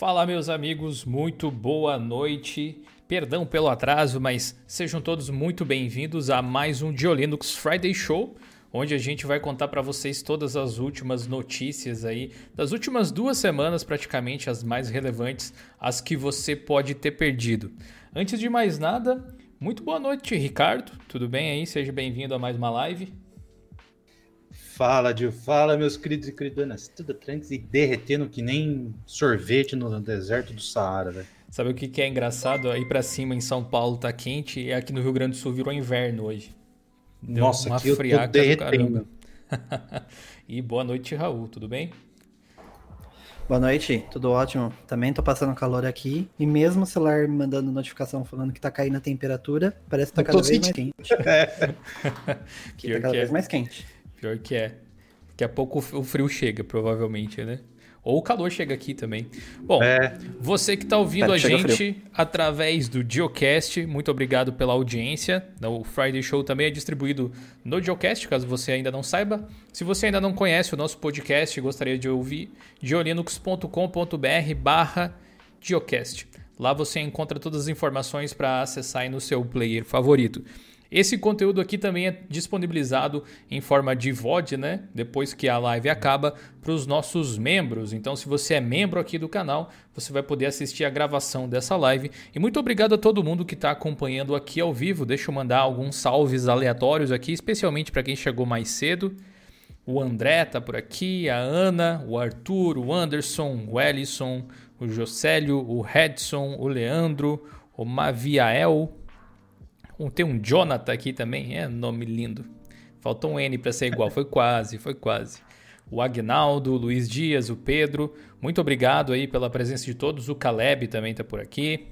Fala, meus amigos, muito boa noite. Perdão pelo atraso, mas sejam todos muito bem-vindos a mais um Diolinux Friday Show, onde a gente vai contar para vocês todas as últimas notícias aí das últimas duas semanas, praticamente as mais relevantes, as que você pode ter perdido. Antes de mais nada, muito boa noite, Ricardo. Tudo bem aí? Seja bem-vindo a mais uma live. Fala, Dio. Fala, meus queridos e queridonas. Tudo tranquilo e derretendo que nem sorvete no deserto do Saara, velho. Sabe o que, que é engraçado? Aí para cima em São Paulo tá quente e aqui no Rio Grande do Sul virou inverno hoje. Deu Nossa, uma aqui friaca eu tô derretendo. e boa noite, Raul. Tudo bem? Boa noite, tudo ótimo. Também tô passando calor aqui. E mesmo o celular mandando notificação falando que tá caindo a temperatura, parece que tá cada vez mais quente. Que tá cada vez é. mais quente. Pior que é. Daqui a pouco o frio chega, provavelmente, né? Ou o calor chega aqui também. Bom, é. você que está ouvindo a gente através do Geocast, muito obrigado pela audiência. O Friday Show também é distribuído no Geocast, caso você ainda não saiba. Se você ainda não conhece o nosso podcast e gostaria de ouvir, geolinux.com.br barra Geocast. Lá você encontra todas as informações para acessar no seu player favorito. Esse conteúdo aqui também é disponibilizado em forma de VOD, né? Depois que a live acaba, para os nossos membros. Então, se você é membro aqui do canal, você vai poder assistir a gravação dessa live. E muito obrigado a todo mundo que está acompanhando aqui ao vivo. Deixa eu mandar alguns salves aleatórios aqui, especialmente para quem chegou mais cedo. O André tá por aqui, a Ana, o Arthur, o Anderson, o Ellison, o Jocélio, o Redson, o Leandro, o Maviael, tem um Jonathan aqui também, é nome lindo. Faltou um N para ser igual, foi quase, foi quase. O Agnaldo, o Luiz Dias, o Pedro, muito obrigado aí pela presença de todos. O Caleb também está por aqui.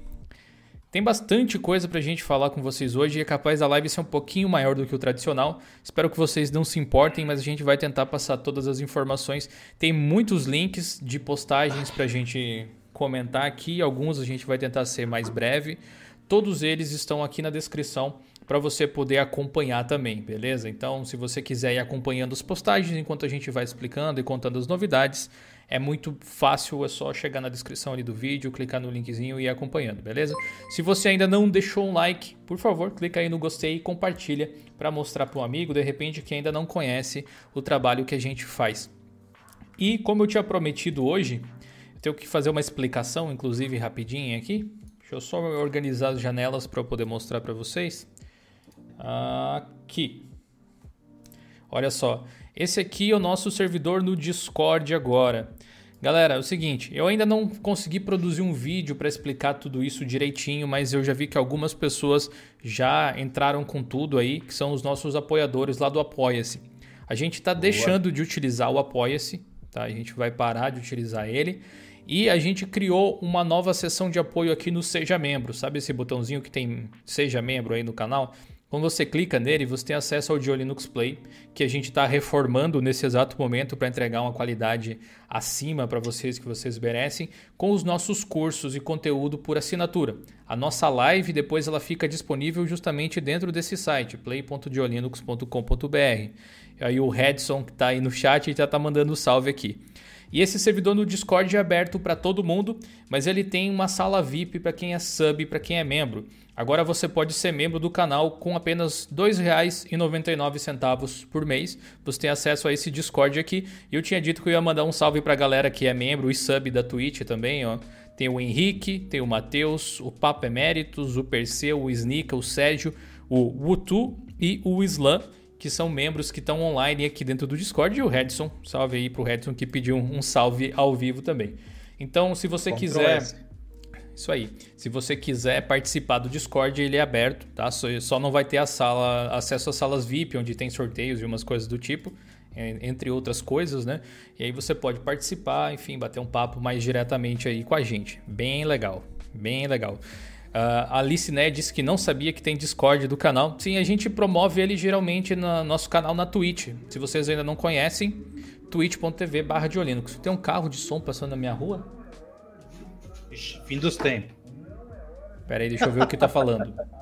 Tem bastante coisa para a gente falar com vocês hoje e é capaz da live ser um pouquinho maior do que o tradicional. Espero que vocês não se importem, mas a gente vai tentar passar todas as informações. Tem muitos links de postagens para a gente comentar aqui, alguns a gente vai tentar ser mais breve. Todos eles estão aqui na descrição para você poder acompanhar também, beleza? Então, se você quiser ir acompanhando as postagens enquanto a gente vai explicando e contando as novidades, é muito fácil, é só chegar na descrição ali do vídeo, clicar no linkzinho e ir acompanhando, beleza? Se você ainda não deixou um like, por favor, clica aí no gostei e compartilha para mostrar para um amigo, de repente, que ainda não conhece o trabalho que a gente faz. E como eu tinha prometido hoje, eu tenho que fazer uma explicação, inclusive rapidinho aqui, Deixa eu só organizar as janelas para eu poder mostrar para vocês. Aqui. Olha só. Esse aqui é o nosso servidor no Discord agora. Galera, é o seguinte, eu ainda não consegui produzir um vídeo para explicar tudo isso direitinho, mas eu já vi que algumas pessoas já entraram com tudo aí, que são os nossos apoiadores lá do Apoia-se. A gente está deixando de utilizar o Apoia-se, tá? A gente vai parar de utilizar ele. E a gente criou uma nova seção de apoio aqui no Seja Membro. Sabe esse botãozinho que tem Seja Membro aí no canal? Quando você clica nele, você tem acesso ao Dio Linux Play, que a gente está reformando nesse exato momento para entregar uma qualidade acima para vocês que vocês merecem, com os nossos cursos e conteúdo por assinatura. A nossa live depois ela fica disponível justamente dentro desse site, play.diolinux.com.br. Aí o Redson que está aí no chat já está mandando salve aqui. E esse servidor no Discord é aberto para todo mundo, mas ele tem uma sala VIP para quem é sub, para quem é membro. Agora você pode ser membro do canal com apenas R$ 2,99 por mês. Você tem acesso a esse Discord aqui. E eu tinha dito que eu ia mandar um salve para a galera que é membro e sub da Twitch também. Ó. Tem o Henrique, tem o Matheus, o Papo Eméritos, o Perseu, o Snika, o Sérgio, o Wutu e o Islam que são membros que estão online aqui dentro do Discord, e o Redson, salve aí pro Redson que pediu um, salve ao vivo também. Então, se você quiser. Isso aí. Se você quiser participar do Discord, ele é aberto, tá? Só, só não vai ter a sala, acesso às salas VIP, onde tem sorteios e umas coisas do tipo, entre outras coisas, né? E aí você pode participar, enfim, bater um papo mais diretamente aí com a gente. Bem legal, bem legal. Uh, a Alice né, disse que não sabia que tem Discord do canal. Sim, a gente promove ele geralmente no nosso canal na Twitch. Se vocês ainda não conhecem, twitch.tv barra Tem um carro de som passando na minha rua? fim dos tempos. Pera aí, deixa eu ver o que tá falando.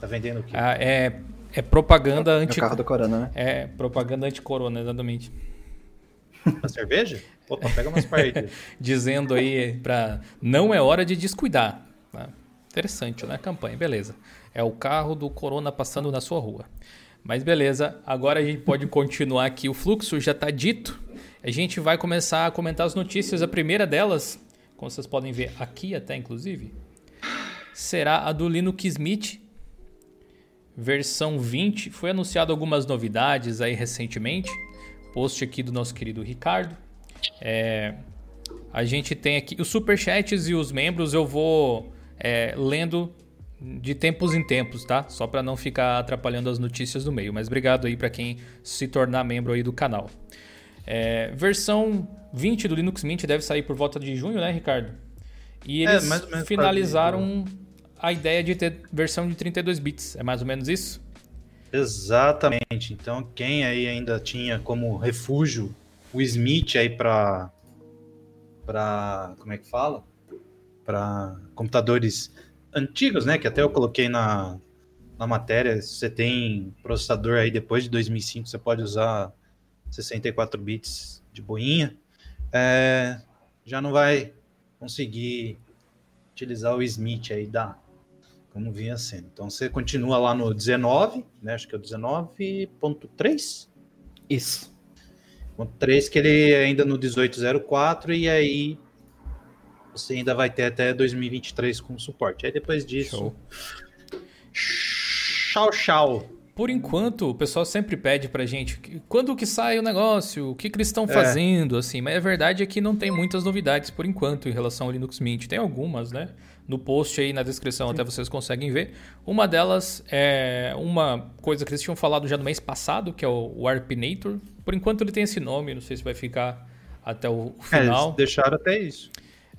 Tá vendendo o quê? Ah, é, é propaganda anti... É o carro do Corona, né? É, propaganda anti-corona, exatamente. A cerveja? Opa, pega umas partes. Dizendo aí para não é hora de descuidar. Tá? Interessante, né? Campanha, beleza. É o carro do Corona passando na sua rua. Mas beleza, agora a gente pode continuar aqui. O fluxo já está dito. A gente vai começar a comentar as notícias. A primeira delas, como vocês podem ver aqui até inclusive, será a do Linux Mint versão 20. Foi anunciado algumas novidades aí recentemente. Post aqui do nosso querido Ricardo. É, a gente tem aqui os superchats e os membros. Eu vou é, lendo de tempos em tempos, tá? Só para não ficar atrapalhando as notícias do meio. Mas obrigado aí para quem se tornar membro aí do canal. É, versão 20 do Linux Mint deve sair por volta de junho, né, Ricardo? E é, eles é, finalizaram a ideia de ter versão de 32 bits. É mais ou menos isso? Exatamente. Então, quem aí ainda tinha como refúgio o Smith aí para para como é que fala? Para computadores antigos, né, que até eu coloquei na na matéria, se você tem processador aí depois de 2005, você pode usar 64 bits de boinha. É, já não vai conseguir utilizar o Smith aí da como vinha sendo. Então você continua lá no 19, né? Acho que é o 19.3. Isso. Ponto 3 que ele é ainda no 1804 e aí você ainda vai ter até 2023 com suporte. Aí depois disso. Show. Tchau, tchau. Por enquanto, o pessoal sempre pede pra gente quando que sai o negócio, o que, que eles estão é. fazendo, assim. Mas a verdade é que não tem muitas novidades por enquanto em relação ao Linux Mint. Tem algumas, né? No post aí na descrição Sim. até vocês conseguem ver. Uma delas é uma coisa que eles tinham falado já no mês passado, que é o Warpinator. Por enquanto ele tem esse nome, não sei se vai ficar até o final. É, eles deixaram até isso.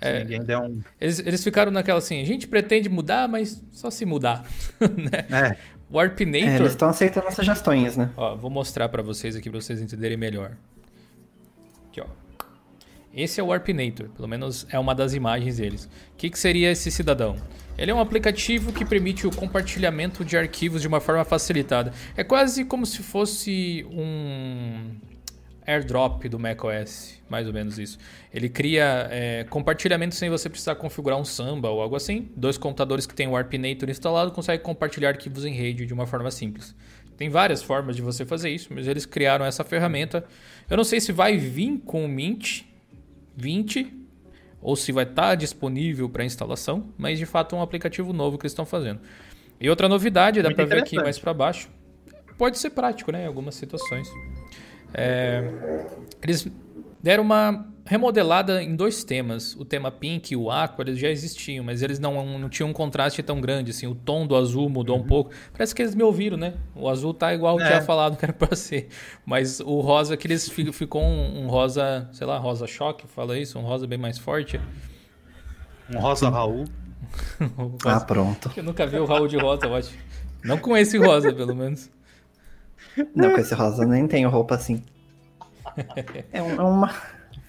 É, ninguém der um... eles, eles ficaram naquela assim, a gente pretende mudar, mas só se mudar. né? É. Warpinator. É, eles estão aceitando as sugestões, né? Ó, vou mostrar para vocês aqui para vocês entenderem melhor. Aqui, ó. Esse é o Warpinator, pelo menos é uma das imagens deles. O que, que seria esse cidadão? Ele é um aplicativo que permite o compartilhamento de arquivos de uma forma facilitada. É quase como se fosse um airdrop do macOS, mais ou menos isso. Ele cria é, compartilhamento sem você precisar configurar um Samba ou algo assim. Dois computadores que têm o Warpinator instalado conseguem compartilhar arquivos em rede de uma forma simples. Tem várias formas de você fazer isso, mas eles criaram essa ferramenta. Eu não sei se vai vir com o Mint 20 ou se vai estar disponível para instalação, mas de fato é um aplicativo novo que eles estão fazendo. E outra novidade, dá para ver aqui mais para baixo, pode ser prático né, em algumas situações. É, eles deram uma remodelada em dois temas. O tema Pink e o Aqua, eles já existiam, mas eles não, não tinham um contraste tão grande, assim. O tom do azul mudou uhum. um pouco. Parece que eles me ouviram, né? O azul tá igual é. tinha falado que era pra ser. Mas o rosa, que eles ficou um, um, rosa, sei lá, rosa choque, fala isso? Um rosa bem mais forte. Um rosa Raul. rosa. Ah, pronto. Eu nunca vi o Raul de rosa, eu acho. Não com esse rosa, pelo menos. Não, com esse rosa eu nem tenho roupa assim. É, um, é uma.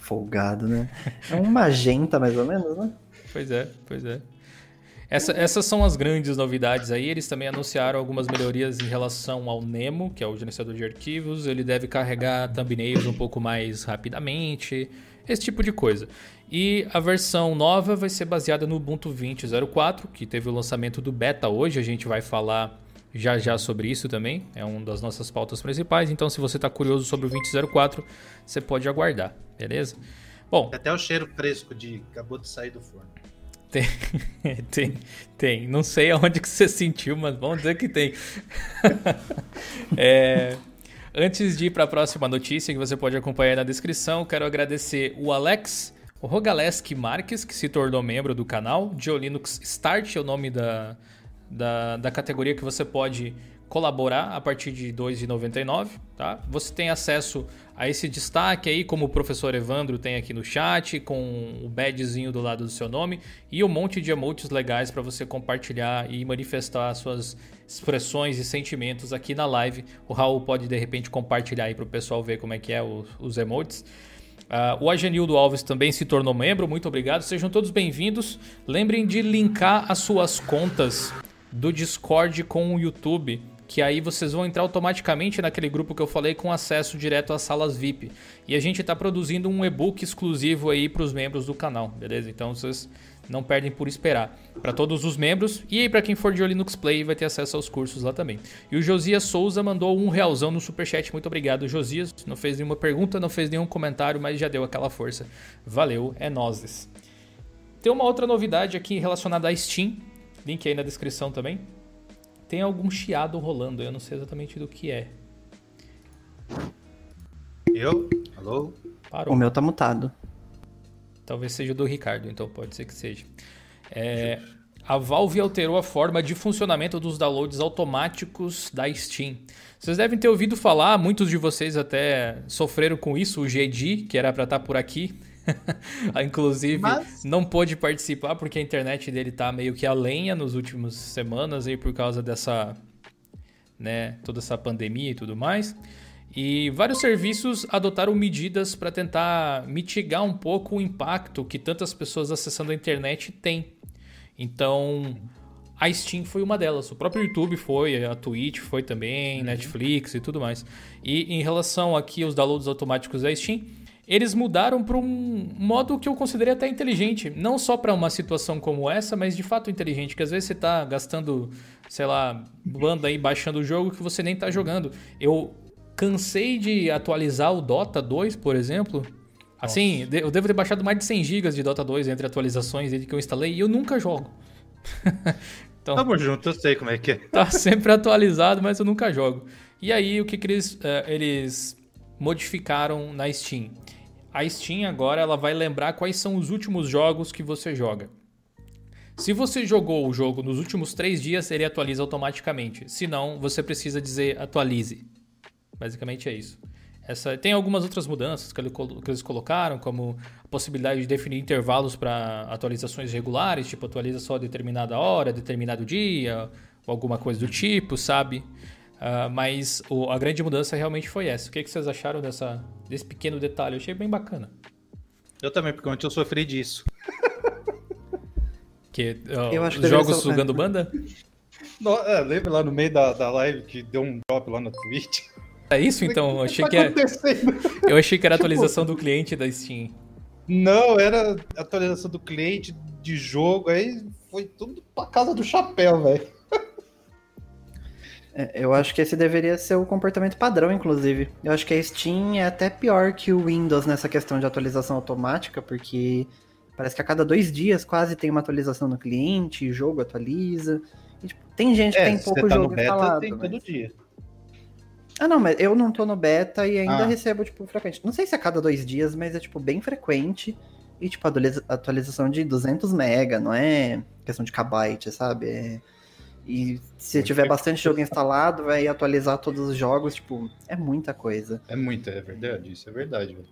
Folgado, né? É um magenta, mais ou menos, né? Pois é, pois é. Essa, essas são as grandes novidades aí. Eles também anunciaram algumas melhorias em relação ao Nemo, que é o gerenciador de arquivos. Ele deve carregar thumbnails um pouco mais rapidamente, esse tipo de coisa. E a versão nova vai ser baseada no Ubuntu 20.04, que teve o lançamento do beta hoje. A gente vai falar já já sobre isso também. É uma das nossas pautas principais. Então, se você está curioso sobre o 2004, você pode aguardar, beleza? Bom. Tem até o cheiro fresco de acabou de sair do forno. Tem, tem, tem. Não sei aonde que você sentiu, mas vamos dizer que tem. é, antes de ir para a próxima notícia, que você pode acompanhar na descrição, quero agradecer o Alex o Rogaleski Marques, que se tornou membro do canal. Geolinux Start é o nome da, da, da categoria que você pode colaborar a partir de R$ 2,99, tá? Você tem acesso a esse destaque aí, como o professor Evandro tem aqui no chat, com o badgezinho do lado do seu nome e um monte de emotes legais para você compartilhar e manifestar suas expressões e sentimentos aqui na live. O Raul pode de repente compartilhar aí para o pessoal ver como é que é os, os emotes. Uh, o Agenildo Alves também se tornou membro, muito obrigado. Sejam todos bem-vindos. Lembrem de linkar as suas contas do Discord com o YouTube que aí vocês vão entrar automaticamente naquele grupo que eu falei com acesso direto às salas VIP. E a gente está produzindo um e-book exclusivo aí para os membros do canal, beleza? Então vocês não perdem por esperar. Para todos os membros e aí para quem for de Linux Play vai ter acesso aos cursos lá também. E o Josias Souza mandou um realzão no superchat. Muito obrigado, Josias. Não fez nenhuma pergunta, não fez nenhum comentário, mas já deu aquela força. Valeu, é nozes. Tem uma outra novidade aqui relacionada à Steam. Link aí na descrição também. Tem algum chiado rolando, eu não sei exatamente do que é. Eu? Alô? Parou. O meu tá mutado. Talvez seja do Ricardo, então pode ser que seja. É, a Valve alterou a forma de funcionamento dos downloads automáticos da Steam. Vocês devem ter ouvido falar, muitos de vocês até sofreram com isso, o GD, que era para estar tá por aqui. Inclusive, Mas... não pôde participar porque a internet dele tá meio que a lenha nos últimos semanas aí por causa dessa, né, toda essa pandemia e tudo mais. E vários serviços adotaram medidas para tentar mitigar um pouco o impacto que tantas pessoas acessando a internet têm. Então, a Steam foi uma delas. O próprio YouTube foi, a Twitch foi também, uhum. Netflix e tudo mais. E em relação aqui aos downloads automáticos da Steam, eles mudaram para um modo que eu considerei até inteligente. Não só para uma situação como essa, mas de fato inteligente. Que às vezes você está gastando, sei lá, banda aí baixando o jogo que você nem está jogando. Eu cansei de atualizar o Dota 2, por exemplo. Assim, Nossa. eu devo ter baixado mais de 100 GB de Dota 2 entre atualizações desde que eu instalei e eu nunca jogo. então, Tamo junto, eu sei como é que é. Tá sempre atualizado, mas eu nunca jogo. E aí, o que, que eles, uh, eles modificaram na Steam? A Steam agora ela vai lembrar quais são os últimos jogos que você joga. Se você jogou o jogo nos últimos três dias, ele atualiza automaticamente. Se não, você precisa dizer atualize. Basicamente é isso. Essa, tem algumas outras mudanças que, ele, que eles colocaram, como a possibilidade de definir intervalos para atualizações regulares, tipo atualiza só determinada hora, determinado dia, ou alguma coisa do tipo, sabe? Uh, mas o, a grande mudança realmente foi essa. O que, que vocês acharam dessa, desse pequeno detalhe? Eu achei bem bacana. Eu também, porque ontem eu sofri disso. Que, uh, jogos sugando banda? No, é, lembra lá no meio da, da live que deu um drop lá na Twitch? É isso então? Eu achei que, é... Eu achei que era tipo, atualização do cliente da Steam. Não, era atualização do cliente de jogo, aí foi tudo pra casa do chapéu, velho. É, eu acho que esse deveria ser o comportamento padrão, inclusive. Eu acho que a Steam é até pior que o Windows nessa questão de atualização automática, porque parece que a cada dois dias quase tem uma atualização no cliente, jogo atualiza. E, tipo, tem gente é, que tem pouco tá jogo beta, instalado. Tem mas... todo dia. Ah, não, mas eu não tô no beta e ainda ah. recebo, tipo, frequente. Não sei se é a cada dois dias, mas é, tipo, bem frequente. E, tipo, atualização de 200 mega, não é questão de kbyte, sabe? É... E se tiver bastante jogo instalado, vai atualizar todos os jogos, tipo, é muita coisa. É muita, é verdade, isso é verdade, velho.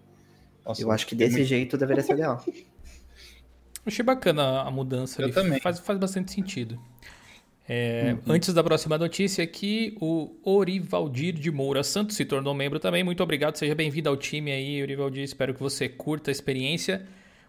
Nossa, eu acho que desse muito... jeito deveria ser legal. Achei bacana a mudança. Eu ali. também. Faz, faz bastante sentido. É, uhum. Antes da próxima notícia aqui, o Orivaldir de Moura Santos se tornou membro também. Muito obrigado, seja bem-vindo ao time aí, Orivaldir. Espero que você curta a experiência.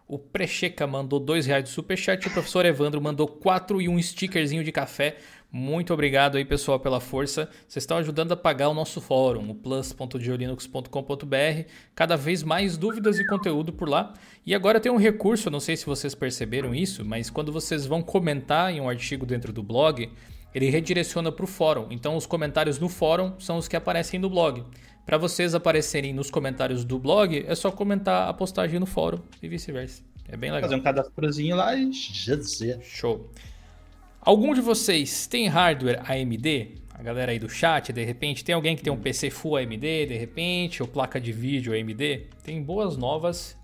O Precheca mandou dois reais de superchat. O professor Evandro mandou quatro e um stickerzinho de café. Muito obrigado aí, pessoal, pela força. Vocês estão ajudando a pagar o nosso fórum, o plus.geolinux.com.br. Cada vez mais dúvidas e conteúdo por lá. E agora tem um recurso, não sei se vocês perceberam isso, mas quando vocês vão comentar em um artigo dentro do blog, ele redireciona para o fórum. Então, os comentários no fórum são os que aparecem no blog. Para vocês aparecerem nos comentários do blog, é só comentar a postagem no fórum e vice-versa. É bem legal. Fazer um cadastrozinho lá e já dizer. Show. Algum de vocês tem hardware AMD? A galera aí do chat, de repente, tem alguém que tem um PC Full AMD, de repente, ou placa de vídeo AMD? Tem boas novas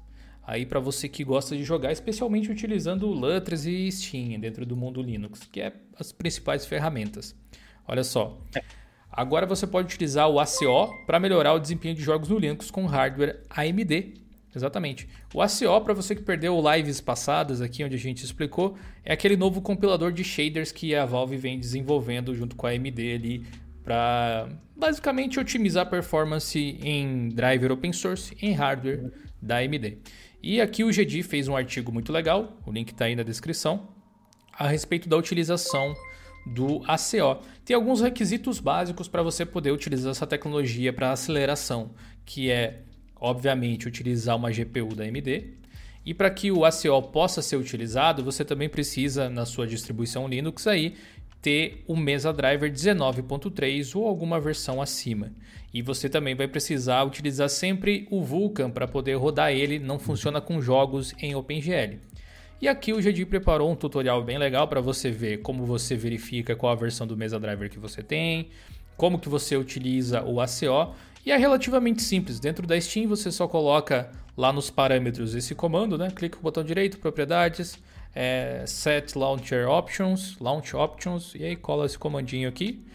aí para você que gosta de jogar, especialmente utilizando Lutris e Steam dentro do mundo Linux, que é as principais ferramentas. Olha só. Agora você pode utilizar o ACO para melhorar o desempenho de jogos no Linux com hardware AMD Exatamente. O ACO, para você que perdeu lives passadas aqui, onde a gente explicou, é aquele novo compilador de shaders que a Valve vem desenvolvendo junto com a AMD ali para basicamente otimizar a performance em driver open source em hardware da AMD. E aqui o GD fez um artigo muito legal, o link está aí na descrição, a respeito da utilização do ACO. Tem alguns requisitos básicos para você poder utilizar essa tecnologia para aceleração, que é, obviamente, utilizar uma GPU da AMD. E para que o ACO possa ser utilizado, você também precisa, na sua distribuição Linux, aí, ter o Mesa Driver 19.3 ou alguma versão acima. E você também vai precisar utilizar sempre o Vulkan para poder rodar ele, não funciona com jogos em OpenGL. E aqui o GD preparou um tutorial bem legal para você ver como você verifica qual a versão do Mesa Driver que você tem, como que você utiliza o ACO, e é relativamente simples. Dentro da Steam você só coloca lá nos parâmetros esse comando, né? Clica com o botão direito, propriedades, é, set launcher options, launch options, e aí cola esse comandinho aqui.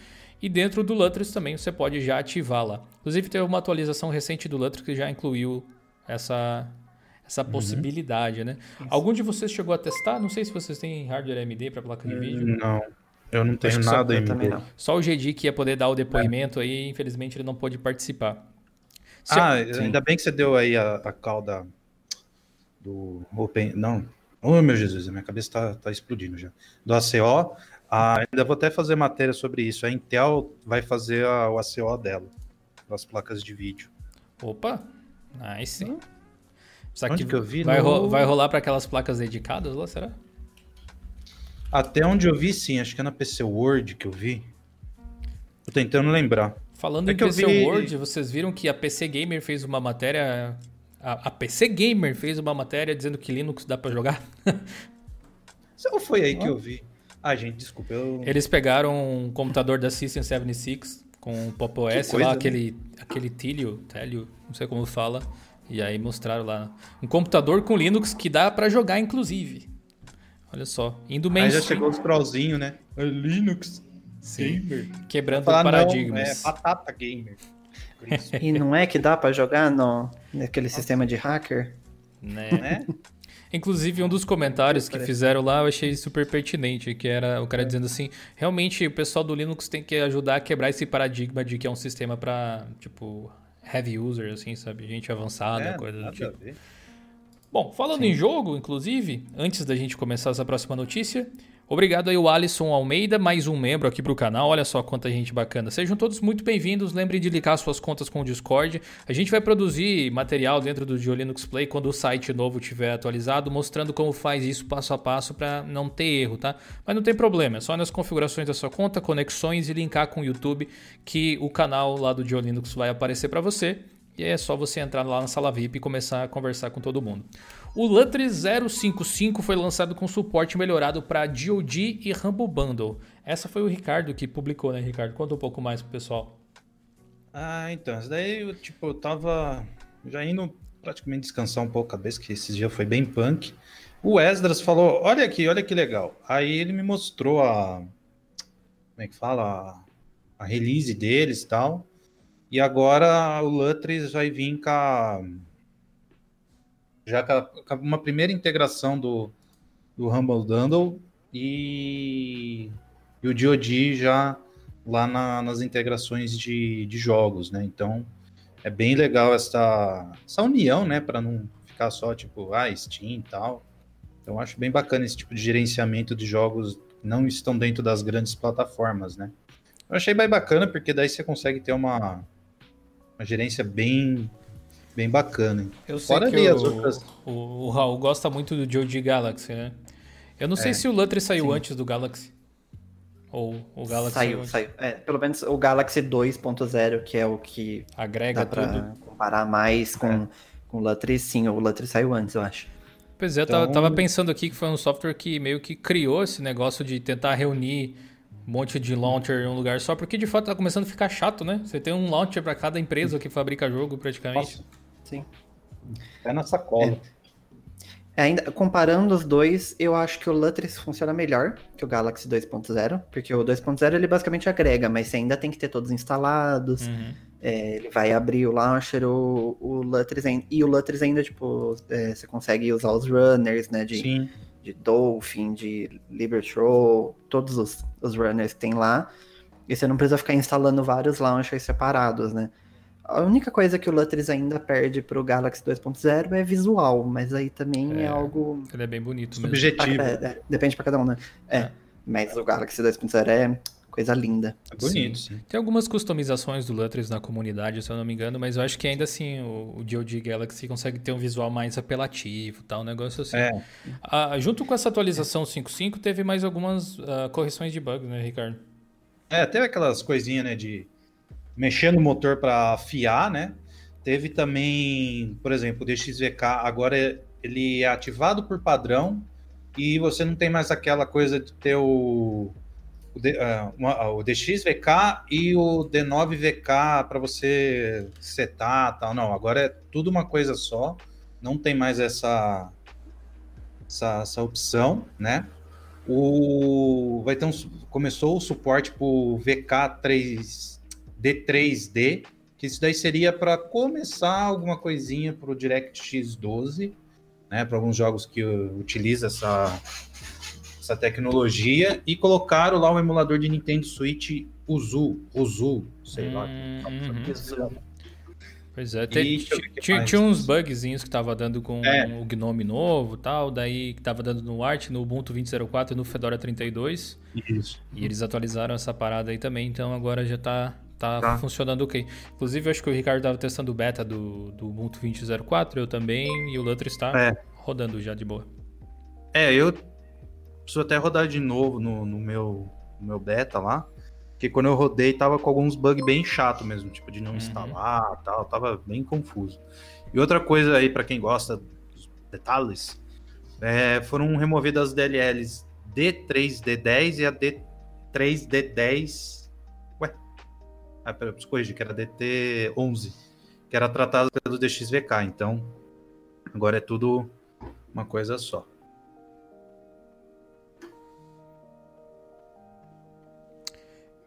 E dentro do Lutris também você pode já ativar lá. Inclusive teve uma atualização recente do Lutris que já incluiu essa essa uhum. possibilidade, né? Isso. Algum de vocês chegou a testar? Não sei se vocês têm hardware AMD para placa de vídeo. Não, eu não tenho nada AMD. Não. Só o GD que ia poder dar o depoimento é. aí, infelizmente ele não pôde participar. Se ah, eu... ainda bem que você deu aí a, a cauda do Open... Não, oh meu Jesus, a minha cabeça está tá explodindo já. Do ACO, ainda vou até fazer matéria sobre isso. A Intel vai fazer a, o ACO dela, das placas de vídeo. Opa, nice. Hum. Só onde que, que eu vi? Vai, no... ro vai rolar para aquelas placas dedicadas lá, será? Até onde eu vi, sim. Acho que é na PC Word que eu vi. Tô tentando lembrar. Falando é em PC vi... Word, vocês viram que a PC Gamer fez uma matéria... A, a PC Gamer fez uma matéria dizendo que Linux dá para jogar? Ou foi aí que eu vi? Ah, gente, desculpa. Eu... Eles pegaram um computador da System 76 com o Pop OS coisa, lá, né? aquele, aquele Tilio, Telio, não sei como fala. E aí mostraram lá um computador com Linux que dá para jogar, inclusive. Olha só, indo. Aí já chegou os trollzinhos, né? É Linux Sim. gamer. Quebrando falar, paradigmas. Não, é batata gamer. e não é que dá para jogar no naquele sistema de hacker? Né? né? Inclusive, um dos comentários que fizeram lá eu achei super pertinente, que era o cara é. dizendo assim, realmente o pessoal do Linux tem que ajudar a quebrar esse paradigma de que é um sistema para, tipo, heavy user, assim, sabe? Gente avançada, é, coisa do tipo. Bom, falando Sim. em jogo, inclusive, antes da gente começar essa próxima notícia, Obrigado aí o Alisson Almeida, mais um membro aqui para o canal. Olha só quanta gente bacana. Sejam todos muito bem-vindos. Lembrem de linkar suas contas com o Discord. A gente vai produzir material dentro do Linux Play quando o site novo estiver atualizado, mostrando como faz isso passo a passo para não ter erro, tá? Mas não tem problema, é só nas configurações da sua conta, conexões e linkar com o YouTube que o canal lá do Linux vai aparecer para você. E é só você entrar lá na sala VIP e começar a conversar com todo mundo. O Lutri 055 foi lançado com suporte melhorado para DoD e Rumble Bundle. Essa foi o Ricardo que publicou, né, Ricardo? Conta um pouco mais pro pessoal. Ah, então, isso daí eu, tipo, eu tava já indo praticamente descansar um pouco a cabeça, que esse dia foi bem punk. O Esdras falou: Olha aqui, olha que legal. Aí ele me mostrou a. Como é que fala? A release deles e tal. E agora o Lutris vai vir com a, já com uma primeira integração do, do Humble Bundle e, e o DoD já lá na, nas integrações de, de jogos, né? Então é bem legal essa, essa união, né? Para não ficar só tipo, ah, Steam e tal. Então acho bem bacana esse tipo de gerenciamento de jogos que não estão dentro das grandes plataformas, né? Eu achei bem bacana porque daí você consegue ter uma uma gerência bem bem bacana. Eu sei Fora que o, as outras... o, o, Raul gosta muito do Joe Galaxy, né? Eu não é, sei se o Lutri saiu sim. antes do Galaxy. Ou o Galaxy saiu, saiu. É, pelo menos o Galaxy 2.0, que é o que agrega dá tudo. comparar mais com, é. com o Lutri, sim, o Lutri saiu antes, eu acho. Pois é, então... eu tava pensando aqui que foi um software que meio que criou esse negócio de tentar reunir um monte de launcher em um lugar só, porque de fato tá começando a ficar chato, né? Você tem um launcher para cada empresa que fabrica jogo, praticamente. Nossa. Sim. É na sacola. É. ainda, comparando os dois, eu acho que o Lutris funciona melhor que o Galaxy 2.0, porque o 2.0 ele basicamente agrega, mas você ainda tem que ter todos instalados. Uhum. É, ele vai abrir o launcher, o, o Lutris e o Lutris ainda, tipo, é, você consegue usar os runners, né? De, Sim de Dolphin, de Libertroll, todos os, os runners que tem lá. E você não precisa ficar instalando vários launchers separados, né? A única coisa que o Lutris ainda perde para o Galaxy 2.0 é visual, mas aí também é, é, algo. Ele é bem bonito Subjetivo. É, é, depende para cada um, né? É. é. Mas o Galaxy 2.0 é coisa linda. É bonito, sim. sim. Tem algumas customizações do Lutris na comunidade, se eu não me engano, mas eu acho que ainda assim o, o DoD Galaxy consegue ter um visual mais apelativo, tal, um negócio assim. É. Ah, junto com essa atualização 5.5, teve mais algumas uh, correções de bugs, né, Ricardo? É, teve aquelas coisinhas, né, de mexer no motor para afiar, né? Teve também, por exemplo, o DXVK agora ele é ativado por padrão e você não tem mais aquela coisa de ter o o, D, uh, o DXVK e o D9VK para você setar tal. Não, agora é tudo uma coisa só. Não tem mais essa, essa, essa opção, né? O, vai ter um, começou o suporte para o VK3 D3D, que isso daí seria para começar alguma coisinha para o DirectX 12, né? Para alguns jogos que utiliza essa essa tecnologia e colocaram lá o emulador de Nintendo Switch Uzu, Uzu, sei lá. Uhum. Pois é, tem, tinha, tinha uns bugzinhos que tava dando com é. o Gnome novo tal, daí que tava dando no Art, no Ubuntu 20.04 e no Fedora 32. Isso. E eles atualizaram essa parada aí também, então agora já tá, tá, tá. funcionando ok. Inclusive, eu acho que o Ricardo tava testando o beta do, do Ubuntu 20.04, eu também, e o Luther está é. rodando já de boa. É, eu preciso até rodar de novo no, no meu, no meu beta lá. Porque quando eu rodei, tava com alguns bugs bem chato mesmo, tipo de não uhum. instalar tal, tava bem confuso. E outra coisa aí, para quem gosta dos detalhes, é, foram removidas as DLLs D3D10 e a D3D10. Ah, pera, corrigir, que era DT11, que era tratado pelo DXVK, então agora é tudo uma coisa só.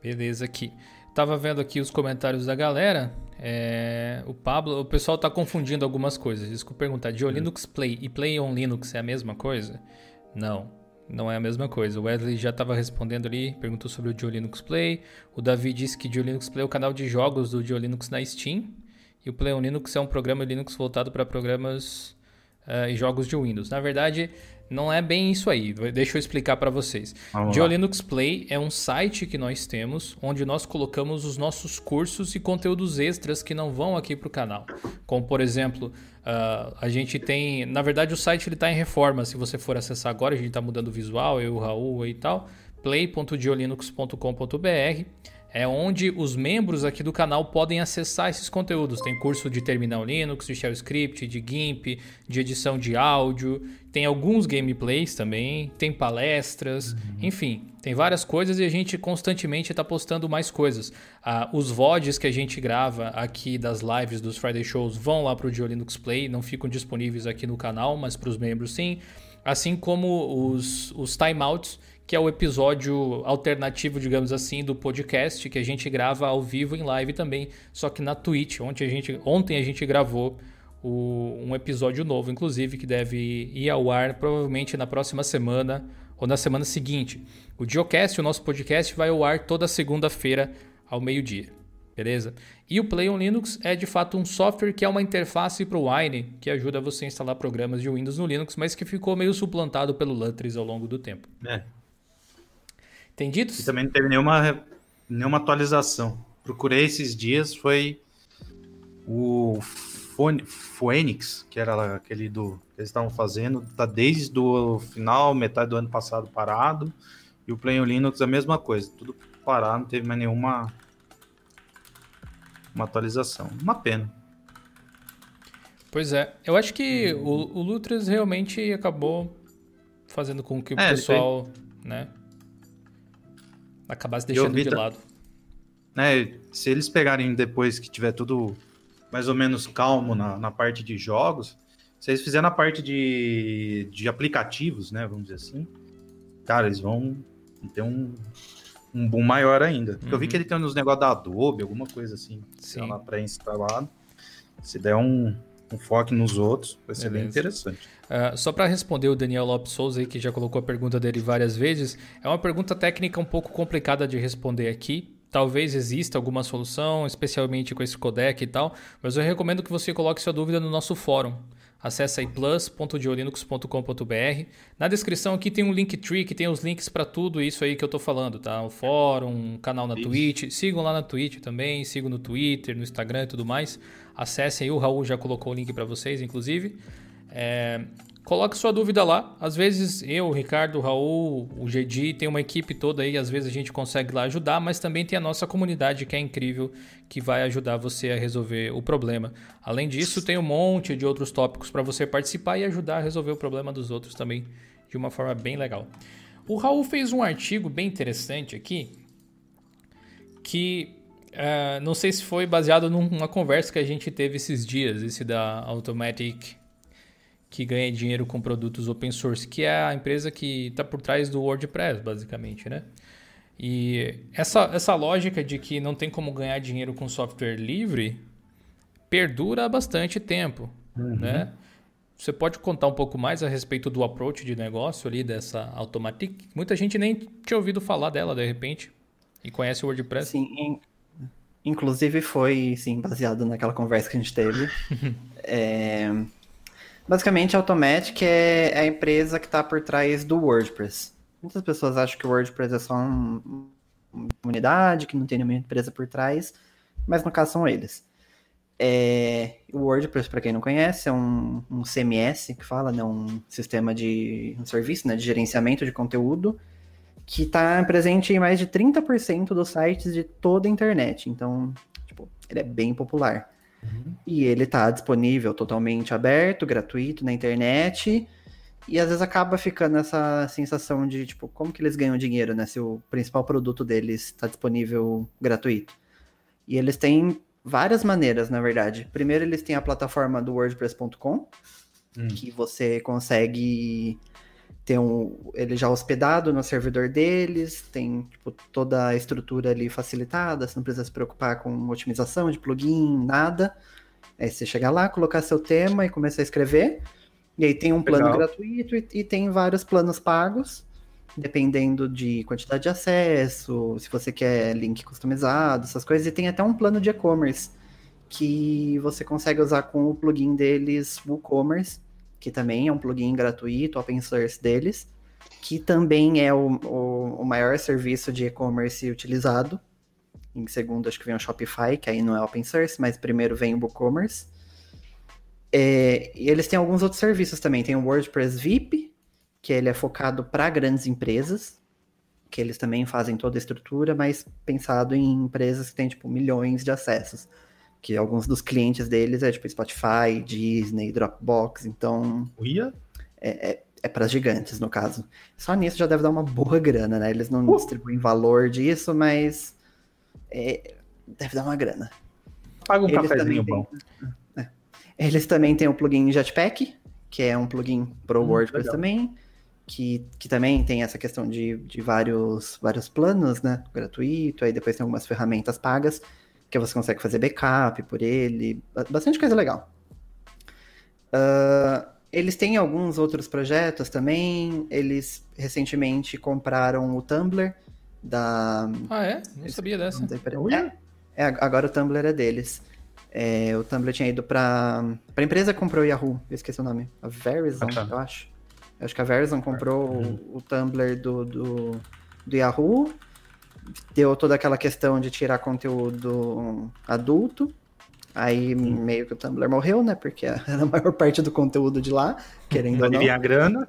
Beleza aqui. Tava vendo aqui os comentários da galera. É, o Pablo, o pessoal tá confundindo algumas coisas. Desculpa perguntar. Dio Linux Play e Play on Linux é a mesma coisa? Não, não é a mesma coisa. O Wesley já estava respondendo ali, perguntou sobre o Dio Linux Play. O Davi disse que Dio Linux Play é o canal de jogos do Dio Linux na Steam. E o Play on Linux é um programa Linux voltado para programas uh, e jogos de Windows. Na verdade, não é bem isso aí. Deixa eu explicar para vocês. Linux Play é um site que nós temos onde nós colocamos os nossos cursos e conteúdos extras que não vão aqui para o canal. Como por exemplo, uh, a gente tem, na verdade o site está em reforma. Se você for acessar agora, a gente está mudando o visual, eu, o Raul e tal. play.diolinux.com.br é onde os membros aqui do canal podem acessar esses conteúdos. Tem curso de Terminal Linux, de Shell Script, de GIMP, de edição de áudio, tem alguns gameplays também, tem palestras, uhum. enfim, tem várias coisas e a gente constantemente está postando mais coisas. Ah, os VODs que a gente grava aqui das lives dos Friday Shows vão lá para o Linux Play, não ficam disponíveis aqui no canal, mas para os membros sim. Assim como os, os timeouts que é o episódio alternativo, digamos assim, do podcast que a gente grava ao vivo em live também, só que na Twitch, onde a gente, ontem a gente gravou o, um episódio novo, inclusive, que deve ir ao ar provavelmente na próxima semana ou na semana seguinte. O Diocast, o nosso podcast, vai ao ar toda segunda-feira ao meio-dia. Beleza? E o Play on Linux é de fato um software que é uma interface para o Wine, que ajuda você a instalar programas de Windows no Linux, mas que ficou meio suplantado pelo Lutris ao longo do tempo. É, Entendido? E também não teve nenhuma, nenhuma atualização. Procurei esses dias, foi o Phoenix, que era aquele do que eles estavam fazendo, tá desde o final, metade do ano passado parado. E o Play Linux a mesma coisa, tudo parado, não teve mais nenhuma uma atualização. Uma pena. Pois é, eu acho que o, o Lutras realmente acabou fazendo com que o é, pessoal, né, acabasse deixando de lado. Né, se eles pegarem depois que tiver tudo mais ou menos calmo na, na parte de jogos, se eles fizerem a parte de, de aplicativos, né, vamos dizer assim, cara, eles vão ter um, um boom maior ainda. Porque uhum. eu vi uhum. que ele tem uns negócios da Adobe, alguma coisa assim, Sim. lá pré-instalado. Se der um, um foco nos outros, vai ser Beleza. bem interessante. Uh, só para responder o Daniel Lopes Souza aí, que já colocou a pergunta dele várias vezes, é uma pergunta técnica um pouco complicada de responder aqui. Talvez exista alguma solução, especialmente com esse codec e tal, mas eu recomendo que você coloque sua dúvida no nosso fórum. Acesse aí plus.diolinux.com.br. Na descrição aqui tem um Linktree que tem os links para tudo isso aí que eu tô falando, tá? O fórum, um canal na isso. Twitch. Sigam lá na Twitch também, sigam no Twitter, no Instagram e tudo mais. Acessem aí, o Raul já colocou o link para vocês, inclusive. É, Coloque sua dúvida lá. Às vezes eu, o Ricardo, o Raul, o GD, tem uma equipe toda aí, às vezes a gente consegue lá ajudar, mas também tem a nossa comunidade que é incrível, que vai ajudar você a resolver o problema. Além disso, tem um monte de outros tópicos para você participar e ajudar a resolver o problema dos outros também de uma forma bem legal. O Raul fez um artigo bem interessante aqui, que uh, não sei se foi baseado numa conversa que a gente teve esses dias, esse da Automatic que ganha dinheiro com produtos open source, que é a empresa que está por trás do WordPress, basicamente, né? E essa, essa lógica de que não tem como ganhar dinheiro com software livre perdura há bastante tempo, uhum. né? Você pode contar um pouco mais a respeito do approach de negócio ali dessa Automatic? Muita gente nem tinha ouvido falar dela de repente e conhece o WordPress. Sim, inclusive foi sim baseado naquela conversa que a gente teve. é, Basicamente, a Automatic é, é a empresa que está por trás do WordPress. Muitas pessoas acham que o WordPress é só um, uma comunidade, que não tem nenhuma empresa por trás, mas no caso são eles. É, o WordPress, para quem não conhece, é um, um, CMS que fala, né, um sistema de um serviço né, de gerenciamento de conteúdo que está presente em mais de 30% dos sites de toda a internet. Então, tipo, ele é bem popular. Uhum. E ele está disponível totalmente aberto, gratuito na internet. E às vezes acaba ficando essa sensação de, tipo, como que eles ganham dinheiro, né? Se o principal produto deles está disponível gratuito. E eles têm várias maneiras, na verdade. Primeiro, eles têm a plataforma do WordPress.com, hum. que você consegue ter um, ele já hospedado no servidor deles, tem tipo, toda a estrutura ali facilitada, você não precisa se preocupar com otimização de plugin, nada. Aí você chegar lá, colocar seu tema e começar a escrever. E aí tem um plano Legal. gratuito e, e, tem vários planos pagos, dependendo de quantidade de acesso, se você quer link customizado, essas coisas. E tem até um plano de e-commerce que você consegue usar com o plugin deles, WooCommerce que também é um plugin gratuito, open source deles, que também é o, o, o maior serviço de e-commerce utilizado. Em segundo, acho que vem o Shopify, que aí não é open source, mas primeiro vem o WooCommerce. É, e eles têm alguns outros serviços também. Tem o WordPress VIP, que ele é focado para grandes empresas, que eles também fazem toda a estrutura, mas pensado em empresas que têm, tipo, milhões de acessos que alguns dos clientes deles é tipo Spotify, Disney, Dropbox, então. Uia? É, é, é para gigantes, no caso. Só nisso já deve dar uma boa grana, né? Eles não uh! distribuem valor disso, mas é, deve dar uma grana. Paga um Eles cafezinho bom. é. Eles também têm o plugin Jetpack, que é um plugin pro hum, WordPress legal. também, que, que também tem essa questão de, de vários, vários planos, né? Gratuito, aí depois tem algumas ferramentas pagas que você consegue fazer backup por ele, bastante coisa legal. Uh, eles têm alguns outros projetos também. Eles recentemente compraram o Tumblr da. Ah, é? Não sabia dessa. É, é, agora o Tumblr é deles. É, o Tumblr tinha ido para a empresa que comprou o Yahoo, eu esqueci o nome. A Verizon, ah, tá. eu acho. Eu acho que a Verizon comprou uhum. o, o Tumblr do, do, do Yahoo deu toda aquela questão de tirar conteúdo adulto. Aí meio que o Tumblr morreu, né? Porque era a maior parte do conteúdo de lá, querendo ou não. a grana.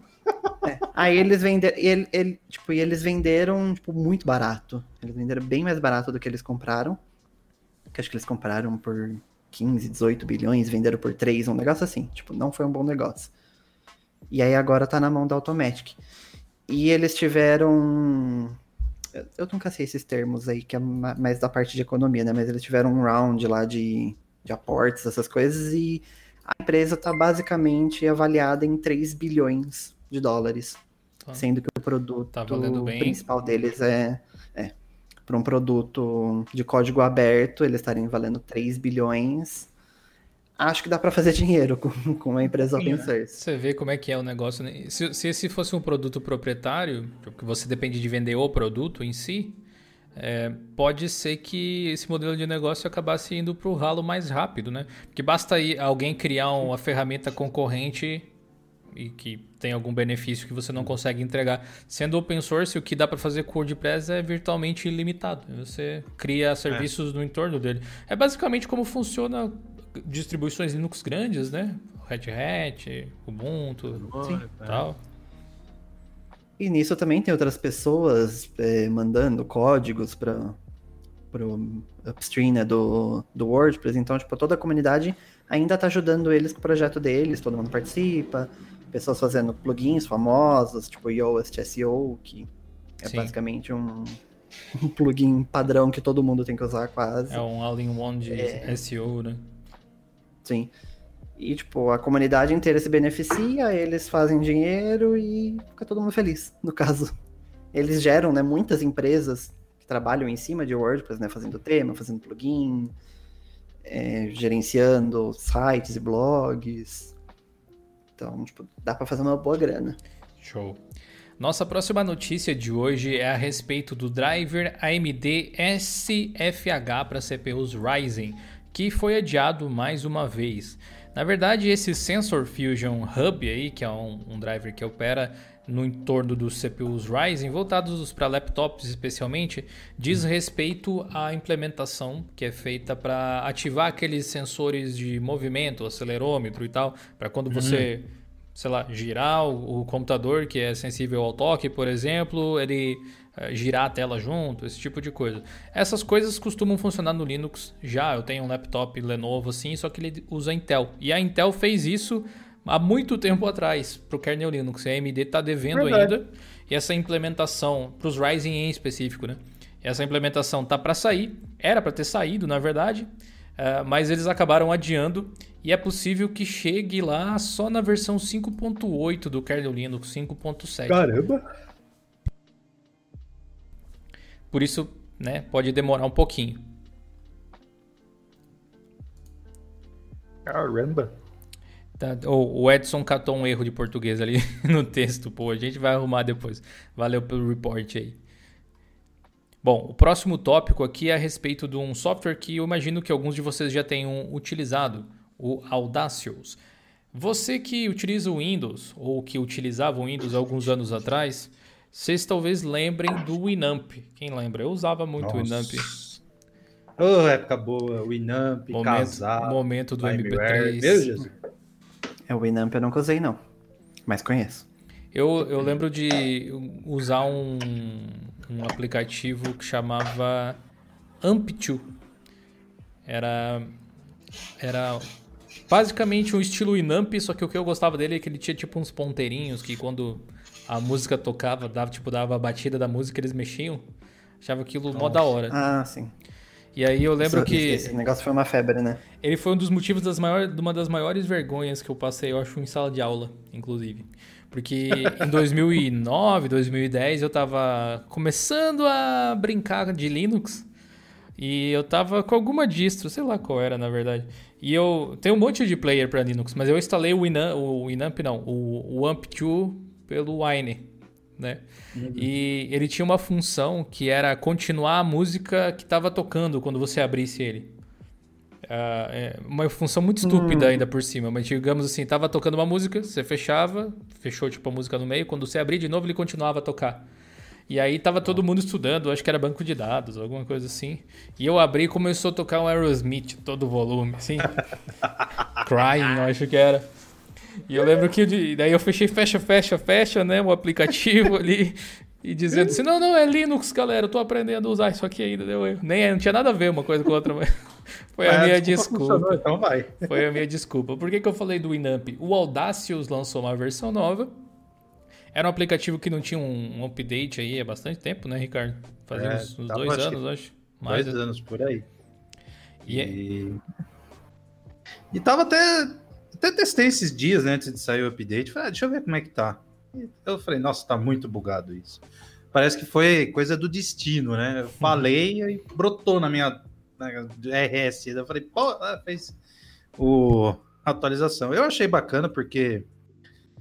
É. Aí eles venderam, ele, ele, tipo, e eles venderam tipo, muito barato. Eles venderam bem mais barato do que eles compraram. Que acho que eles compraram por 15, 18 bilhões, venderam por 3, um negócio assim. Tipo, não foi um bom negócio. E aí agora tá na mão da Automatic. E eles tiveram eu nunca sei esses termos aí, que é mais da parte de economia, né? Mas eles tiveram um round lá de, de aportes, essas coisas, e a empresa está basicamente avaliada em 3 bilhões de dólares. Ah, sendo que o produto tá principal deles é, é para um produto de código aberto, eles estarem valendo 3 bilhões acho que dá para fazer dinheiro com, com uma empresa open né? source. Você vê como é que é o negócio. Né? Se, se esse fosse um produto proprietário, que você depende de vender o produto em si, é, pode ser que esse modelo de negócio acabasse indo para o ralo mais rápido, né? Porque basta aí alguém criar uma ferramenta concorrente e que tem algum benefício que você não consegue entregar. Sendo open source, o que dá para fazer com o WordPress é virtualmente ilimitado. Você cria serviços é. no entorno dele. É basicamente como funciona distribuições Linux grandes, né? Red Hat, Ubuntu, Sim. tal. E nisso também tem outras pessoas é, mandando códigos para o upstream né, do, do WordPress. Então, tipo, toda a comunidade ainda está ajudando eles com o projeto deles, todo mundo participa. Pessoas fazendo plugins famosos, tipo Yoast SEO, que é Sim. basicamente um, um plugin padrão que todo mundo tem que usar quase. É um all-in-one de é... SEO, né? Sim. E, tipo, a comunidade inteira se beneficia, eles fazem dinheiro e fica todo mundo feliz, no caso. Eles geram, né, muitas empresas que trabalham em cima de WordPress, né, fazendo tema, fazendo plugin, é, gerenciando sites e blogs. Então, tipo, dá para fazer uma boa grana. Show. Nossa próxima notícia de hoje é a respeito do driver AMD SFH para CPUs Ryzen, que foi adiado mais uma vez. Na verdade, esse Sensor Fusion Hub aí, que é um, um driver que opera no entorno dos CPUs Ryzen, voltados para laptops especialmente, diz respeito à implementação que é feita para ativar aqueles sensores de movimento, acelerômetro e tal, para quando você, uhum. sei lá, girar o, o, computador que é sensível ao toque, por exemplo, ele girar a tela junto, esse tipo de coisa. Essas coisas costumam funcionar no Linux já. Eu tenho um laptop Lenovo assim, só que ele usa Intel. E a Intel fez isso há muito tempo atrás para o kernel Linux. A AMD está devendo Verdade. ainda. E essa implementação, para os Ryzen em específico, né? Essa implementação tá para sair, era para ter saído, na verdade, uh, mas eles acabaram adiando e é possível que chegue lá só na versão 5.8 do kernel Linux 5.7. Caramba! Por isso, né, pode demorar um pouquinho. Caramba! Tá, o Edson catou um erro de português ali no texto, pô, a gente vai arrumar depois. Valeu pelo report aí. Bom, o próximo tópico aqui é a respeito de um software que eu imagino que alguns de vocês já tenham utilizado, o Audacious. Você que utiliza o Windows ou que utilizava o Windows alguns anos atrás, vocês talvez lembrem do Winamp. Quem lembra? Eu usava muito o Winamp. Oh, época boa, Winamp, momento, casar, momento do MP3. Meu Jesus. É, o Winamp eu nunca usei, não. Mas conheço. Eu, eu lembro de usar um, um aplicativo que chamava Amp2. Era, era basicamente um estilo Winamp, só que o que eu gostava dele é que ele tinha tipo uns ponteirinhos que quando a música tocava, dava, tipo, dava a batida da música, eles mexiam. Achava aquilo Nossa. mó da hora. Ah, sim. E aí eu lembro que. Esse negócio foi uma febre, né? Ele foi um dos motivos das maiores, de uma das maiores vergonhas que eu passei, eu acho, em sala de aula, inclusive. Porque em 2009, 2010, eu tava começando a brincar de Linux. E eu tava com alguma distro, sei lá qual era, na verdade. E eu tenho um monte de player para Linux, mas eu instalei o Winamp, o Winamp não, o, o AMP2 pelo Wine, né? Uhum. E ele tinha uma função que era continuar a música que estava tocando quando você abrisse ele. Uh, é uma função muito estúpida uhum. ainda por cima, mas digamos assim, estava tocando uma música, você fechava, fechou tipo a música no meio, quando você abria de novo ele continuava a tocar. E aí tava todo mundo estudando, acho que era banco de dados, alguma coisa assim. E eu abri e começou a tocar um Aerosmith, todo o volume, assim. Crying, eu acho que era. E eu lembro que daí eu fechei fecha, fecha, fecha, né? O aplicativo ali. E dizendo assim, não, não, é Linux, galera, eu tô aprendendo a usar isso aqui ainda, deu erro. Nem, não tinha nada a ver uma coisa com a outra, mas foi a minha desculpa. Então vai. Foi a minha desculpa. Por que, que eu falei do Winamp? O Audacious lançou uma versão nova. Era um aplicativo que não tinha um, um update aí há bastante tempo, né, Ricardo? Fazia é, uns, uns dois anos, acho. Mais dois anos por aí. E, é e... e tava até até testei esses dias né, antes de sair o update. Falei, ah, deixa eu ver como é que tá. Eu falei, nossa, tá muito bugado isso. Parece que foi coisa do destino, né? Eu falei e brotou na minha na RS. Eu falei, pô, ah, fez o atualização. Eu achei bacana porque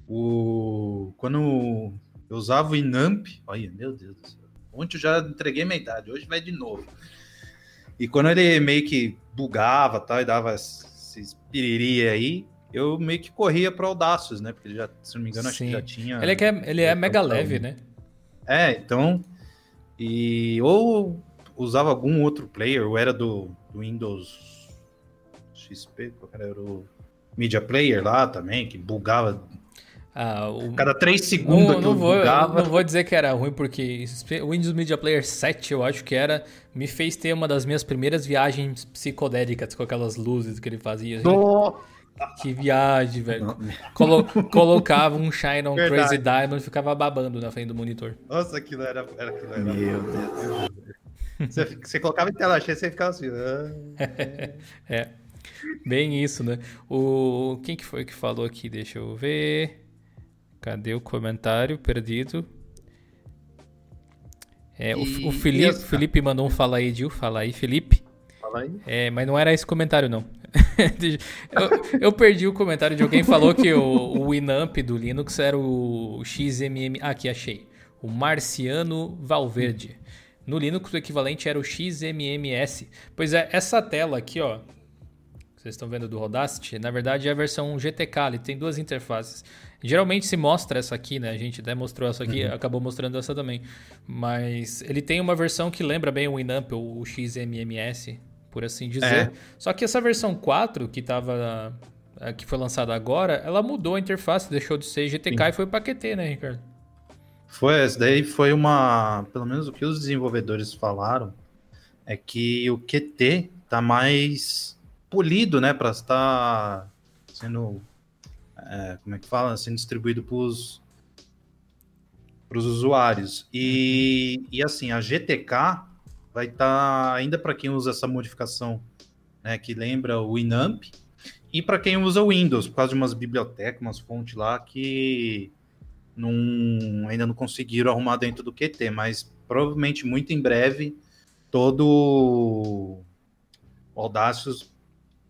o quando eu usava o Inamp, olha, meu Deus do céu. Ontem eu já entreguei minha idade, hoje vai de novo. E quando ele meio que bugava tal, e dava esses piriri aí, eu meio que corria para Audacious, né? Porque ele já, se não me engano, Sim. acho que já tinha. Ele é, ele é mega leve, né? É, então. E ou usava algum outro player, ou era do, do Windows XP, era o Media Player lá também, que bugava ah, o... Cada três segundos não, não vou, bugava. Não vou dizer que era ruim, porque o Windows Media Player 7, eu acho que era, me fez ter uma das minhas primeiras viagens psicodélicas com aquelas luzes que ele fazia. Oh. Que viagem, velho. Colo colocava um Shine on Verdade. Crazy Diamond e ficava babando na frente do monitor. Nossa, aquilo era. era, aquilo era Meu Deus. Você, você colocava em tela cheia e você ficava assim. Ah, é. Bem isso, né? O quem que foi que falou aqui? Deixa eu ver. Cadê o comentário perdido? É, e... o, o Felipe, Felipe mandou um fala aí, Gil. Fala aí, Felipe. Fala aí. É, mas não era esse comentário, não. eu, eu, perdi o comentário de alguém falou que o, o Winamp do Linux era o XMM. Ah, aqui achei. O Marciano Valverde. No Linux o equivalente era o XMMS. Pois é, essa tela aqui, ó. Vocês estão vendo do Rodacity? Na verdade é a versão GTK, ele tem duas interfaces. Geralmente se mostra essa aqui, né? A gente até mostrou essa aqui, uhum. acabou mostrando essa também. Mas ele tem uma versão que lembra bem o Winamp, o XMMS, por assim dizer. É. Só que essa versão 4 que tava que foi lançada agora, ela mudou a interface, deixou de ser GTK Sim. e foi para QT, né, Ricardo? Foi, essa daí foi uma, pelo menos o que os desenvolvedores falaram é que o QT tá mais polido, né, para estar sendo é, como é que fala, sendo distribuído para os usuários. E, e assim, a GTK vai estar, tá, ainda para quem usa essa modificação, né, que lembra o Winamp, e para quem usa o Windows, por causa de umas bibliotecas, umas fontes lá que não, ainda não conseguiram arrumar dentro do QT, mas provavelmente muito em breve todo o Audacious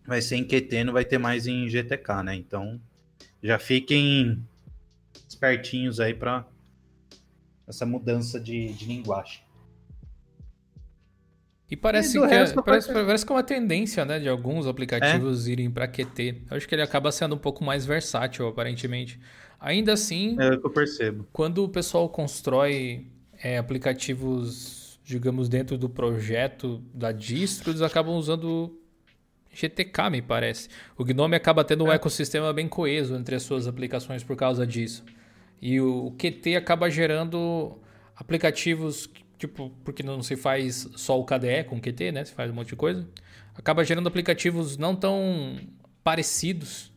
vai ser em QT, não vai ter mais em GTK, né? Então já fiquem espertinhos aí para essa mudança de, de linguagem. E parece, e que, é, parece, parece que é uma tendência, né, de alguns aplicativos é. irem para QT. Eu acho que ele acaba sendo um pouco mais versátil, aparentemente. Ainda assim, é o que eu percebo. Quando o pessoal constrói é, aplicativos, digamos, dentro do projeto da distro, eles acabam usando GTK, me parece. O Gnome acaba tendo um é. ecossistema bem coeso entre as suas aplicações por causa disso. E o Qt acaba gerando aplicativos tipo, porque não se faz só o KDE com Qt, né? Se faz um monte de coisa. Acaba gerando aplicativos não tão parecidos.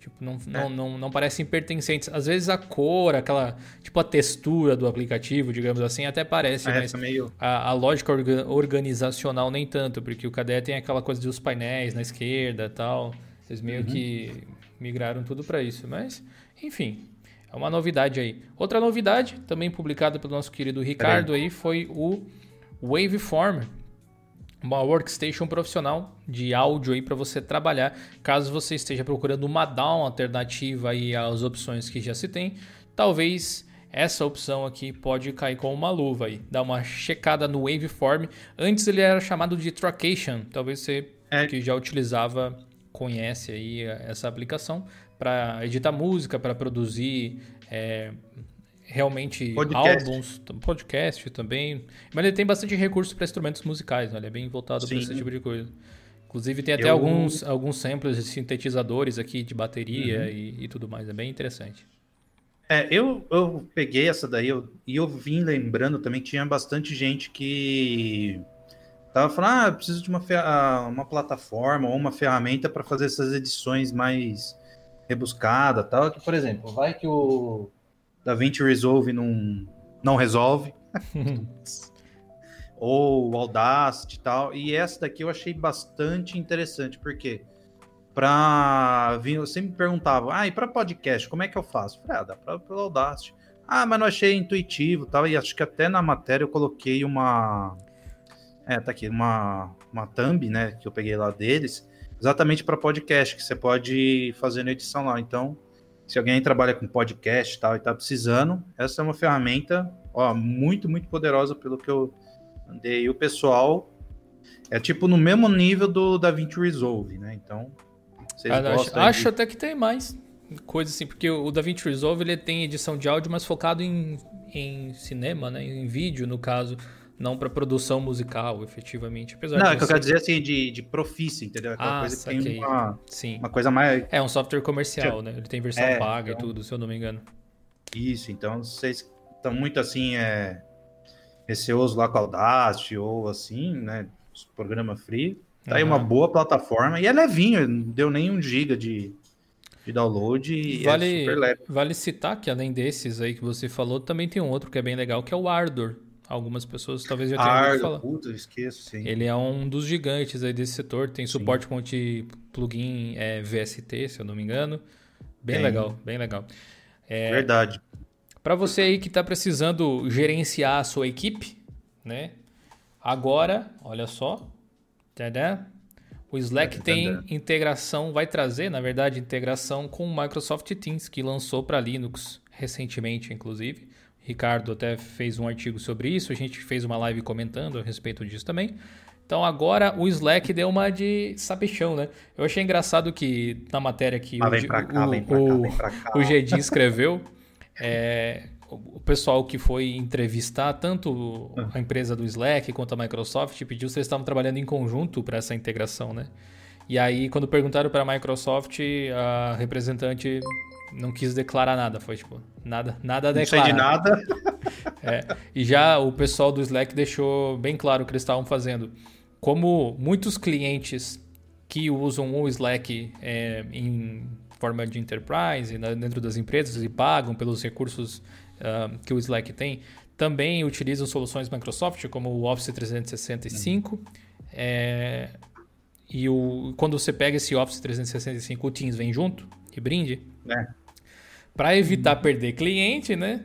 Tipo, não, é. não, não, não parecem pertencentes. Às vezes a cor, aquela. Tipo, a textura do aplicativo, digamos assim, até parece, é, mas meio... a, a, lógica orga, organizacional nem tanto, porque o KDE tem aquela coisa dos painéis na esquerda e tal. Eles meio uhum. que migraram tudo para isso. Mas, enfim, é uma novidade aí. Outra novidade, também publicada pelo nosso querido Ricardo aí, foi o Waveform, uma workstation profissional de áudio aí para você trabalhar, caso você esteja procurando uma DAW alternativa aí às opções que já se tem, talvez essa opção aqui pode cair com uma luva aí. Dá uma checada no Waveform. Antes ele era chamado de Tracation. Talvez você é. que já utilizava conhece aí essa aplicação para editar música, para produzir é, realmente podcast. álbuns, podcast também. Mas ele tem bastante recurso para instrumentos musicais, né? ele é bem voltado para esse tipo de coisa. Inclusive tem até eu... alguns, alguns samples de sintetizadores aqui de bateria uhum. e, e, tudo mais, é bem interessante. É, eu, eu peguei essa daí eu, e eu vim lembrando também que tinha bastante gente que tava falando, ah, preciso de uma, uma plataforma ou uma ferramenta para fazer essas edições mais rebuscada tal. Que, por exemplo, vai que o DaVinci Resolve não, não resolve. ou o Audacity e tal. E essa daqui eu achei bastante interessante, porque para vir, você me perguntava, ah, e para podcast, como é que eu faço? falei, ah, dá para o Audacity. Ah, mas não achei intuitivo tal. E acho que até na matéria eu coloquei uma. É, tá aqui, uma, uma thumb, né, que eu peguei lá deles, exatamente para podcast, que você pode fazer na edição lá. Então, se alguém trabalha com podcast e tal e está precisando, essa é uma ferramenta ó, muito, muito poderosa pelo que eu andei. E o pessoal é tipo no mesmo nível do DaVinci Resolve, né? Então, vocês ah, acho, acho até que tem mais coisa assim, porque o DaVinci Resolve ele tem edição de áudio, mas focado em, em cinema, né? Em vídeo, no caso não para produção musical, efetivamente. Apesar não, é que eu quero dizer assim, de, de profícia, entendeu? Aquela ah, coisa que tem uma, Sim. uma coisa mais. É um software comercial, né? Ele tem versão é, paga então... e tudo, se eu não me engano. Isso, então vocês estão muito assim, é, receosos lá com a Audacity ou assim, né? Programa free. Tá uhum. aí uma boa plataforma e é levinho, não deu nem um giga de, de download e é vale, é super leve. Vale citar que além desses aí que você falou, também tem um outro que é bem legal, que é o Ardor. Algumas pessoas talvez já tenham ouvido falar. Puta, eu esqueço, sim. Ele é um dos gigantes aí desse setor, tem suporte com plugin é, VST, se eu não me engano. Bem tem. legal, bem legal. É, Verdade. Para você aí que está precisando gerenciar a sua equipe, né? Agora, olha só, Tadá. o Slack tem integração, vai trazer, na verdade, integração com o Microsoft Teams, que lançou para Linux recentemente, inclusive. Ricardo até fez um artigo sobre isso, a gente fez uma live comentando a respeito disso também. Então agora o Slack deu uma de sabichão, né? Eu achei engraçado que na matéria que ah, o, cá, o, o Gedin escreveu, é, o pessoal que foi entrevistar tanto a empresa do Slack quanto a Microsoft pediu se eles estavam trabalhando em conjunto para essa integração, né? E aí, quando perguntaram para a Microsoft, a representante não quis declarar nada. Foi tipo, nada, nada a declarar. Não sei de nada. É, e já o pessoal do Slack deixou bem claro o que eles estavam fazendo. Como muitos clientes que usam o Slack é, em forma de enterprise, né, dentro das empresas e pagam pelos recursos uh, que o Slack tem, também utilizam soluções Microsoft, como o Office 365. Uhum. É, e o, quando você pega esse Office 365, o Teams vem junto e brinde. É. Para evitar perder cliente, né?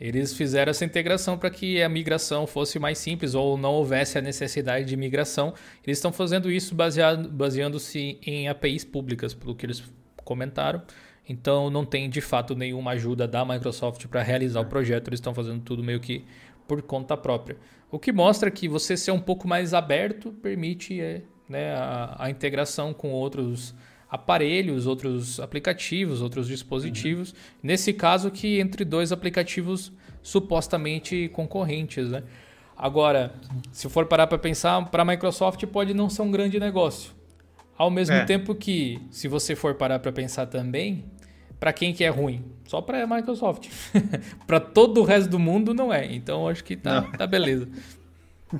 Eles fizeram essa integração para que a migração fosse mais simples ou não houvesse a necessidade de migração. Eles estão fazendo isso baseando-se em APIs públicas, pelo que eles comentaram. Então não tem de fato nenhuma ajuda da Microsoft para realizar o projeto. Eles estão fazendo tudo meio que por conta própria. O que mostra que você ser um pouco mais aberto permite é, né, a, a integração com outros aparelhos, outros aplicativos, outros dispositivos. Uhum. Nesse caso, que entre dois aplicativos supostamente concorrentes, né? Agora, se for parar para pensar, para a Microsoft pode não ser um grande negócio. Ao mesmo é. tempo que, se você for parar para pensar também, para quem que é ruim? Só para a Microsoft. para todo o resto do mundo não é. Então acho que tá, tá beleza.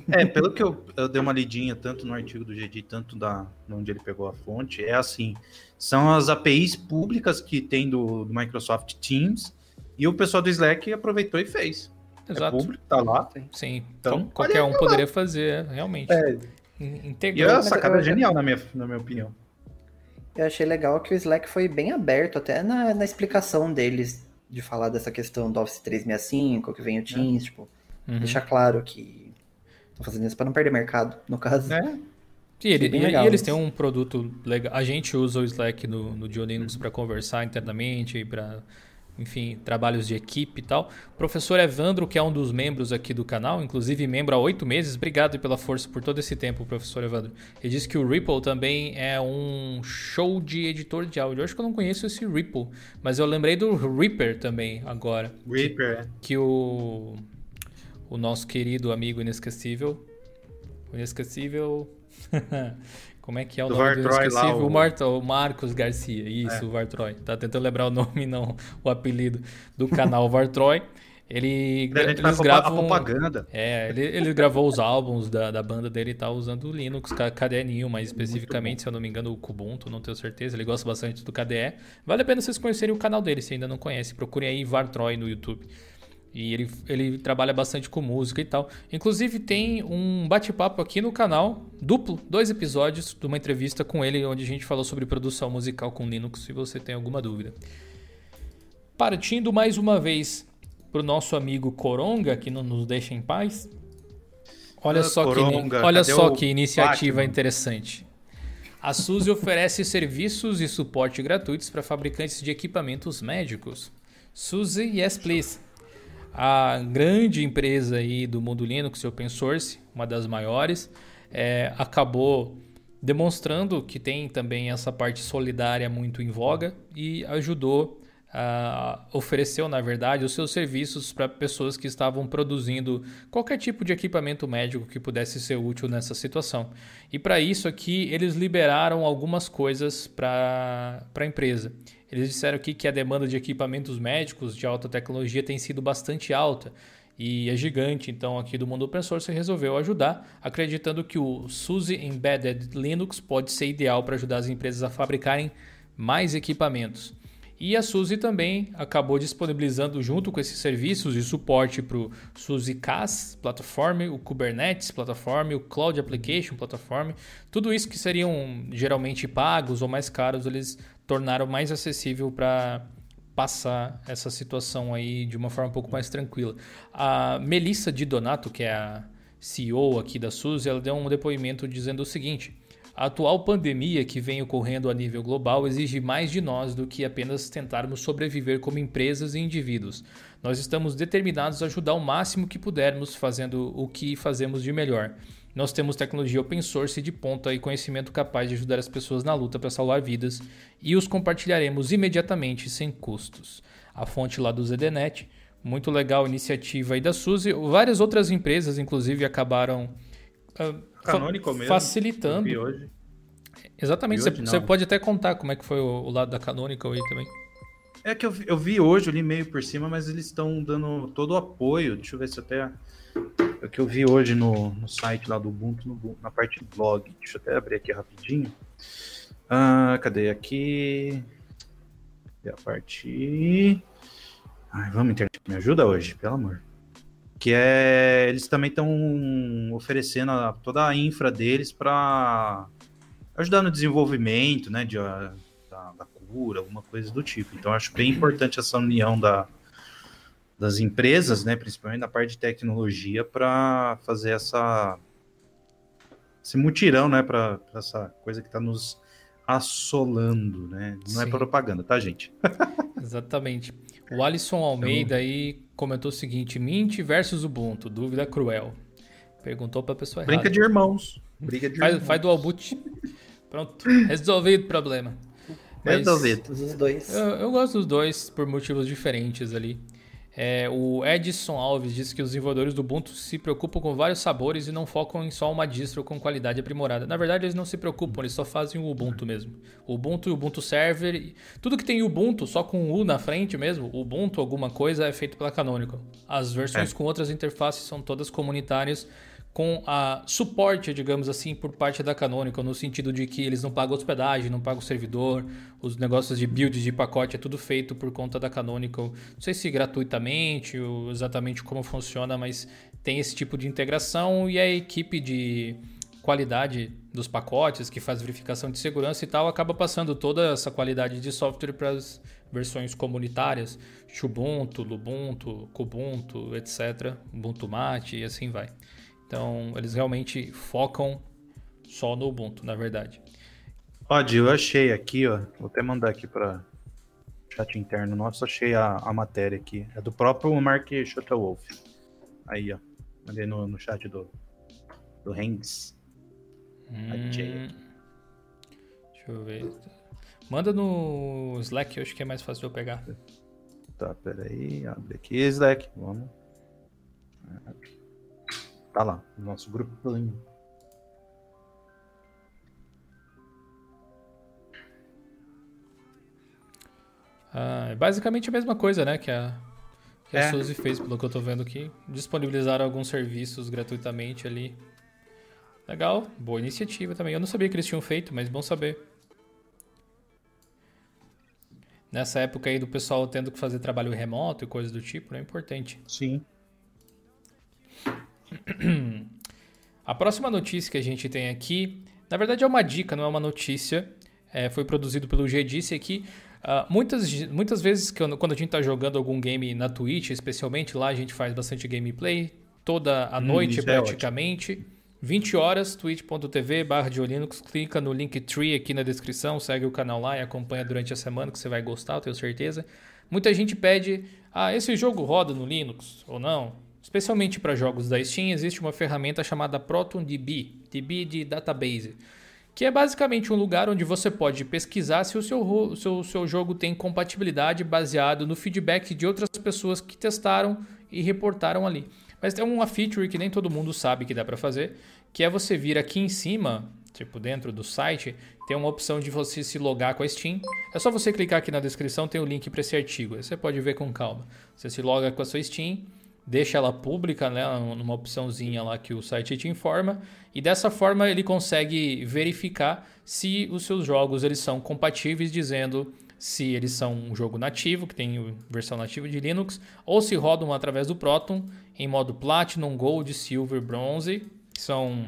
É, pelo que eu, eu dei uma lidinha tanto no artigo do GD, tanto da onde ele pegou a fonte, é assim, são as APIs públicas que tem do, do Microsoft Teams e o pessoal do Slack aproveitou e fez. É Exato. É público, tá lá. Sim, então qualquer um poderia lá. fazer, realmente. É. Integrou. E a sacada é genial, na minha, na minha opinião. Eu achei legal que o Slack foi bem aberto até na, na explicação deles de falar dessa questão do Office 365, que vem o Teams, é. tipo, uhum. deixar claro que Estão fazendo isso para não perder mercado, no caso. É. E, ele, e, legal, e eles têm um produto legal. A gente usa o Slack no, no Diolinux para conversar internamente, para, enfim, trabalhos de equipe e tal. O professor Evandro, que é um dos membros aqui do canal, inclusive membro há oito meses, obrigado pela força por todo esse tempo, professor Evandro. Ele disse que o Ripple também é um show de editor de áudio. Eu acho que eu não conheço esse Ripple, mas eu lembrei do Reaper também agora. Reaper, que, que o o nosso querido amigo inesquecível. O inesquecível. Como é que é o do nome Vartroy, do inesquecível? Lá, o... O, Marto, o Marcos Garcia. Isso, é. o Vartroy. Tá tentando lembrar o nome, não o apelido do canal Vartroy. Ele, eles gravam propaganda. É, ele, ele gravou os álbuns da, da banda dele e tá usando o Linux, KDE mais especificamente, se eu não me engano, o Kubuntu, não tenho certeza. Ele gosta bastante do KDE. Vale a pena vocês conhecerem o canal dele, se ainda não conhece. Procurem aí Vartroy no YouTube. E ele, ele trabalha bastante com música e tal. Inclusive, tem um bate-papo aqui no canal, duplo, dois episódios de uma entrevista com ele, onde a gente falou sobre produção musical com Linux, se você tem alguma dúvida. Partindo mais uma vez para o nosso amigo Coronga, que não nos deixa em paz. Olha ah, só, Coronga, que, olha só que iniciativa Batman? interessante. A SUSE oferece serviços e suporte gratuitos para fabricantes de equipamentos médicos. SUSE Yes Please a grande empresa aí do mundo Linux, open source, uma das maiores, é, acabou demonstrando que tem também essa parte solidária muito em voga e ajudou ofereceu, na verdade, os seus serviços para pessoas que estavam produzindo qualquer tipo de equipamento médico que pudesse ser útil nessa situação. E para isso aqui, eles liberaram algumas coisas para a empresa. Eles disseram aqui que a demanda de equipamentos médicos de alta tecnologia tem sido bastante alta e é gigante, então aqui do mundo open source resolveu ajudar, acreditando que o SUSE Embedded Linux pode ser ideal para ajudar as empresas a fabricarem mais equipamentos. E a SUSE também acabou disponibilizando, junto com esses serviços de suporte para o SUSE CAS Platform, o Kubernetes Platform, o Cloud Application Platform, tudo isso que seriam geralmente pagos ou mais caros, eles tornaram mais acessível para passar essa situação aí de uma forma um pouco mais tranquila. A Melissa Di Donato, que é a CEO aqui da SUSE, ela deu um depoimento dizendo o seguinte: a atual pandemia que vem ocorrendo a nível global exige mais de nós do que apenas tentarmos sobreviver como empresas e indivíduos. Nós estamos determinados a ajudar o máximo que pudermos, fazendo o que fazemos de melhor. Nós temos tecnologia open source de ponta e conhecimento capaz de ajudar as pessoas na luta para salvar vidas e os compartilharemos imediatamente sem custos. A fonte lá do ZDNet, muito legal a iniciativa aí da Suzy. Várias outras empresas, inclusive, acabaram uh, Canonical mesmo. Facilitando. Vi hoje. Exatamente. Vi hoje, você, pode até contar como é que foi o, o, lado da Canonical aí também. É que eu, eu vi hoje, eu li meio por cima, mas eles estão dando todo o apoio. Deixa eu ver se até. É o que eu vi hoje no, no site lá do Ubuntu, no, na parte do blog. Deixa eu até abrir aqui rapidinho. Ah, cadê aqui? E a parte. Ai, vamos, internet, me ajuda hoje, pelo amor que é eles também estão oferecendo a, toda a infra deles para ajudar no desenvolvimento, né, de, a, da, da, cura, alguma coisa do tipo. Então acho bem importante essa união da, das empresas, né, principalmente na parte de tecnologia, para fazer essa esse mutirão, né, para essa coisa que está nos assolando, né? Não é Sim. é propaganda, tá, gente? Exatamente. O Alisson Almeida aí comentou o seguinte: Mint versus Ubuntu, dúvida cruel. Perguntou pra pessoa Brinca errada. de irmãos. Briga de faz, irmãos. Faz do Albut. Pronto, resolvido o problema. Mas resolvido. Os dois. Eu, eu gosto dos dois por motivos diferentes ali. É, o Edson Alves diz que os desenvolvedores do Ubuntu se preocupam com vários sabores e não focam em só uma distro com qualidade aprimorada. Na verdade, eles não se preocupam, eles só fazem o Ubuntu mesmo. O Ubuntu e o Ubuntu Server, tudo que tem Ubuntu só com U na frente mesmo, Ubuntu alguma coisa é feito pela Canonical. As versões é. com outras interfaces são todas comunitárias com a suporte, digamos assim, por parte da Canonical, no sentido de que eles não pagam hospedagem, não pagam servidor, os negócios de build de pacote é tudo feito por conta da Canonical. Não sei se gratuitamente ou exatamente como funciona, mas tem esse tipo de integração e a equipe de qualidade dos pacotes, que faz verificação de segurança e tal, acaba passando toda essa qualidade de software para as versões comunitárias, Ubuntu, Lubuntu, Kubuntu, etc, Ubuntu Mate e assim vai. Então, eles realmente focam só no Ubuntu, na verdade. Ó, eu achei aqui, ó. Vou até mandar aqui para chat interno nosso. Achei a, a matéria aqui. É do próprio Mark Shuttleworth. Aí, ó. Mandei no, no chat do, do Hengs. Hum, deixa eu ver. Manda no Slack, eu acho que é mais fácil de eu pegar. Tá, peraí. Abre aqui, Slack. Vamos. Tá lá, nosso grupo Plane. Ah, é basicamente a mesma coisa, né? Que a, que é. a Suzy fez, pelo que eu tô vendo aqui. Disponibilizaram alguns serviços gratuitamente ali. Legal, boa iniciativa também. Eu não sabia que eles tinham feito, mas bom saber. Nessa época aí do pessoal tendo que fazer trabalho remoto e coisas do tipo, é importante. Sim. A próxima notícia que a gente tem aqui, na verdade é uma dica, não é uma notícia. É, foi produzido pelo G disse aqui. Uh, muitas, muitas vezes que eu, quando a gente está jogando algum game na Twitch, especialmente lá a gente faz bastante gameplay, toda a hum, noite é praticamente. É 20 horas, twitch.tv barra Linux, clica no Linktree aqui na descrição, segue o canal lá e acompanha durante a semana que você vai gostar, eu tenho certeza. Muita gente pede ah, esse jogo roda no Linux ou não? Especialmente para jogos da Steam, existe uma ferramenta chamada ProtonDB, DB de database, que é basicamente um lugar onde você pode pesquisar se o seu, seu, seu jogo tem compatibilidade baseado no feedback de outras pessoas que testaram e reportaram ali. Mas tem uma feature que nem todo mundo sabe que dá para fazer, que é você vir aqui em cima, tipo dentro do site, tem uma opção de você se logar com a Steam. É só você clicar aqui na descrição, tem o link para esse artigo. Aí você pode ver com calma. Você se loga com a sua Steam, deixa ela pública, né, numa opçãozinha lá que o site te informa, e dessa forma ele consegue verificar se os seus jogos eles são compatíveis, dizendo se eles são um jogo nativo, que tem versão nativa de Linux, ou se rodam através do Proton em modo Platinum, Gold, Silver, Bronze, que são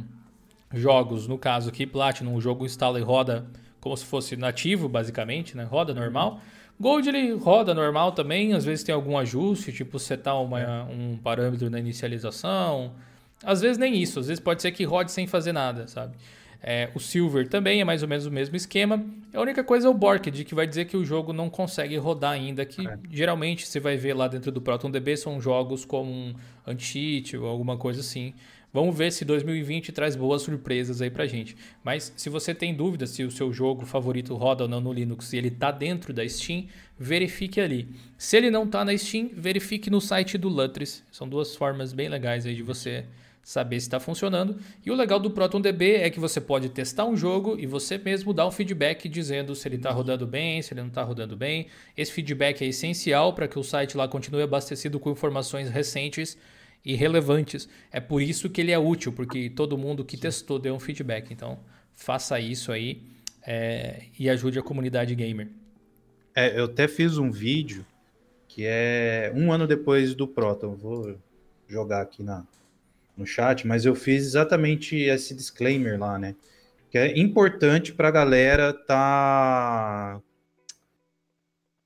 jogos, no caso aqui, Platinum, o jogo instala e roda como se fosse nativo, basicamente, né? roda normal. Gold ele roda normal também, às vezes tem algum ajuste, tipo setar uma, um parâmetro na inicialização. Às vezes nem isso, às vezes pode ser que rode sem fazer nada, sabe? É, o Silver também é mais ou menos o mesmo esquema. A única coisa é o Borked, que vai dizer que o jogo não consegue rodar ainda, que é. geralmente você vai ver lá dentro do ProtonDB são jogos como um Anti-Cheat ou alguma coisa assim. Vamos ver se 2020 traz boas surpresas aí pra gente. Mas se você tem dúvida se o seu jogo favorito roda ou não no Linux e ele tá dentro da Steam, verifique ali. Se ele não tá na Steam, verifique no site do Lutris. São duas formas bem legais aí de você saber se está funcionando. E o legal do ProtonDB é que você pode testar um jogo e você mesmo dar um feedback dizendo se ele está rodando bem, se ele não está rodando bem. Esse feedback é essencial para que o site lá continue abastecido com informações recentes e relevantes. É por isso que ele é útil, porque todo mundo que testou deu um feedback. Então, faça isso aí é, e ajude a comunidade gamer. É, eu até fiz um vídeo que é um ano depois do Proton. Vou jogar aqui na, no chat, mas eu fiz exatamente esse disclaimer lá, né? Que é importante para a galera tá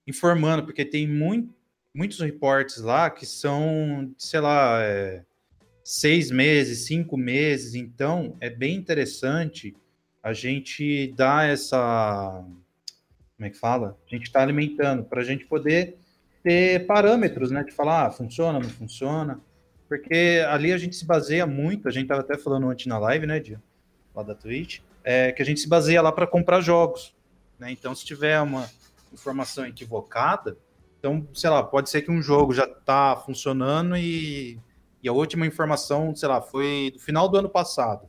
informando, porque tem muito, muitos reportes lá que são, sei lá, é, seis meses, cinco meses, então é bem interessante a gente dar essa. Como é que fala? A gente está alimentando para a gente poder ter parâmetros, né? De falar, ah, funciona, não funciona. Porque ali a gente se baseia muito, a gente estava até falando antes na live, né, Dia? Lá da Twitch, é, que a gente se baseia lá para comprar jogos. Né? Então, se tiver uma informação equivocada, então, sei lá, pode ser que um jogo já está funcionando e, e a última informação, sei lá, foi do final do ano passado.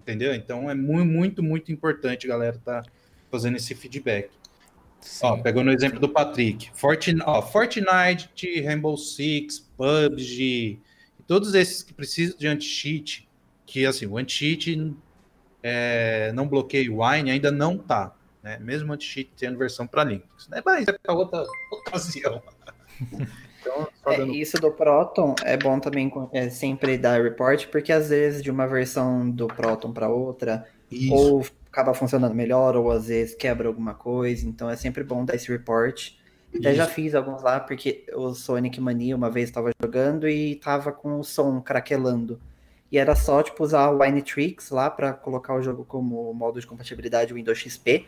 Entendeu? Então é muito, muito, muito importante, galera, tá fazendo esse feedback. Sim. Ó, pegando o exemplo do Patrick. Fortnite, ó, Fortnite, Rainbow Six, PUBG, todos esses que precisam de anti-cheat, que assim, o anti-cheat é, não bloqueia o Wine, ainda não tá. Né? Mesmo anti-cheat tendo versão para Linux. Né? Mas é para outra ocasião. então, é, isso do Proton é bom também é, sempre dar report, porque às vezes de uma versão do Proton para outra, isso. ou acaba funcionando melhor, ou às vezes quebra alguma coisa. Então é sempre bom dar esse report até já fiz alguns lá, porque o Sonic Mania uma vez estava jogando e tava com o som craquelando. E era só, tipo, usar o Winetrix lá para colocar o jogo como modo de compatibilidade Windows XP.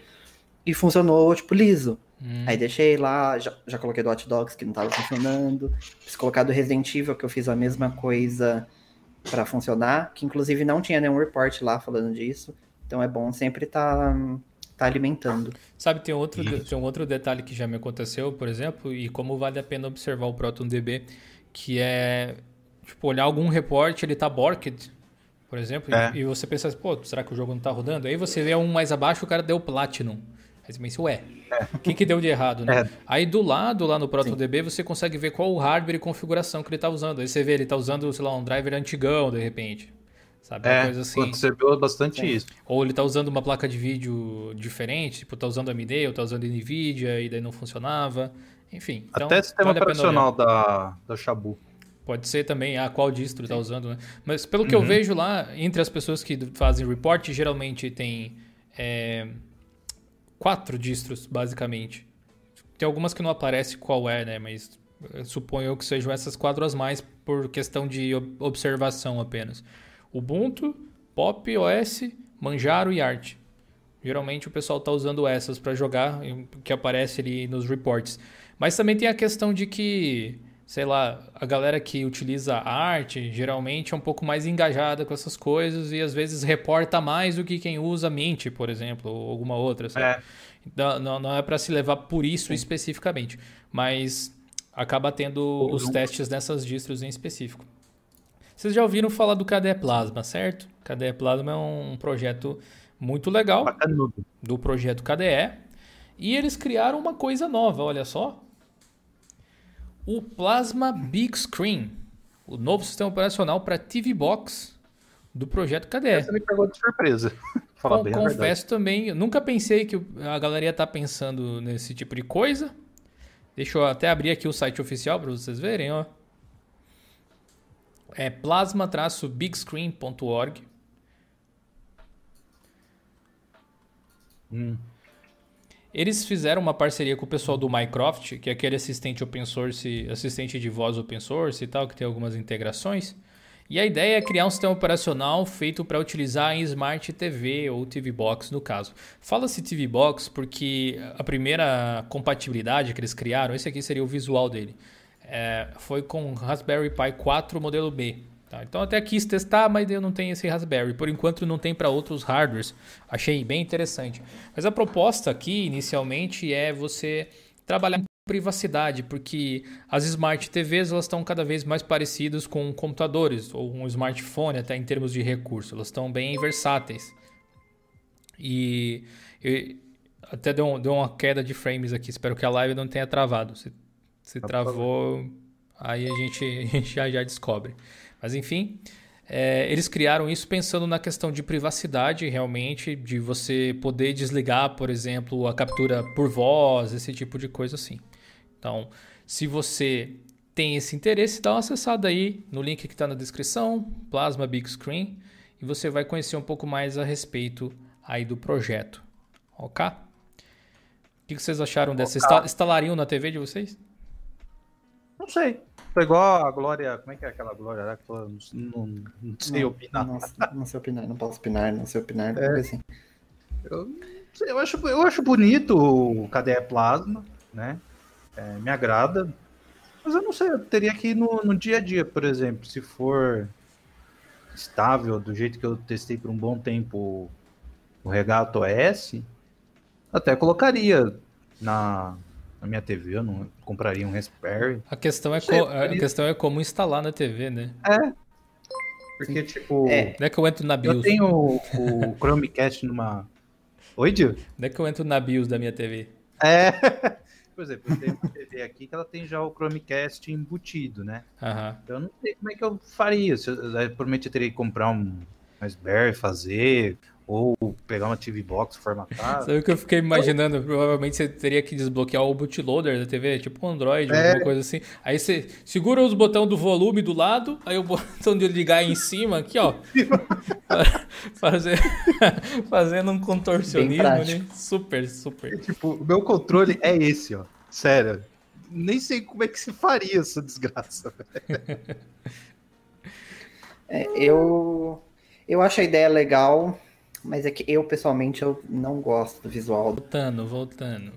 E funcionou, tipo, liso. Hum. Aí deixei lá, já, já coloquei do Hot Dogs que não tava funcionando. Fiz colocar do Resident Evil, que eu fiz a mesma coisa para funcionar. Que inclusive não tinha nenhum report lá falando disso. Então é bom sempre estar tá tá alimentando. Sabe, tem outro, tem um outro detalhe que já me aconteceu, por exemplo, e como vale a pena observar o ProtonDB, que é tipo, olhar algum reporte, ele tá borked, por exemplo, é. e, e, você pensa, pô, será que o jogo não tá rodando? Aí você vê um mais abaixo, o cara deu Platinum. Aí você pensa, ué, o que, que deu de errado, né? É. Aí do lado, lá no ProtonDB, Sim. você consegue ver qual o hardware e configuração que ele tá usando. Aí você vê, ele tá usando, sei lá, um driver antigão, de repente. Sabe? É, coisa assim. Observou bastante Sim. isso. Ou ele tá usando uma placa de vídeo diferente, tipo, tá usando AMD ou tá usando NVIDIA e daí não funcionava. Enfim. Então, Até sistema vale operacional da, da Shabu. Pode ser também, ah, qual distro está usando, né? Mas pelo que uhum. eu vejo lá, entre as pessoas que fazem report, geralmente tem é, quatro distros, basicamente. Tem algumas que não aparece qual é, né? Mas suponho que sejam essas quatro as mais por questão de observação apenas. Ubuntu, Pop OS, Manjaro e Art. Geralmente o pessoal está usando essas para jogar, que aparece ali nos reports. Mas também tem a questão de que sei lá, a galera que utiliza arte geralmente é um pouco mais engajada com essas coisas e às vezes reporta mais do que quem usa Mint, por exemplo, ou alguma outra. É. Não, não, não, é para se levar por isso Sim. especificamente, mas acaba tendo os testes nessas distros em específico. Vocês já ouviram falar do KDE Plasma, certo? KDE Plasma é um projeto muito legal do projeto KDE. E eles criaram uma coisa nova, olha só o Plasma Big Screen, o novo sistema operacional para TV Box do projeto KDE. Você me pegou de surpresa. Com, confesso também, eu nunca pensei que a galera ia estar tá pensando nesse tipo de coisa. Deixa eu até abrir aqui o site oficial para vocês verem, ó. É plasma-bigscreen.org. Hum. Eles fizeram uma parceria com o pessoal do Mycroft, que é aquele assistente open source, assistente de voz open source e tal, que tem algumas integrações. E a ideia é criar um sistema operacional feito para utilizar em Smart TV ou TV Box, no caso. Fala-se TV Box porque a primeira compatibilidade que eles criaram, esse aqui seria o visual dele, é, foi com Raspberry Pi 4 modelo B. Tá? Então até quis testar, mas eu não tenho esse Raspberry. Por enquanto não tem para outros hardwares. Achei bem interessante. Mas a proposta aqui, inicialmente, é você trabalhar com privacidade, porque as Smart TVs elas estão cada vez mais parecidas com computadores ou um smartphone até em termos de recurso. Elas estão bem versáteis. E eu, até deu, deu uma queda de frames aqui. Espero que a live não tenha travado. Se, se travou, aí a gente, a gente já, já descobre. Mas enfim, é, eles criaram isso pensando na questão de privacidade, realmente, de você poder desligar, por exemplo, a captura por voz, esse tipo de coisa assim. Então, se você tem esse interesse, dá uma acessada aí no link que está na descrição, Plasma Big Screen, e você vai conhecer um pouco mais a respeito aí do projeto. Ok? O que vocês acharam dessa? Instalariam na TV de vocês? Não sei. Foi igual a Glória. Como é que é aquela Glória que falou? Não, não sei não, opinar. Não, não, sei opinar, não posso opinar, não sei opinar, é. assim. Eu, eu, acho, eu acho bonito o KDE Plasma, né? É, me agrada. Mas eu não sei, eu teria que ir no, no dia a dia, por exemplo, se for estável, do jeito que eu testei por um bom tempo o Regato OS, até colocaria na, na minha TV, eu não compraria um Raspberry. A questão é, co a questão é como instalar na TV, né? É. Porque, tipo. É. Não é que eu entro na BIOS. Eu tenho o, o Chromecast numa. Oi, Dio? Não é que eu entro na BIOS da minha TV. É. Por exemplo, eu tenho uma TV aqui que ela tem já o Chromecast embutido, né? Uhum. Então eu não sei como é que eu faria. Eu, eu, eu, provavelmente eu teria que comprar um Raspberry, fazer, ou pegar uma TV Box formatada. Sabe o que eu fiquei imaginando? Provavelmente você teria que desbloquear o bootloader da TV, tipo um Android, é. alguma coisa assim. Aí você segura os botões do volume do lado, aí o botão de ligar em cima, aqui, ó. fazer, fazendo um contorcionismo, né? Super, super. tipo, o meu controle é esse, ó. Sério. Nem sei como é que se faria essa desgraça. é, eu, eu acho a ideia legal mas é que eu, pessoalmente, eu não gosto do visual. Voltando, voltando.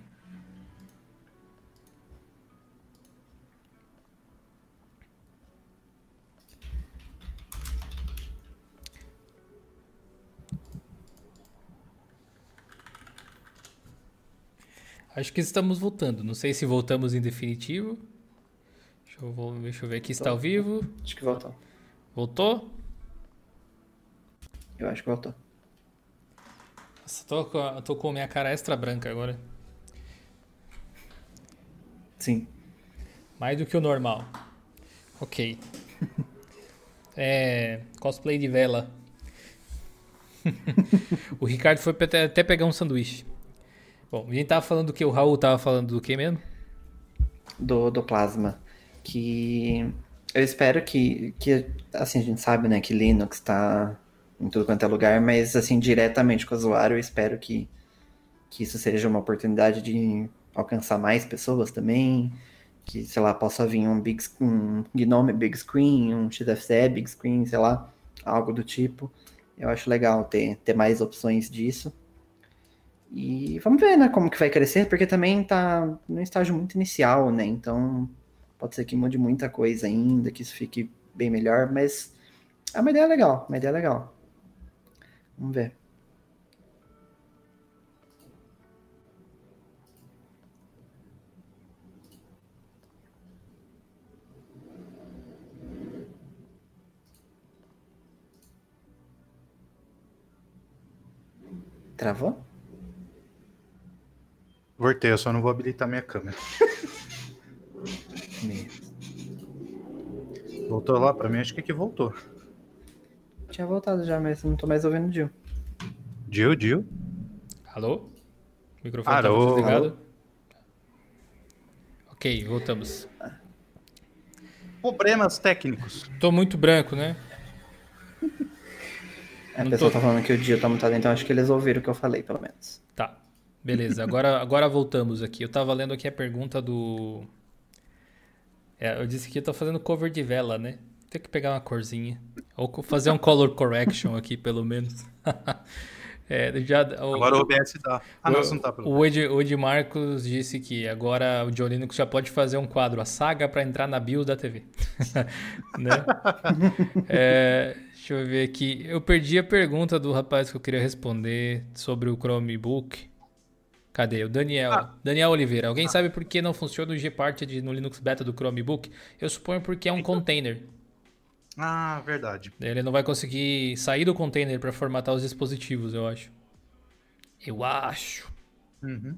Acho que estamos voltando. Não sei se voltamos em definitivo. Deixa eu, deixa eu ver aqui. Está ao vivo. Acho que voltou. Voltou? Eu acho que voltou. Nossa, tô com, tô com minha cara extra branca agora. Sim. Mais do que o normal. Ok. É. Cosplay de vela. o Ricardo foi até, até pegar um sanduíche. Bom, a gente tava falando do que? O Raul tava falando do que mesmo? Do, do plasma. Que eu espero que, que. Assim, a gente sabe, né, que Linux tá em tudo quanto é lugar, mas assim, diretamente com o usuário, eu espero que, que isso seja uma oportunidade de alcançar mais pessoas também, que, sei lá, possa vir um, big, um Gnome Big Screen, um XFCE Big Screen, sei lá, algo do tipo. Eu acho legal ter, ter mais opções disso. E vamos ver, né, como que vai crescer, porque também tá num estágio muito inicial, né, então Pode ser que mude muita coisa ainda, que isso fique bem melhor, mas é uma ideia legal, uma ideia legal. Vamos ver. Travou? Voltei, eu só não vou habilitar minha câmera. Voltou lá pra mim? Acho que aqui voltou. Tinha voltado já, mas não tô mais ouvindo o Dil. Dil, Dil? Alô? O microfone tá Alô? tá desligado? Alô? Ok, voltamos. Problemas técnicos. Tô muito branco, né? É, a pessoa tô... tá falando que o dia tá mutado, então acho que eles ouviram o que eu falei, pelo menos. Tá. Beleza, agora, agora voltamos aqui. Eu tava lendo aqui a pergunta do. É, eu disse que eu tô fazendo cover de vela, né? Tem que pegar uma corzinha. Ou fazer um color correction aqui, pelo menos. é, já, o, agora o OBS dá. Ah, o, não, não tá. Pelo o, Ed, o Ed Marcos disse que agora o John Linux já pode fazer um quadro, a saga para entrar na bio da TV. né? é, deixa eu ver aqui. Eu perdi a pergunta do rapaz que eu queria responder sobre o Chromebook. Cadê? O Daniel. Ah. Daniel Oliveira. Alguém ah. sabe por que não funciona o Gparted no Linux Beta do Chromebook? Eu suponho porque é um então... container. Ah, verdade. Ele não vai conseguir sair do container para formatar os dispositivos, eu acho. Eu acho. Uhum.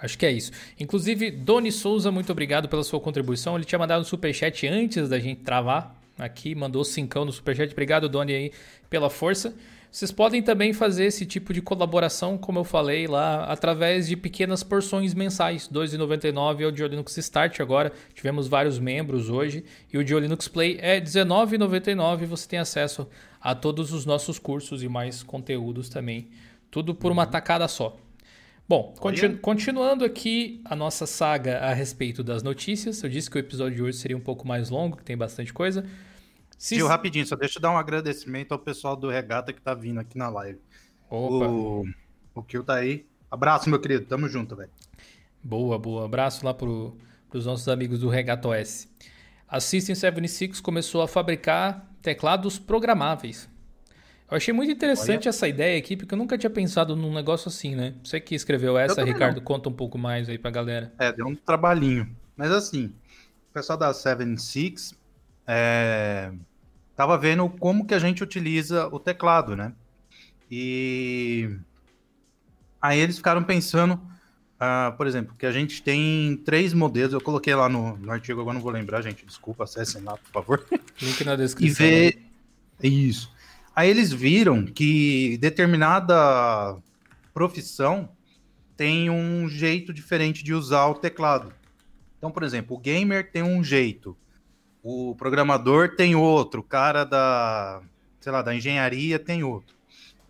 Acho que é isso. Inclusive, Doni Souza, muito obrigado pela sua contribuição. Ele tinha mandado um superchat antes da gente travar aqui, mandou cincão no superchat. Obrigado, Doni, aí, pela força. Vocês podem também fazer esse tipo de colaboração, como eu falei lá, através de pequenas porções mensais. R$ 2,99 é o Diolinux Start agora. Tivemos vários membros hoje. E o Diolinux Play é R$ 19,99. Você tem acesso a todos os nossos cursos e mais conteúdos também. Tudo por uma uhum. tacada só. Bom, continu continuando aqui a nossa saga a respeito das notícias. Eu disse que o episódio de hoje seria um pouco mais longo, que tem bastante coisa. Se... Gil, rapidinho, só deixa eu dar um agradecimento ao pessoal do Regata que tá vindo aqui na live. Opa. O, o Kill tá aí. Abraço, meu querido. Tamo junto, velho. Boa, boa. Abraço lá pro, pros nossos amigos do Regata OS. A System 76 começou a fabricar teclados programáveis. Eu achei muito interessante Olha. essa ideia aqui, porque eu nunca tinha pensado num negócio assim, né? Você que escreveu essa, Ricardo, não. conta um pouco mais aí pra galera. É, deu um trabalhinho. Mas assim, o pessoal da 76 é, estava vendo como que a gente utiliza o teclado, né? E aí eles ficaram pensando, uh, por exemplo, que a gente tem três modelos. Eu coloquei lá no, no, artigo, agora não vou lembrar, gente. Desculpa, acessem lá, por favor. Link na descrição. E ver isso. Aí eles viram que determinada profissão tem um jeito diferente de usar o teclado. Então, por exemplo, o gamer tem um jeito, o programador tem outro, o cara da, sei lá, da engenharia tem outro.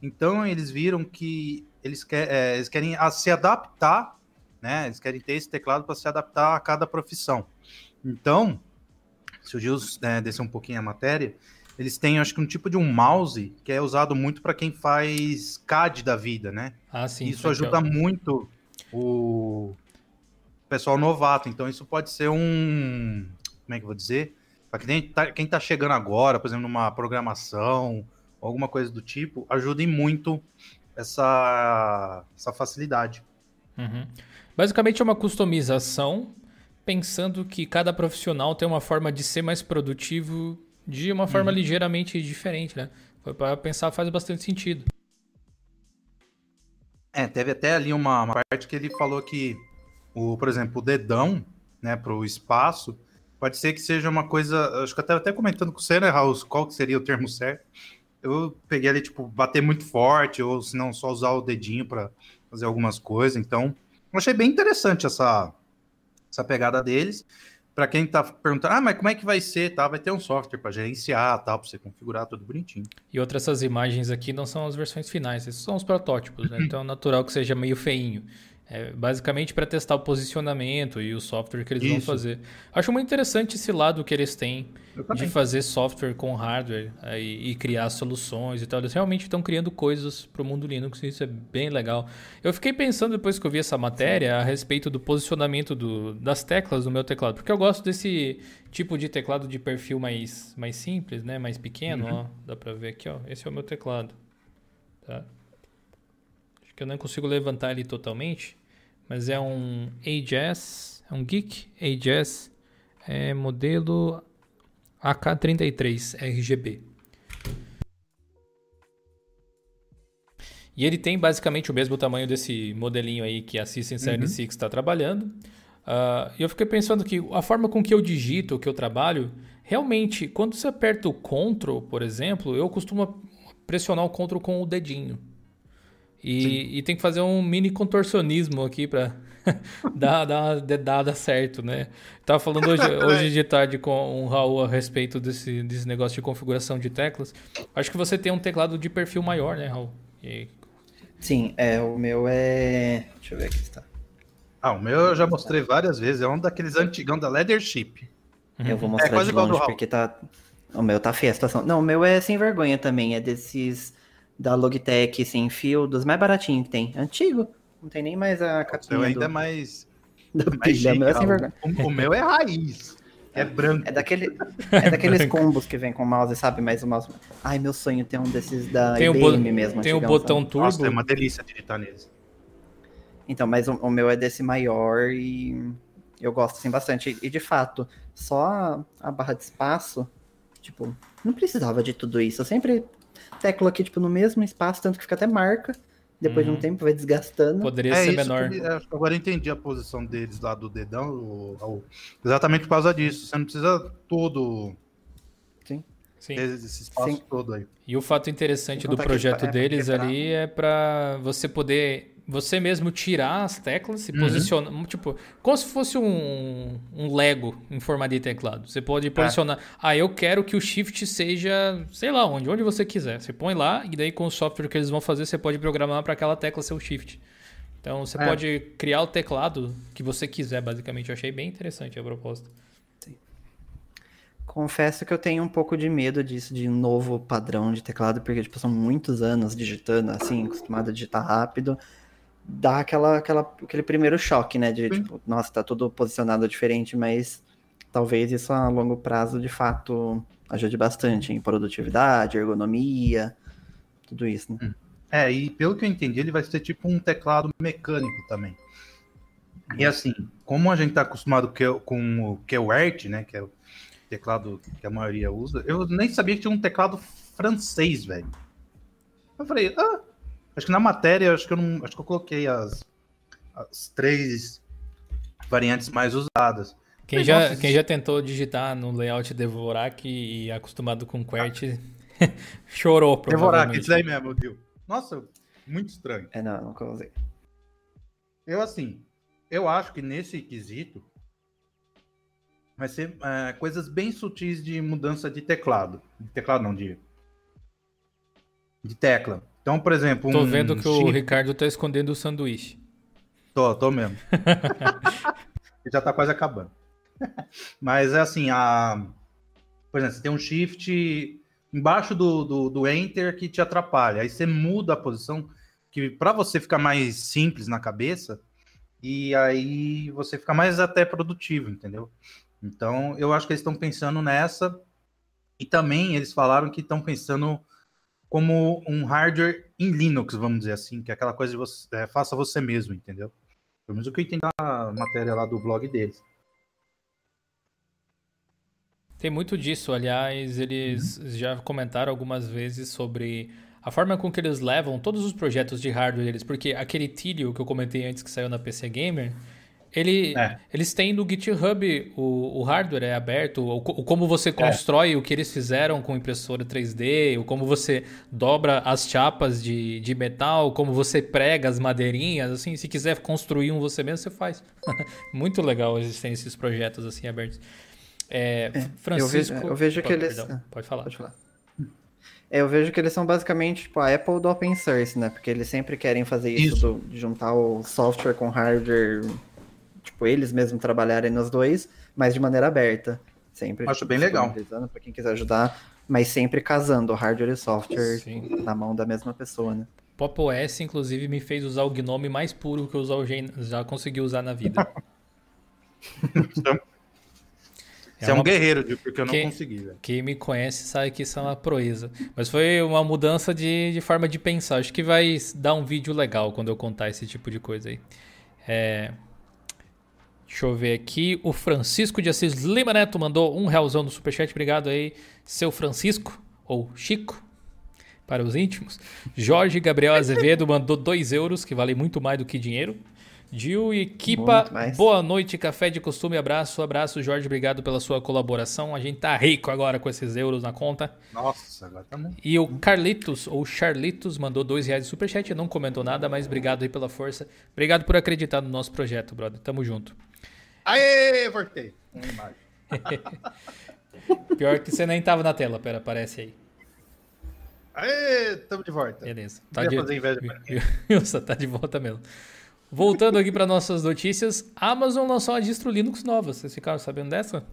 Então eles viram que eles, quer, é, eles querem se adaptar, né? Eles querem ter esse teclado para se adaptar a cada profissão. Então, se o Gil é, descer um pouquinho a matéria, eles têm, acho que, um tipo de um mouse que é usado muito para quem faz CAD da vida, né? Ah, sim. Isso ajuda muito o pessoal novato. Então, isso pode ser um. Como é que eu vou dizer? Para quem está quem tá chegando agora, por exemplo, numa programação, alguma coisa do tipo, ajudem muito essa, essa facilidade. Uhum. Basicamente é uma customização, pensando que cada profissional tem uma forma de ser mais produtivo de uma forma uhum. ligeiramente diferente, né? Para pensar faz bastante sentido. É, teve até ali uma, uma, parte que ele falou que, o, por exemplo, o dedão, né, para o espaço, Pode ser que seja uma coisa. Acho que eu estava até comentando com você, né, Raul? Qual que seria o termo certo? Eu peguei ali, tipo, bater muito forte, ou se não, só usar o dedinho para fazer algumas coisas. Então, eu achei bem interessante essa, essa pegada deles. Para quem está perguntando, ah, mas como é que vai ser? Tá? Vai ter um software para gerenciar, tal, para você configurar tudo bonitinho. E outras essas imagens aqui não são as versões finais, esses são os protótipos, né? Então é natural que seja meio feinho. É basicamente para testar o posicionamento e o software que eles Isso. vão fazer. Acho muito interessante esse lado que eles têm de fazer software com hardware aí, e criar soluções e tal. Eles realmente estão criando coisas para o mundo Linux e isso é bem legal. Eu fiquei pensando depois que eu vi essa matéria a respeito do posicionamento do, das teclas do meu teclado, porque eu gosto desse tipo de teclado de perfil mais, mais simples, né? mais pequeno. Uhum. Ó. Dá para ver aqui, ó. esse é o meu teclado. Tá? Acho que eu não consigo levantar ele totalmente mas é um AJS, é um Geek AJS, é modelo AK33 RGB. E ele tem basicamente o mesmo tamanho desse modelinho aí que a System 76 uhum. está trabalhando. Uh, e eu fiquei pensando que a forma com que eu digito, que eu trabalho, realmente, quando você aperta o Ctrl, por exemplo, eu costumo pressionar o Ctrl com o dedinho. E, e, tem que fazer um mini contorcionismo aqui para dar, dar uma dedada certo, né? Tava falando hoje, hoje de tarde com o Raul a respeito desse, desse negócio de configuração de teclas. Acho que você tem um teclado de perfil maior, né, Raul? E... Sim, é, o meu é. Deixa eu ver aqui está. Ah, o meu eu já mostrei várias vezes. É um daqueles antigão da Leadership. Eu vou mostrar é quase de longe porque tá. O meu tá feia a situação. Não, o meu é sem vergonha também. É desses da Logitech sem fio, dos mais baratinhos que tem. Antigo. Não tem nem mais a capinha. O ainda do... mais. Da mais pilha, meu é sem vergonha. O, o, meu é raiz. É branco. É, daquele, é daqueles combos que vem com mouse, sabe? Mas o mouse. Ai, meu sonho tem um desses da tem IBM um mesmo. Tem o um botão sabe? turbo. Nossa, é uma delícia digitar neles. Então, mas o, o, meu é desse maior e eu gosto assim bastante. E, de fato, só a, a barra de espaço, tipo, não precisava de tudo isso. Eu sempre tecla aqui, tipo, no mesmo espaço, tanto que fica até marca. Depois uhum. de um uhum. tempo vai desgastando. Poderia é ser menor. Que, agora eu entendi a posição deles lá do dedão. O, o, exatamente por causa disso. Você não precisa todo. Sim. Sim. Esse espaço Sim. todo aí. E o fato interessante do projeto é, deles é ali é para você poder você mesmo tirar as teclas e uhum. posicionar, tipo, como se fosse um, um Lego em forma de teclado. Você pode é. posicionar, é. ah, eu quero que o shift seja, sei lá, onde, onde você quiser. Você põe lá e daí com o software que eles vão fazer, você pode programar para aquela tecla ser o shift. Então você é. pode criar o teclado que você quiser, basicamente. Eu achei bem interessante a proposta. Sim. Confesso que eu tenho um pouco de medo disso, de um novo padrão de teclado, porque tipo, são muitos anos digitando assim, acostumado a digitar rápido dá aquela, aquela, aquele primeiro choque, né? De Sim. tipo, nossa, tá tudo posicionado diferente, mas talvez isso a longo prazo de fato ajude bastante em produtividade, ergonomia, tudo isso, né? Hum. É, e pelo que eu entendi, ele vai ser tipo um teclado mecânico também. E assim, como a gente tá acostumado com o QWERTY, né? Que é o teclado que a maioria usa, eu nem sabia que tinha um teclado francês, velho. Eu falei, ah, Acho que na matéria, acho que eu não. Acho que eu coloquei as, as três variantes mais usadas. Quem já, quem já tentou digitar no layout Devorak e acostumado com QWERTY chorou, provavelmente. Devorak, isso aí mesmo, viu? Nossa, muito estranho. É, não, nunca usei. Eu, assim, eu acho que nesse quesito vai ser é, coisas bem sutis de mudança de teclado. De teclado não, de, de tecla. Então, por exemplo. Tô um vendo que chip... o Ricardo tá escondendo o sanduíche. Tô, tô mesmo. já tá quase acabando. Mas é assim, a. Por exemplo, você tem um shift embaixo do, do, do enter que te atrapalha. Aí você muda a posição que para você ficar mais simples na cabeça e aí você fica mais até produtivo, entendeu? Então, eu acho que eles estão pensando nessa e também eles falaram que estão pensando como um hardware em Linux, vamos dizer assim, que é aquela coisa de você é, faça você mesmo, entendeu? Pelo menos o que eu entendi na matéria lá do blog deles. Tem muito disso, aliás, eles uhum. já comentaram algumas vezes sobre a forma com que eles levam todos os projetos de hardware deles, porque aquele Tilio que eu comentei antes que saiu na PC Gamer, ele, é. Eles têm no GitHub o, o hardware é aberto, o, o como você é. constrói é. o que eles fizeram com impressora 3D, o como você dobra as chapas de, de metal, como você prega as madeirinhas, assim, se quiser construir um você mesmo, você faz. Muito legal existem esses projetos assim abertos. É, é Francisco... Eu vejo, eu vejo pode, que eles... Perdão, pode falar. Pode falar. Eu vejo que eles são basicamente tipo a Apple do open source, né? Porque eles sempre querem fazer isso, isso. Do, de juntar o software com hardware, tipo, eles mesmos trabalharem nos dois, mas de maneira aberta. Sempre. Acho bem legal. Para quem quiser ajudar, mas sempre casando hardware e software Sim. na mão da mesma pessoa, né? Pop OS, inclusive, me fez usar o Gnome mais puro que eu já consegui usar na vida. Você é, é um guerreiro, viu? Porque eu não quem, consegui, velho. Quem me conhece sabe que isso é uma proeza. Mas foi uma mudança de, de forma de pensar. Acho que vai dar um vídeo legal quando eu contar esse tipo de coisa aí. É... Deixa eu ver aqui. O Francisco de Assis Lima Neto mandou um realzão no superchat. Obrigado aí, seu Francisco. Ou Chico, para os íntimos. Jorge Gabriel Azevedo mandou 2 euros, que vale muito mais do que dinheiro. Gil e equipa, boa noite, café de costume, abraço, abraço, Jorge, obrigado pela sua colaboração. A gente tá rico agora com esses euros na conta. Nossa, agora tá bom. E o Carlitos, ou Charlitos, mandou dois reais de superchat, não comentou nada, mas obrigado aí pela força. Obrigado por acreditar no nosso projeto, brother. Tamo junto. Aê, voltei. Pior que você nem tava na tela, pera, aparece aí. Aê, tamo de volta. Beleza. Tá de... fazer inveja pra tá de volta mesmo. Voltando aqui para nossas notícias, a Amazon lançou uma distro Linux nova. Vocês ficaram sabendo dessa?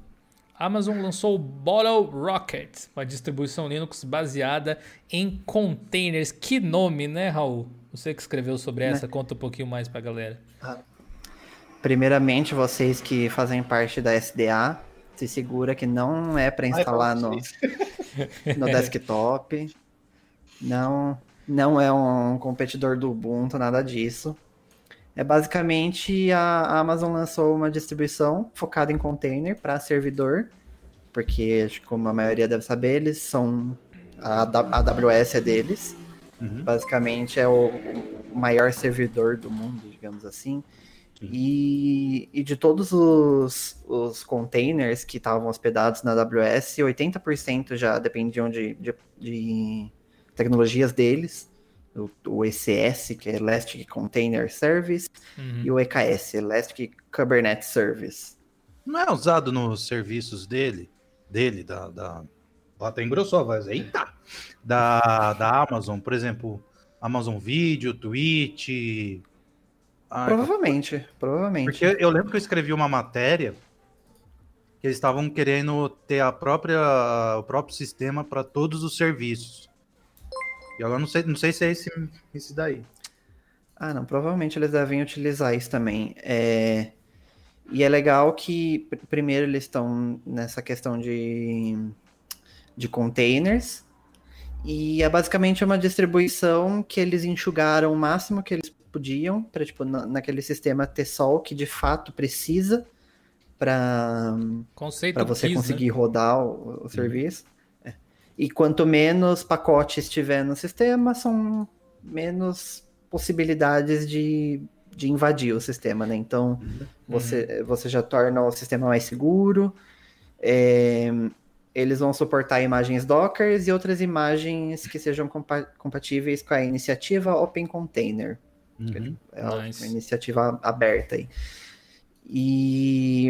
A Amazon lançou o Bottle Rocket, uma distribuição Linux baseada em containers. Que nome, né, Raul? Você que escreveu sobre né? essa, conta um pouquinho mais para a galera. Primeiramente, vocês que fazem parte da SDA, se segura que não é para instalar no, no desktop. Não, não é um competidor do Ubuntu, nada disso. É basicamente a Amazon lançou uma distribuição focada em container para servidor, porque como a maioria deve saber, eles são a AWS é deles. Uhum. Basicamente é o maior servidor do mundo, digamos assim. E, e, de todos os, os containers que estavam hospedados na AWS, 80% já dependiam de, de, de tecnologias deles o, o ECS, que é Elastic Container Service, uhum. e o EKS, Elastic Kubernetes Service. Não é usado nos serviços dele, dele, da, da até engrossou a voz, eita, da, da Amazon, por exemplo, Amazon Video, Twitch. Provavelmente, provavelmente. Porque eu lembro que eu escrevi uma matéria que eles estavam querendo ter a própria, o próprio sistema para todos os serviços. E agora não sei, não sei se é esse, esse daí. Ah, não. Provavelmente eles devem utilizar isso também. É... E é legal que, primeiro, eles estão nessa questão de, de containers. E é basicamente uma distribuição que eles enxugaram o máximo que eles podiam para, tipo, na, naquele sistema ter só o que de fato precisa para você né? conseguir né? rodar o, o serviço. E quanto menos pacotes tiver no sistema, são menos possibilidades de, de invadir o sistema, né? Então, uhum. você, você já torna o sistema mais seguro. É, eles vão suportar imagens Docker e outras imagens que sejam compa compatíveis com a iniciativa Open Container. Uhum. É nice. uma iniciativa aberta aí. E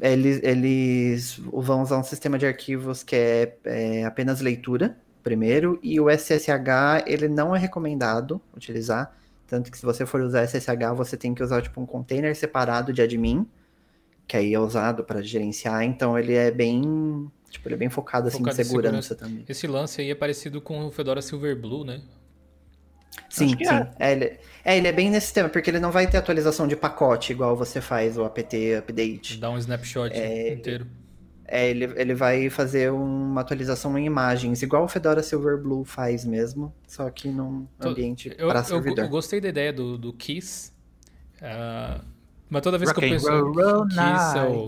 eles, eles vão usar um sistema de arquivos que é, é, apenas leitura, primeiro, e o SSH ele não é recomendado utilizar, tanto que se você for usar SSH, você tem que usar tipo um container separado de admin, que aí é usado para gerenciar, então ele é bem, tipo, ele é bem focado, assim em segurança, segurança, também. Esse lance aí é parecido com o Fedora Silverblue, né? Sim, sim. É. É, ele, é, ele é bem nesse tema, porque ele não vai ter atualização de pacote igual você faz o apt update. Dá um snapshot é, inteiro. É, ele, ele vai fazer uma atualização em imagens, igual o Fedora Silverblue faz mesmo, só que num ambiente eu, para servidor. Eu, eu, gostei da ideia do, do Kiss, uh, mas toda vez Rock que eu penso roll, Kiss, eu,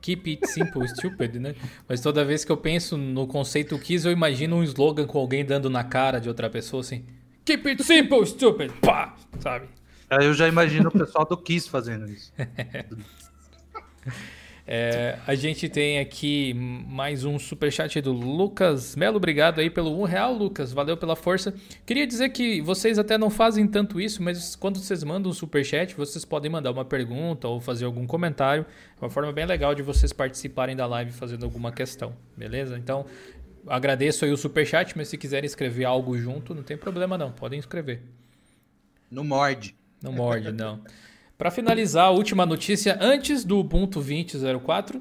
Keep it simple, stupid, né? Mas toda vez que eu penso no conceito Kiss, eu imagino um slogan com alguém dando na cara de outra pessoa assim... Keep it simple, stupid. Pá, sabe? Eu já imagino o pessoal do Kiss fazendo isso. É, a gente tem aqui mais um superchat do Lucas Melo. Obrigado aí pelo um real, Lucas. Valeu pela força. Queria dizer que vocês até não fazem tanto isso, mas quando vocês mandam um superchat, vocês podem mandar uma pergunta ou fazer algum comentário. É uma forma bem legal de vocês participarem da live fazendo alguma questão, beleza? Então, agradeço aí o superchat, mas se quiserem escrever algo junto, não tem problema não, podem escrever. Não morde. Não morde, não. Para finalizar, a última notícia antes do Ubuntu 20.04,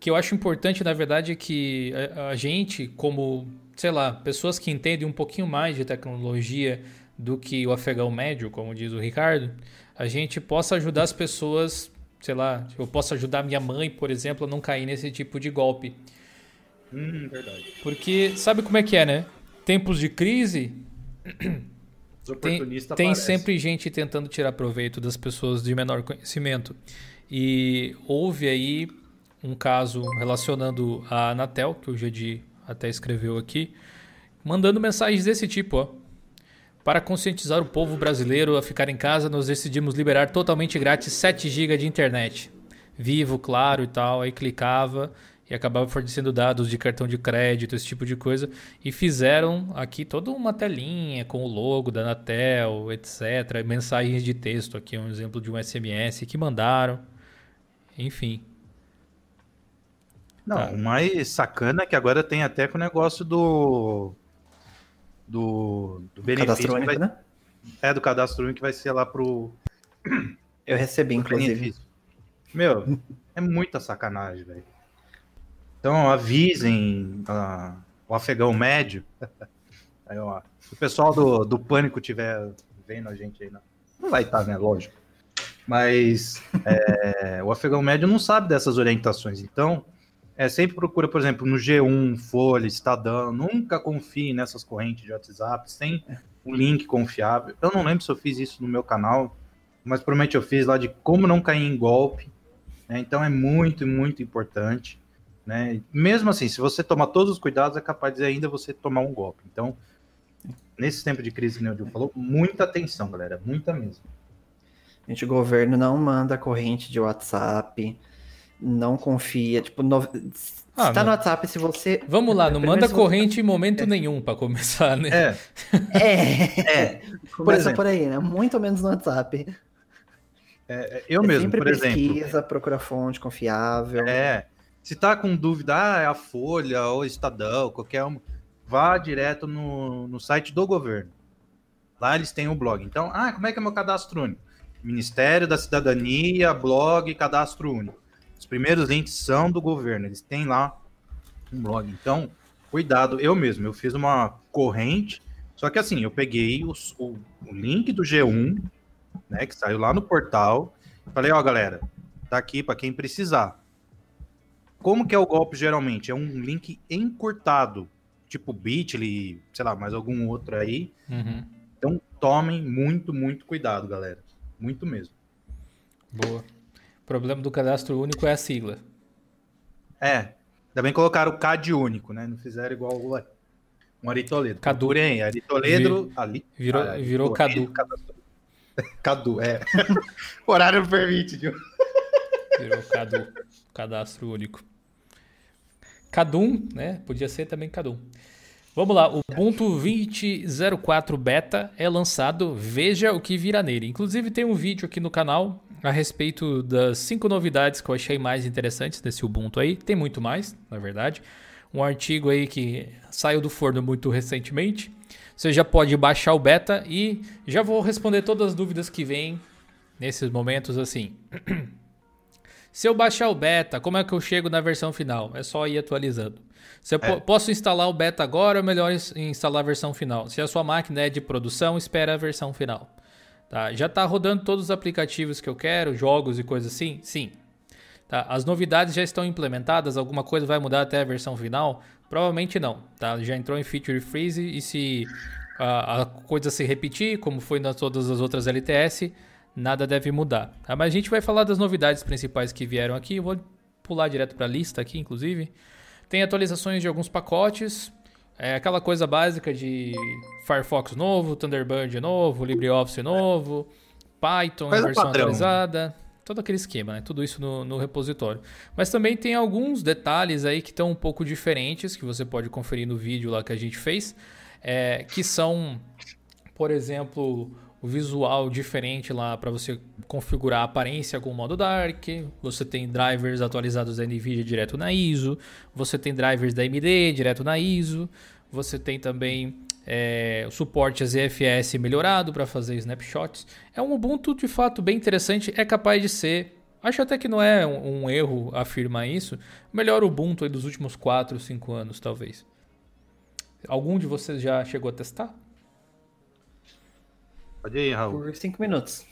que eu acho importante, na verdade, é que a, gente, como, sei lá, pessoas que entendem um pouquinho mais de tecnologia do que o afegão médio, como diz o Ricardo, a gente possa ajudar as pessoas, sei lá, eu posso ajudar minha mãe, por exemplo, a não cair nesse tipo de golpe. Hum, verdade. Porque sabe como é que é, né? Tempos de crise, tem, tem sempre gente tentando tirar proveito das pessoas de menor conhecimento. E houve aí um caso relacionando a Anatel, que o Gedi até escreveu aqui, mandando mensagens desse tipo, ó. Para conscientizar o povo brasileiro a ficar em casa, nós decidimos liberar totalmente grátis 7 GB de internet. Vivo, claro e tal. Aí clicava e acabava fornecendo dados de cartão de crédito, esse tipo de coisa. E fizeram aqui toda uma telinha com o logo da Anatel, etc. Mensagens de texto, aqui é um exemplo de um SMS que mandaram. Enfim. Não, tá. o mais sacana é que agora tem até com o negócio do. Do, do benefício. Cadastro único, vai, né? É, do cadastro único que vai ser lá pro. Eu recebi, inclusive. Benefício. Meu, é muita sacanagem, velho. Então avisem uh, o afegão médio. Aí, ó, se o pessoal do, do Pânico tiver vendo a gente aí, não, não vai estar, né? Lógico. Mas é, o afegão médio não sabe dessas orientações. Então, é, sempre procura, por exemplo, no G1, Folha, Estadão. Nunca confie nessas correntes de WhatsApp sem um link confiável. Eu não lembro se eu fiz isso no meu canal, mas provavelmente eu fiz lá de como não cair em golpe. Né? Então é muito, muito importante. Né? Mesmo assim, se você tomar todos os cuidados, é capaz de ainda você tomar um golpe. Então, nesse tempo de crise, que o Gil falou, muita atenção, galera, muita mesmo. Gente, o governo não manda corrente de WhatsApp, não confia, tipo, no... Ah, tá no WhatsApp, se você. Vamos lá, não manda corrente você... em momento é. nenhum para começar, né? É. é. é. Começa por, por, aí, né? Muito menos no WhatsApp. É, é eu é mesmo, por pesquisa, exemplo. pesquisa, procura fonte confiável. É. Se tá com dúvida, ah, é a Folha ou Estadão, qualquer um, vá direto no, no site do governo. Lá eles têm o blog. Então, ah, como é que é meu cadastro único? Ministério da Cidadania, blog, cadastro único. Os primeiros links são do governo, eles têm lá um blog. Então, cuidado, eu mesmo, eu fiz uma corrente, só que assim, eu peguei os, o, o link do G1, né, que saiu lá no portal, falei, ó, galera, tá aqui para quem precisar. Como que é o golpe geralmente? É um link encurtado, tipo Bitly, sei lá, mais algum outro aí. Uhum. Então tomem muito, muito cuidado, galera. Muito mesmo. Boa. O problema do cadastro único é a sigla. É. Também colocaram o CAD único, né? Não fizeram igual o um Ari Toledo. Cadu. Porém, Ari Toledo... ali, virou, ah, virou Cadu. Cadu, é. horário não permite, viu? Virou Cadu. Cadastro único. Cadum, né? Podia ser também Cadum. Vamos lá, o Ubuntu 20.04 Beta é lançado, veja o que virá nele. Inclusive tem um vídeo aqui no canal a respeito das cinco novidades que eu achei mais interessantes desse Ubuntu aí. Tem muito mais, na verdade. Um artigo aí que saiu do forno muito recentemente. Você já pode baixar o beta e já vou responder todas as dúvidas que vêm nesses momentos assim. Se eu baixar o beta, como é que eu chego na versão final? É só ir atualizando. Se eu é. posso instalar o beta agora ou é melhor instalar a versão final? Se a sua máquina é de produção, espera a versão final. Tá? Já está rodando todos os aplicativos que eu quero, jogos e coisas assim? Sim. Tá? As novidades já estão implementadas? Alguma coisa vai mudar até a versão final? Provavelmente não. Tá? Já entrou em Feature Freeze e se a, a coisa se repetir, como foi nas todas as outras LTS, nada deve mudar. Tá? Mas a gente vai falar das novidades principais que vieram aqui. Eu vou pular direto para a lista aqui, inclusive. Tem atualizações de alguns pacotes. É aquela coisa básica de Firefox novo, Thunderbird novo, LibreOffice novo, Python Faz versão atualizada. Todo aquele esquema, né? Tudo isso no, no repositório. Mas também tem alguns detalhes aí que estão um pouco diferentes, que você pode conferir no vídeo lá que a gente fez. É, que são, por exemplo, o visual diferente lá para você configurar a aparência com o modo Dark. Você tem drivers atualizados da NVIDIA direto na ISO. Você tem drivers da AMD direto na ISO. Você tem também é, suporte a ZFS melhorado para fazer snapshots. É um Ubuntu de fato bem interessante. É capaz de ser Acho até que não é um, um erro afirmar isso. Melhor Ubuntu dos últimos 4, 5 anos, talvez. Algum de vocês já chegou a testar? Pode ir, Raul. Por 5 minutos.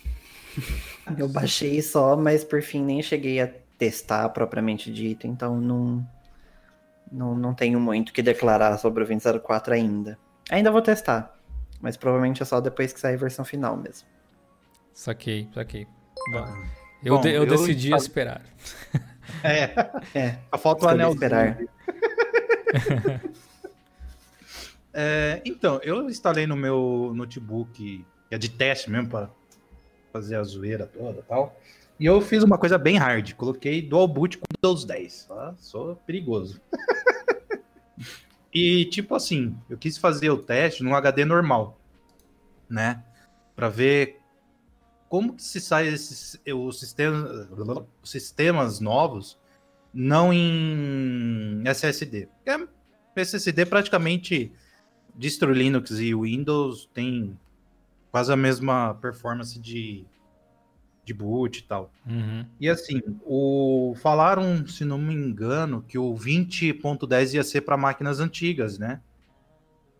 Eu baixei só, mas por fim nem cheguei a testar propriamente dito, então não, não, não tenho muito o que declarar sobre o 2004 ainda. Ainda vou testar, mas provavelmente é só depois que sair a versão final mesmo. Saquei, saquei. Ah. Eu, Bom, de, eu, eu decidi eu... esperar. É, é. A falta o anel esperar. é, então, eu instalei no meu notebook, é de teste mesmo, para fazer a zoeira toda e tal. E eu fiz uma coisa bem hard. Coloquei Dual Boot com Windows 10. Tá? Sou perigoso. e, tipo assim, eu quis fazer o teste num HD normal, né? Para ver como que se sai esses, os, sistemas, os sistemas novos não em SSD? Porque SSD praticamente distro Linux e Windows tem quase a mesma performance de, de boot e tal. Uhum. E assim, o, falaram, se não me engano, que o 20.10 ia ser para máquinas antigas, né?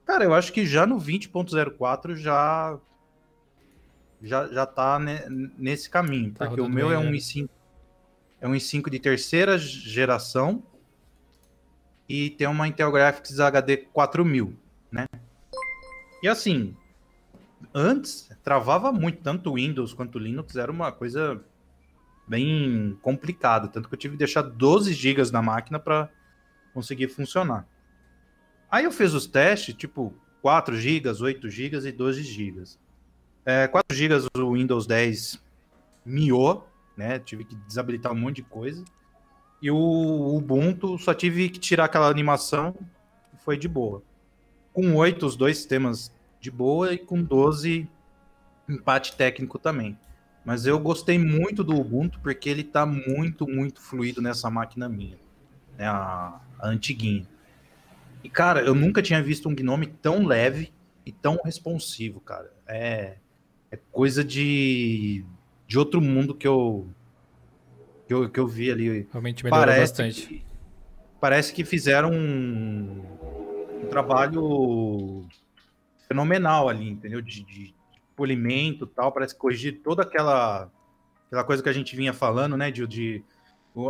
Cara, eu acho que já no 20.04 já já, já tá nesse caminho, tá porque o meu é um i5 é um i5 de terceira geração e tem uma Intel Graphics HD 4000, né? E assim, antes travava muito, tanto o Windows quanto Linux era uma coisa bem complicada, tanto que eu tive que deixar 12 GB na máquina para conseguir funcionar. Aí eu fiz os testes, tipo 4 GB, 8 GB e 12 GB. É, 4 GB o Windows 10 miou, né? Tive que desabilitar um monte de coisa. E o Ubuntu só tive que tirar aquela animação e foi de boa. Com 8, os dois sistemas de boa e com 12, empate técnico também. Mas eu gostei muito do Ubuntu porque ele tá muito, muito fluido nessa máquina minha. Né? A, a antiguinha. E, cara, eu nunca tinha visto um Gnome tão leve e tão responsivo, cara. É, é coisa de, de outro mundo que eu, que eu, que eu vi ali. Realmente melhorou parece bastante. Que, parece que fizeram um, um trabalho fenomenal ali, entendeu? De, de polimento tal, parece corrigir toda aquela, aquela coisa que a gente vinha falando, né? De, de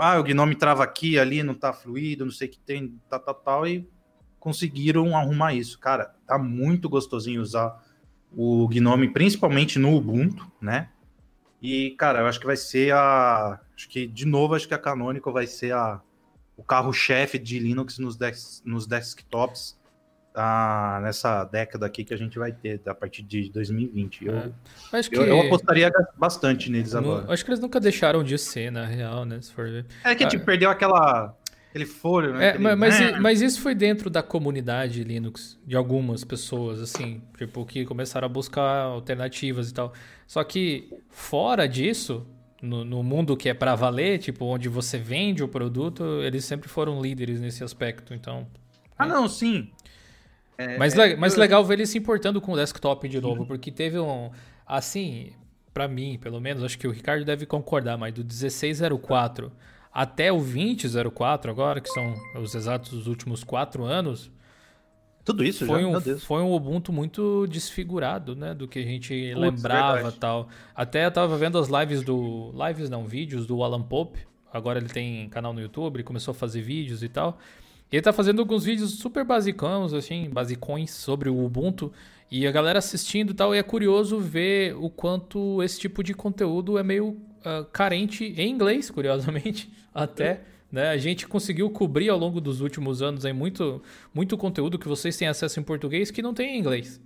ah, o Gnome trava aqui, ali, não tá fluido, não sei o que tem, tal, tal, tal, e conseguiram arrumar isso. Cara, tá muito gostosinho usar o Gnome, principalmente no Ubuntu, né? E, cara, eu acho que vai ser a. Acho que, de novo, acho que a Canonical vai ser a, o carro-chefe de Linux nos, des, nos desktops a, nessa década aqui que a gente vai ter, a partir de 2020. Eu, é. acho que... eu, eu apostaria bastante neles agora. Acho que eles nunca deixaram de ser, na real, né? Se for ver. É que, tipo, ah. perdeu aquela aquele foro, né? É, aquele... mas, ah. mas isso foi dentro da comunidade Linux, de algumas pessoas, assim, tipo, que começaram a buscar alternativas e tal. Só que fora disso, no, no mundo que é para valer, tipo, onde você vende o produto, eles sempre foram líderes nesse aspecto, então... Ah, é. não, sim. É, mas, é, mas eu... legal ver ele se importando com o desktop de novo, porque teve um... Assim, para mim, pelo menos, acho que o Ricardo deve concordar, mas do 1604 até o 2004 agora, que são os exatos últimos quatro anos. Tudo isso foi já, um, Foi um Ubuntu muito desfigurado, né? Do que a gente Putz, lembrava e tal. Até eu tava vendo as lives do... Lives não, vídeos do Alan Pope. Agora ele tem canal no YouTube, ele começou a fazer vídeos e tal. Ele tá fazendo alguns vídeos super basicões, assim, basicões sobre o Ubuntu. E a galera assistindo e tal. E é curioso ver o quanto esse tipo de conteúdo é meio uh, carente em inglês, curiosamente, até. Né? A gente conseguiu cobrir ao longo dos últimos anos aí muito, muito conteúdo que vocês têm acesso em português que não tem em inglês.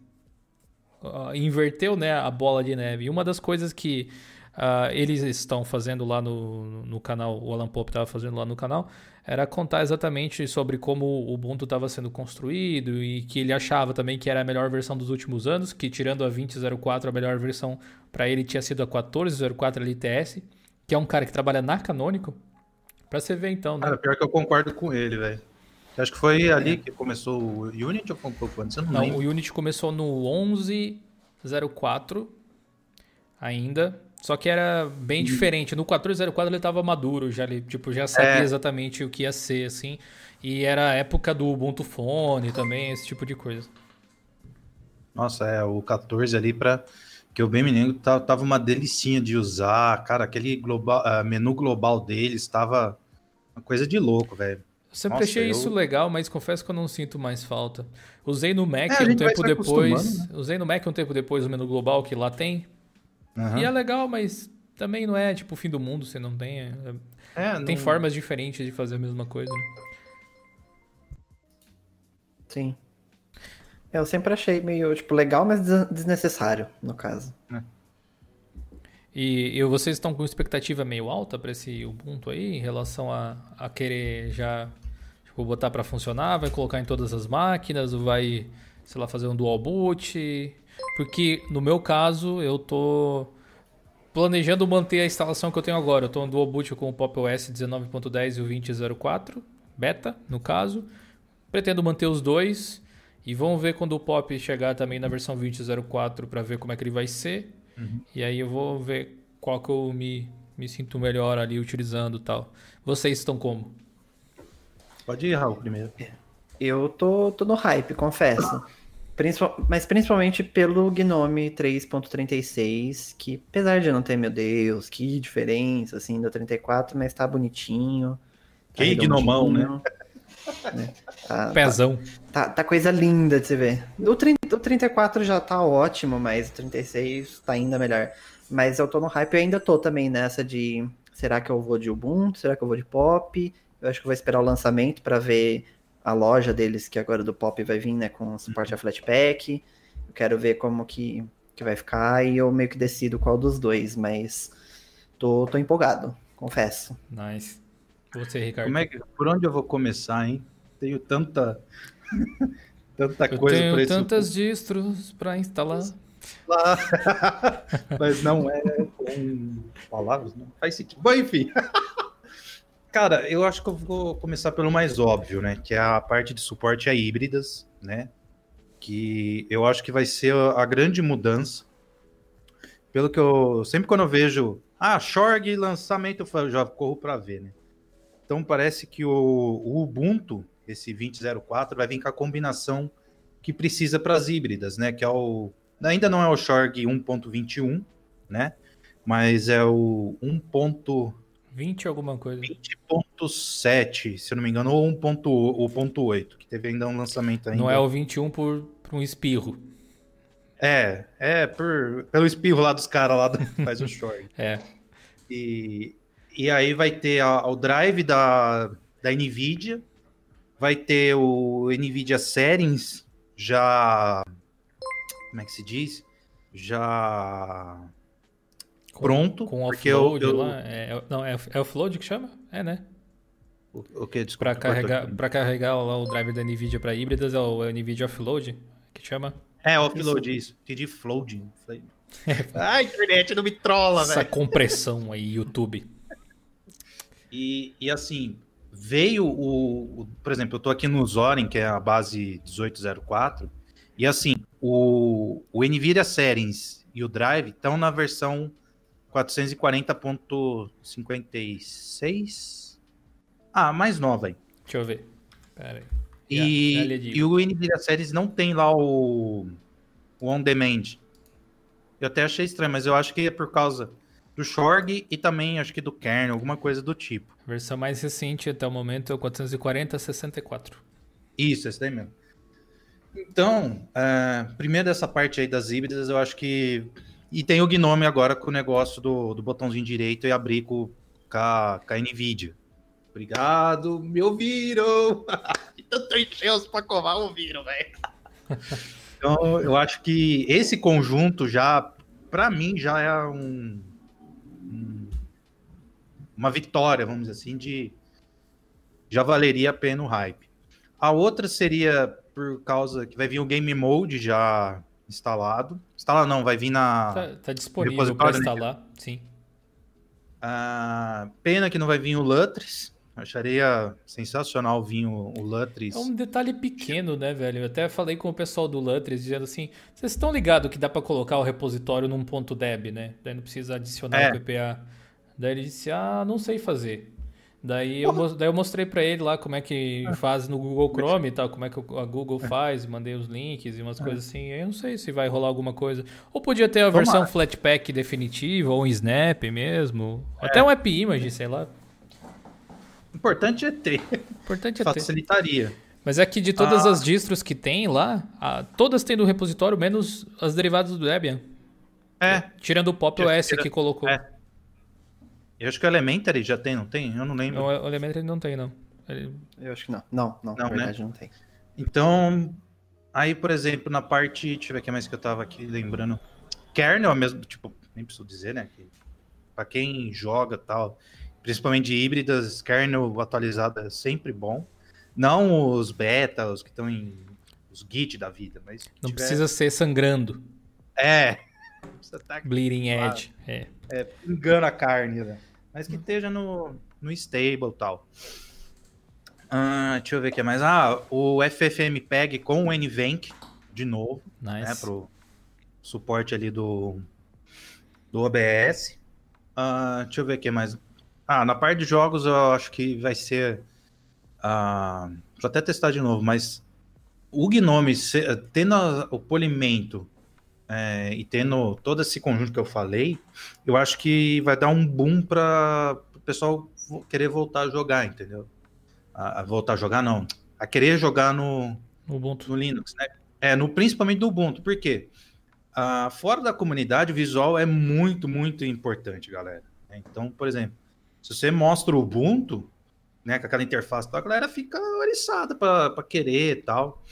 Uh, inverteu né, a bola de neve. E uma das coisas que uh, eles estão fazendo lá no, no canal, o Alan Pop estava fazendo lá no canal, era contar exatamente sobre como o Ubuntu estava sendo construído e que ele achava também que era a melhor versão dos últimos anos, que tirando a 20.04, a melhor versão para ele tinha sido a 14.04 LTS, que é um cara que trabalha na Canonical. Pra você ver então, né? Cara, pior que eu concordo com ele, velho. Acho que foi ali é. que começou o Unity ou antes? Eu não, não o Unity começou no 11.04 ainda. Só que era bem diferente. No 1404 ele estava maduro, já ele, tipo, já sabia é. exatamente o que ia ser, assim. E era a época do Ubuntu Phone também, esse tipo de coisa. Nossa, é, o 14 ali para que eu bem me lembro, tava uma delicinha de usar, cara, aquele global, uh, menu global deles estava uma coisa de louco, velho. Sempre Nossa, achei eu... isso legal, mas confesso que eu não sinto mais falta. Usei no Mac é, um tempo depois. Né? Usei no Mac um tempo depois o menu global que lá tem. Uhum. E é legal, mas também não é tipo o fim do mundo, você não tem. É, é, tem não... formas diferentes de fazer a mesma coisa, né? Sim. Eu sempre achei meio, tipo, legal, mas desnecessário, no caso. É. E, e, vocês estão com expectativa meio alta para esse Ubuntu aí, em relação a, a querer já tipo, botar para funcionar? Vai colocar em todas as máquinas? Ou vai, sei lá, fazer um dual boot? Porque no meu caso, eu tô planejando manter a instalação que eu tenho agora. Eu tô no dual boot com o Pop OS 19.10 e o 20.04, beta, no caso. Pretendo manter os dois e vamos ver quando o Pop chegar também na versão 20.04 para ver como é que ele vai ser. Uhum. E aí eu vou ver qual que eu me, me sinto melhor ali utilizando tal. Vocês estão como? Pode ir, Raul, primeiro. Eu tô, tô no hype, confesso. Principal, mas principalmente pelo Gnome 3.36, que apesar de não ter, meu Deus, que diferença, assim, do 34, mas tá bonitinho. Tá que gnomão, né? né? Tá, Pezão. Tá, tá, tá, coisa linda de se ver. O, 30, o 34 já tá ótimo, mas o 36 tá ainda melhor. Mas eu tô no hype e ainda tô também nessa de será que eu vou de Ubuntu? Será que eu vou de Pop? Eu acho que eu vou esperar o lançamento para ver a loja deles, que agora do Pop vai vir, né, com suporte a Flatpak. Eu quero ver como que, que vai ficar e eu meio que decido qual dos dois, mas tô, tô empolgado, confesso. Nice. Você, Ricardo. Como é que, por onde eu vou começar, hein? Tenho tanta tanta eu coisa para tantas distros para instalar. Mas não é com palavras, não faz sentido. Bom, enfim. Cara, eu acho que eu vou começar pelo mais óbvio, né? Que é a parte de suporte a híbridas, né? Que eu acho que vai ser a grande mudança. Pelo que eu. Sempre quando eu vejo. Ah, Shorg lançamento, eu já corro para ver, né? Então parece que o, o Ubuntu, esse 2004, vai vir com a combinação que precisa para as híbridas, né? Que é o. Ainda não é o Shorg 1.21, né? Mas é o 1. 20 alguma coisa. 20.7, se eu não me engano, ou 1.8, que teve ainda um lançamento ainda. Não é o 21 por, por um espirro. É, é por, pelo espirro lá dos caras lá do, faz o short. é. E, e aí vai ter a, o drive da, da NVIDIA, vai ter o NVIDIA Settings já... Como é que se diz? Já pronto. Com offload eu, eu... lá. É, não, é, é offload que chama? É, né? O, o que? Desculpa. Para carregar, pra carregar lá o driver da NVIDIA para híbridas é o, é o NVIDIA Offload, que chama? É, offload, isso. Entendi floating. Ai, internet não me trola, velho. Essa compressão aí, YouTube. E, e assim, veio o, o, Por exemplo, eu tô aqui no Zorin, que é a base 1804, e assim, o, o NVIDIA Settings e o Drive estão na versão 440.56. Ah, mais nova aí. Deixa eu ver. Pera aí. E, e o NVIDIA Series não tem lá o, o On Demand. Eu até achei estranho, mas eu acho que é por causa do Shorg e também acho que do kernel, alguma coisa do tipo. A versão mais recente até o momento é o 440.64. Isso, esse daí mesmo. Então, uh, primeiro dessa parte aí das híbridas, eu acho que e tem o Gnome agora com o negócio do, do botãozinho direito e abrir com, com, a, com a NVIDIA. Obrigado, me ouviram! Tanto encheus pra covar, ouviram, velho. Então, eu acho que esse conjunto já, para mim, já é um, um, uma vitória, vamos dizer assim, de já valeria a pena o hype. A outra seria por causa que vai vir o Game Mode já instalado. Instala não, vai vir na. Tá, tá disponível para né? instalar, né? sim. Ah, pena que não vai vir o Lutris. Acharia sensacional vir o, o Lutris. É um detalhe pequeno, né, velho? Eu até falei com o pessoal do Lutris dizendo assim: vocês estão ligados que dá para colocar o repositório num ponto .deb, né? Daí não precisa adicionar é. o PPA. Daí ele disse: ah, não sei fazer. Daí eu, daí eu mostrei para ele lá como é que ah. faz no Google Chrome e tal, como é que a Google faz, mandei os links e umas é. coisas assim. Eu não sei se vai rolar alguma coisa. Ou podia ter a Tomara. versão Flatpak definitiva, ou um Snap mesmo. É. Até um App Image, sei lá. Importante é ter. Importante é Facilitaria. ter. Mas é que de todas ah. as distros que tem lá, a, todas têm do repositório, menos as derivadas do Debian. É. Tirando o Pop OS que colocou. É. Eu acho que o Elementary já tem, não tem? Eu não lembro. Não, o Elementary não tem, não. Ele... Eu acho que não. Não, não, não na né? verdade né? não tem. Então, aí, por exemplo, na parte. Deixa eu ver o que mais que eu tava aqui lembrando. Kernel é mesmo, tipo, nem preciso dizer, né? Que pra quem joga tal, principalmente de híbridas, kernel atualizado é sempre bom. Não os beta, os que estão em. os Git da vida, mas. Não tiver... precisa ser sangrando. É. Tá Bleeding Edge. É. é. Engana a carne, né? Mas que esteja no, no stable e tal. Ah, deixa eu ver o que mais. Ah, o FFmpeg com o NVENC de novo. Né, nice. Né, pro suporte ali do, do OBS. Ah, deixa eu ver o que mais. Ah, na parte de jogos eu acho que vai ser. Ah, vou até testar de novo, mas o Gnome tendo o polimento é, e tendo todo esse conjunto que eu falei, eu acho que vai dar um boom para o pessoal querer voltar a jogar, entendeu? A, a, voltar a jogar, não. A querer jogar no, Ubuntu. no Linux, né? É, no, principalmente do Ubuntu. Por quê? Ah, fora da comunidade, o visual é muito, muito importante, galera. Então, por exemplo, se você mostra o Ubuntu, né, com aquela interface, a galera fica oriçada para querer e tal,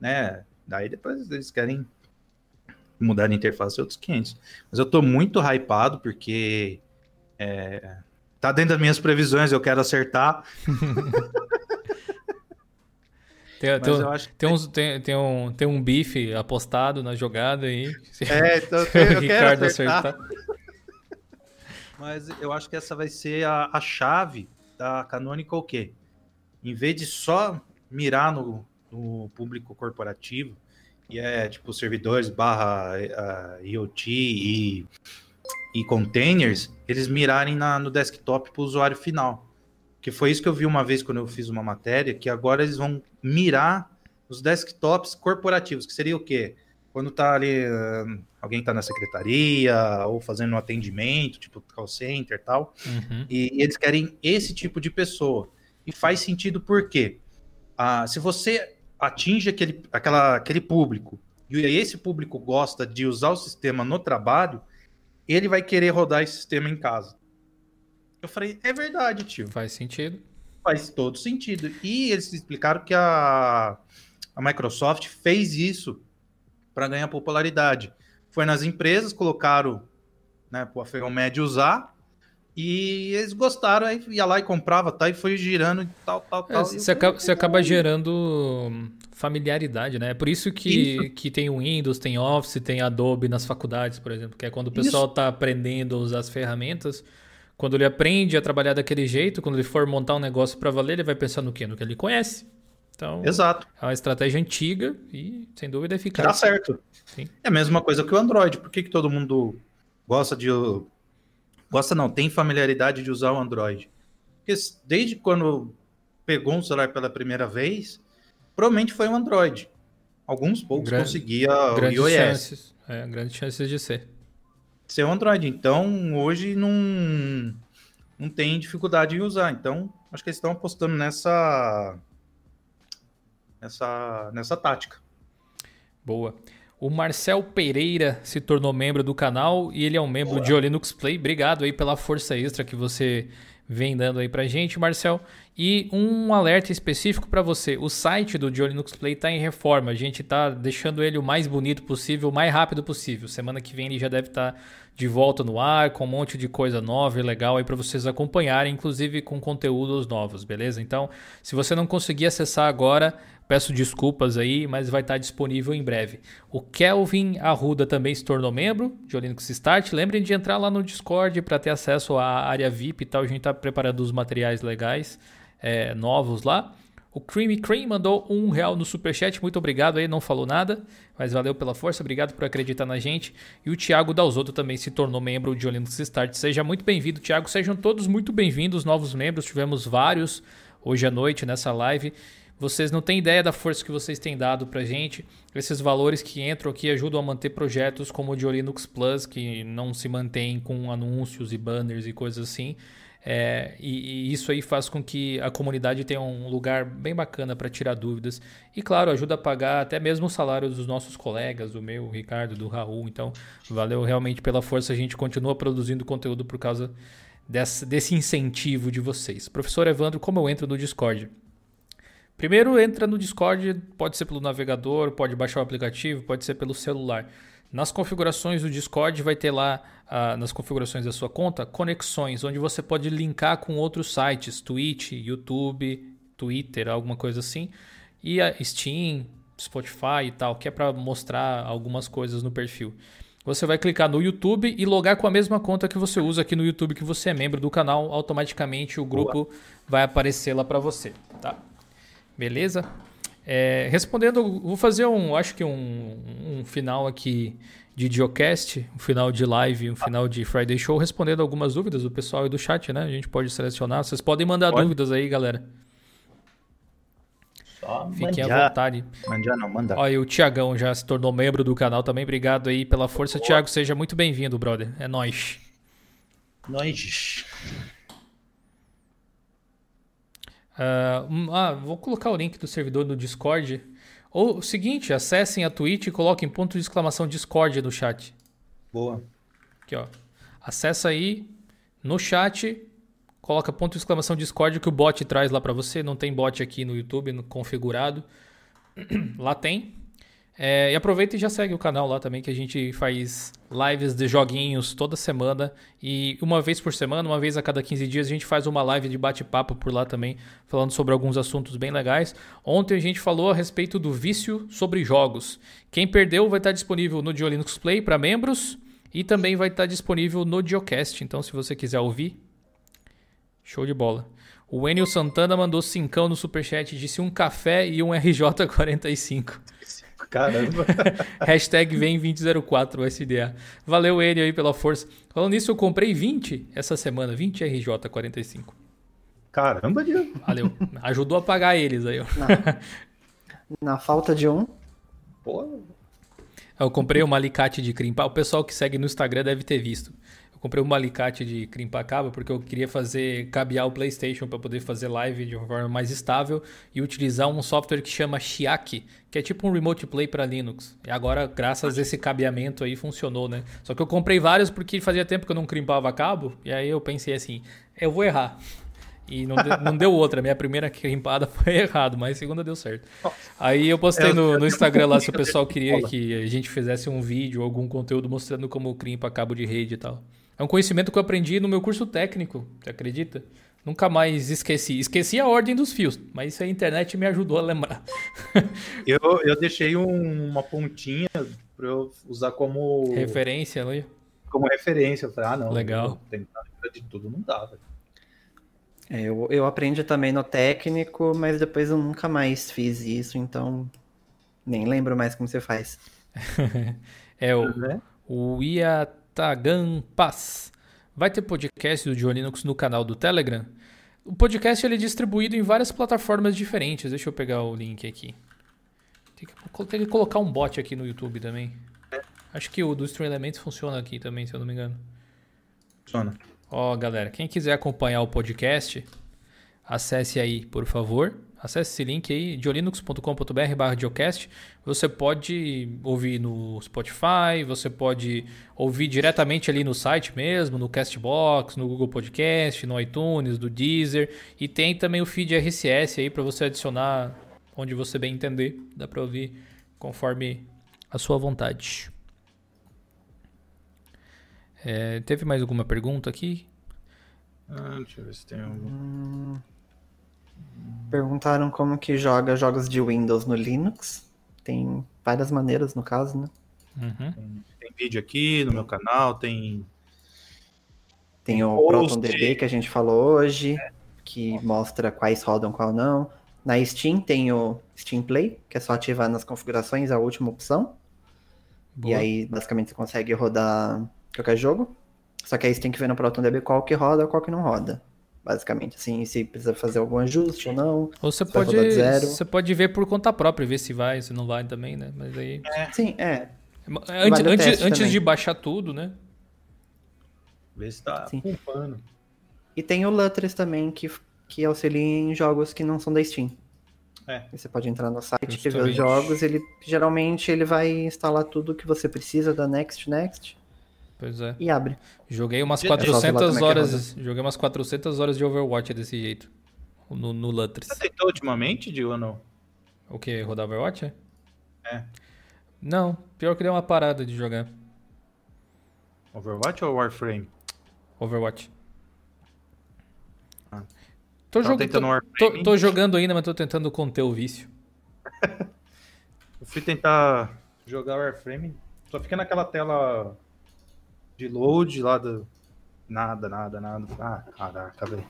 né? Daí depois eles querem mudar a interface outros 500. Mas eu tô muito hypado porque é, tá dentro das minhas previsões, eu quero acertar. Tem, tem, tem, uns, tem, tem, um, tem um bife apostado na jogada aí. É, então eu quero acertar. acertar. Mas eu acho que essa vai ser a, a chave da Canonical o quê? Em vez de só mirar no, no público corporativo, e é tipo servidores barra uh, IoT e, e containers, eles mirarem na, no desktop para o usuário final. Que foi isso que eu vi uma vez quando eu fiz uma matéria, que agora eles vão mirar os desktops corporativos, que seria o quê? Quando tá ali, uh, alguém tá na secretaria ou fazendo um atendimento, tipo call center e tal, uhum. e, e, eles querem esse tipo de pessoa. E faz sentido por quê? Uh, se você atinge aquele, aquela, aquele público e esse público gosta de usar o sistema no trabalho, ele vai querer rodar esse sistema em casa. Eu falei, é verdade, tio. Faz sentido. Faz todo sentido. E eles explicaram que a, a Microsoft fez isso para ganhar popularidade. Foi nas empresas, colocaram né, para o afegão médio usar, e eles gostaram, aí ia lá e comprava, tá? E foi girando e tal, tal, é, tal. Você acaba, você acaba gerando familiaridade, né? É por isso que, isso. que tem o Windows, tem Office, tem Adobe nas faculdades, por exemplo, que é quando o pessoal está aprendendo a usar as ferramentas. Quando ele aprende a trabalhar daquele jeito, quando ele for montar um negócio para valer, ele vai pensar no quê? No que ele conhece. Então, Exato. é uma estratégia antiga e, sem dúvida, eficaz. Dá certo. Sim. É a mesma coisa que o Android. Por que, que todo mundo gosta de Gosta não, tem familiaridade de usar o Android. Porque desde quando pegou um celular pela primeira vez, provavelmente foi um Android. Alguns poucos Gran, conseguia o iOS. Chances, é, grandes chances de ser. Ser um Android. Então, hoje não, não tem dificuldade em usar. Então, acho que eles estão apostando nessa, nessa, nessa tática. Boa. O Marcel Pereira se tornou membro do canal e ele é um membro Olá. de Linux Play. Obrigado aí pela força extra que você vem dando aí pra gente, Marcel. E um alerta específico para você: o site do Dio Linux Play está em reforma. A gente está deixando ele o mais bonito possível, o mais rápido possível. Semana que vem ele já deve estar tá de volta no ar, com um monte de coisa nova e legal aí para vocês acompanharem, inclusive com conteúdos novos, beleza? Então, se você não conseguir acessar agora, peço desculpas aí, mas vai estar disponível em breve. O Kelvin Arruda também se tornou membro de Linux Start. Lembrem de entrar lá no Discord para ter acesso à área VIP e tal. A gente está preparando os materiais legais é, novos lá. O Creamy Cream mandou um real no superchat, muito obrigado aí, não falou nada, mas valeu pela força, obrigado por acreditar na gente. E o Thiago Dalzotto também se tornou membro de Linux Start. Seja muito bem-vindo, Thiago. Sejam todos muito bem-vindos, novos membros. Tivemos vários hoje à noite nessa live. Vocês não têm ideia da força que vocês têm dado pra gente. Esses valores que entram aqui ajudam a manter projetos como o de Linux Plus, que não se mantém com anúncios e banners e coisas assim. É, e, e, isso aí faz com que a comunidade tenha um lugar bem bacana para tirar dúvidas. E claro, ajuda a pagar até mesmo o salário dos nossos colegas, do meu, Ricardo, do Raul. Então, valeu realmente pela força. A gente continua produzindo conteúdo por causa desse, desse incentivo de vocês. Professor Evandro, como eu entro no Discord? Primeiro, entra no Discord, pode ser pelo navegador, pode baixar o aplicativo, pode ser pelo celular. Nas configurações do Discord vai ter lá, ah, nas configurações da sua conta, conexões, onde você pode linkar com outros sites, Twitch, YouTube, Twitter, alguma coisa assim. E a Steam, Spotify e tal, que é para mostrar algumas coisas no perfil. Você vai clicar no YouTube e logar com a mesma conta que você usa aqui no YouTube, que você é membro do canal, automaticamente o grupo Boa. vai aparecer lá para você, tá? Beleza? É, respondendo, vou fazer um, acho que um, um final aqui de Diocast, um final de live, um final de Friday Show, respondendo algumas dúvidas do pessoal e do chat, né? A gente pode selecionar. Vocês podem mandar pode. dúvidas aí, galera. Só Fiquem à vontade. Mandar não, manda. Olha, o Tiagão já se tornou membro do canal também. Obrigado aí pela força. Tiago, seja muito bem-vindo, brother. É nóis. Nóis. Uh, ah, vou colocar o link do servidor no Discord. Ou o seguinte, acessem a Twitch e coloquem ponto de exclamação Discord no chat. Boa. Aqui, ó. Acessa aí no chat, coloca ponto de exclamação Discord que o bot traz lá para você. Não tem bot aqui no YouTube configurado. lá tem. É, e aproveita e já segue o canal lá também, que a gente faz lives de joguinhos toda semana. E uma vez por semana, uma vez a cada 15 dias, a gente faz uma live de bate-papo por lá também, falando sobre alguns assuntos bem legais. Ontem a gente falou a respeito do vício sobre jogos. Quem perdeu vai estar disponível no Diolinux Play para membros e também vai estar disponível no Diocast. Então, se você quiser ouvir, show de bola. O Enio Santana mandou cincão no superchat, disse um café e um RJ45. Caramba. Hashtag vem 2004 SDA. Valeu ele aí pela força. Falando nisso, eu comprei 20 essa semana, 20 RJ45. Caramba, Diego. Valeu. Ajudou a pagar eles aí, ó. Na, na falta de um. Pô. Eu comprei um alicate de crimpar. O pessoal que segue no Instagram deve ter visto. Eu comprei um alicate de crimpar cabo porque eu queria fazer cabear o PlayStation para poder fazer live de uma forma mais estável e utilizar um software que chama Chiaki, que é tipo um remote play para Linux. E agora, graças a esse cabeamento aí, funcionou, né? Só que eu comprei vários porque fazia tempo que eu não crimpava cabo e aí eu pensei assim, eu vou errar. E não, deu, não deu outra. Minha primeira crimpada foi errado, mas a segunda deu certo. Aí eu postei no, no Instagram lá se o pessoal queria que a gente fizesse um vídeo, algum conteúdo mostrando como crimpa cabo de rede e tal. É um conhecimento que eu aprendi no meu curso técnico, você acredita? Nunca mais esqueci. Esqueci a ordem dos fios, mas isso a internet me ajudou a lembrar. eu, eu deixei um, uma pontinha para eu usar como. Referência, é? Como referência. Eu falei, ah, não. Legal. Tentar de tudo não dá, velho. É, eu, eu aprendi também no técnico, mas depois eu nunca mais fiz isso, então nem lembro mais como você faz. é o, é. o IA Tagan Paz. Vai ter podcast do John Linux no canal do Telegram. O podcast ele é distribuído em várias plataformas diferentes. Deixa eu pegar o link aqui. Tem que, tem que colocar um bot aqui no YouTube também. Acho que o do Stream Elements funciona aqui também, se eu não me engano. Funciona. Ó, galera, quem quiser acompanhar o podcast, acesse aí, por favor. Acesse esse link aí, diolinux.com.br barra Geocast. Você pode ouvir no Spotify, você pode ouvir diretamente ali no site mesmo, no Castbox, no Google Podcast, no iTunes, do Deezer. E tem também o feed RSS aí para você adicionar onde você bem entender. Dá para ouvir conforme a sua vontade. É, teve mais alguma pergunta aqui? Ah, deixa eu ver se tem algum. Hum... Perguntaram como que joga jogos de Windows no Linux. Tem várias maneiras, no caso, né? Uhum. Tem, tem, vídeo aqui no meu canal, tem. Tem o ProtonDB que a gente falou hoje, é. que mostra quais rodam, qual não. Na Steam tem o Steam Play, que é só ativar nas configurações a última opção. Boa. E aí, basicamente, você consegue rodar qualquer jogo. Só que aí você tem que ver no ProtonDB qual que roda qual que não roda basicamente, assim, se precisa fazer algum ajuste ou não. Ou você pode, você pode ver por conta própria, ver se vai, se não vai também, né? Mas aí... É. Sim, é. Antes, vale antes, antes de baixar tudo, né? Ver se tá pulpando. E tem o Lutris também, que, que auxilia em jogos que não são da Steam. É. Você pode entrar no site e ver os jogos, ele geralmente ele vai instalar tudo que você precisa da Next Next Pois é. E abre. Joguei umas 400 é horas. É joguei umas 400 horas de Overwatch desse jeito. No, no Lutris. Você tentou ultimamente, Dio, ou não? O que? Rodar Overwatch? É. Não, pior que deu uma parada de jogar. Overwatch ou Warframe? Overwatch. Ah. Tô, jog... tô, tô, tô, jogando ainda, mas tô tentando conter o vício. Eu fui tentar jogar Warframe, só fica naquela tela de load lá do. Nada, nada, nada. Ah, caraca, velho.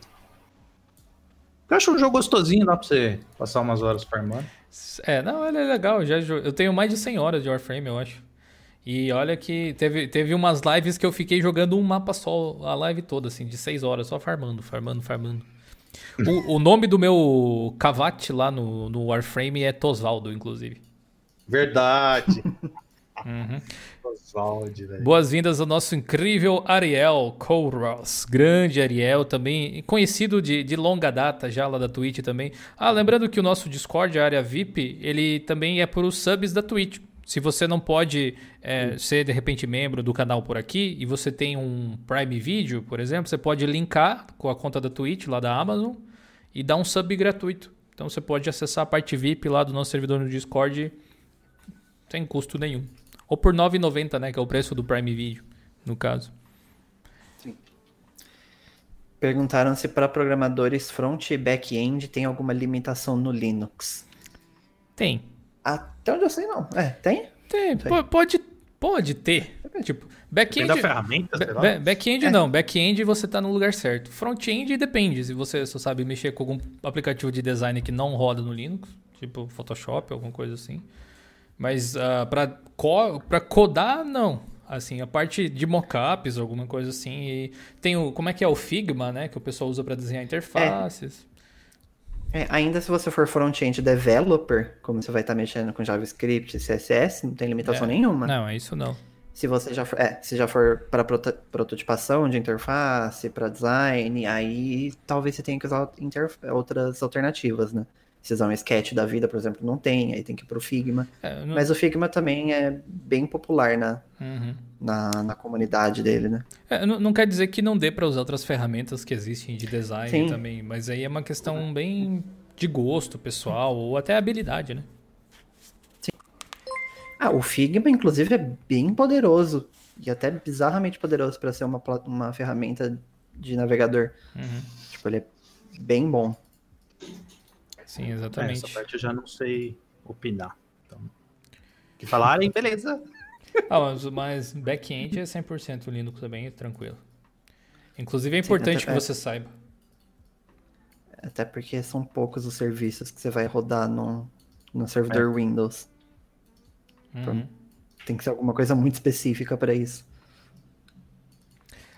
Eu acho um jogo gostosinho, dá pra você passar umas horas farmando. É, não, ele é legal. Já, eu tenho mais de 100 horas de Warframe, eu acho. E olha que teve, teve umas lives que eu fiquei jogando um mapa só, a live toda, assim, de 6 horas, só farmando, farmando, farmando. O, o nome do meu Kavat lá no, no Warframe é Tosvaldo, inclusive. Verdade. Uhum. Boas-vindas ao nosso incrível Ariel Kouros. Grande Ariel também, conhecido de, de longa data já lá da Twitch também. Ah, lembrando que o nosso Discord, a área VIP, ele também é para os subs da Twitch. Se você não pode é, ser de repente membro do canal por aqui e você tem um Prime Video, por exemplo, você pode linkar com a conta da Twitch lá da Amazon e dar um sub gratuito. Então você pode acessar a parte VIP lá do nosso servidor no Discord sem custo nenhum. Ou por R$ 9,90, né? Que é o preço do Prime Video, no caso. Sim. Perguntaram se para programadores front e back-end tem alguma limitação no Linux. Tem. Até onde eu sei, não. É, tem? Tem. Pode, pode ter. Tipo, back-end. Back-end é. não. Back-end você está no lugar certo. Front-end depende. Se você só sabe mexer com algum aplicativo de design que não roda no Linux, tipo Photoshop, alguma coisa assim. Mas uh, ah, para co codar, não. Assim, a parte de mockups, alguma coisa assim. E tem o. Como é que é o Figma, né? Que o pessoal usa para desenhar interfaces. É. é. ainda se você for front-end developer, como você vai estar tá mexendo com JavaScript, CSS, não tem limitação é. nenhuma. Não, é isso não. Se você já for, é, se já for para prototipação de interface, para design, aí talvez você tenha que usar outras alternativas, né? Se usar um sketch da vida, por exemplo, não tem, aí tem que ir pro Figma. É, não... Mas o Figma também é bem popular na, uhum. na, na, comunidade dele, né? É, não, não, quer dizer que não dê para usar outras ferramentas que existem de design Sim. também, mas aí é uma questão bem de gosto pessoal ou até habilidade, né? Sim. Ah, o Figma, inclusive, é bem poderoso e até bizarramente poderoso para ser uma, uma ferramenta de navegador. Uhum. Tipo, ele é bem bom. Sim, exatamente. É, essa parte eu já não sei opinar. Então, que falarem, beleza. Ah, mas, mas back-end é 100% Linux também, tranquilo. Inclusive é importante Sim, que você saiba. Até porque são poucos os serviços que você vai rodar no, no servidor é. Windows. Uhum. Então, tem que ser alguma coisa muito específica para isso.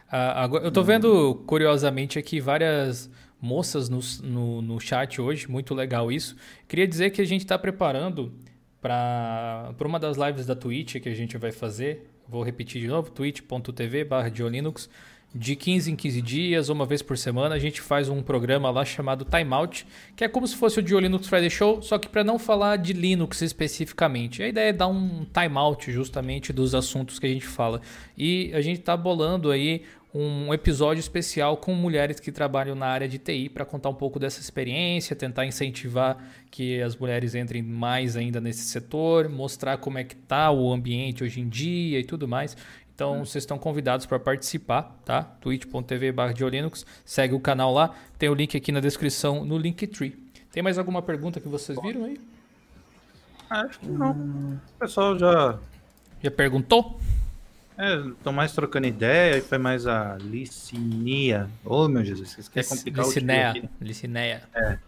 Ah, agora, eu estou vendo, curiosamente, aqui várias moças no, no, no chat hoje, muito legal isso. Queria dizer que a gente está preparando para uma das lives da Twitch que a gente vai fazer. Vou repetir de novo, twitch.tv barra de 15 em 15 dias, uma vez por semana, a gente faz um programa lá chamado Time Out, que é como se fosse o Dio Linux Friday Show, só que para não falar de Linux especificamente. A ideia é dar um time out justamente dos assuntos que a gente fala. E a gente está bolando aí um episódio especial com mulheres que trabalham na área de TI para contar um pouco dessa experiência, tentar incentivar que as mulheres entrem mais ainda nesse setor, mostrar como é que tá o ambiente hoje em dia e tudo mais. Então, vocês estão convidados para participar, tá? twitch.tv Linux, segue o canal lá, tem o link aqui na descrição no Linktree. Tem mais alguma pergunta que vocês viram aí? Acho que não. O pessoal já já perguntou? É, estão mais trocando ideia, e foi mais a Licinia. Ô, oh, meu Jesus, vocês querem complicar Licineia. o aqui. Licineia. É.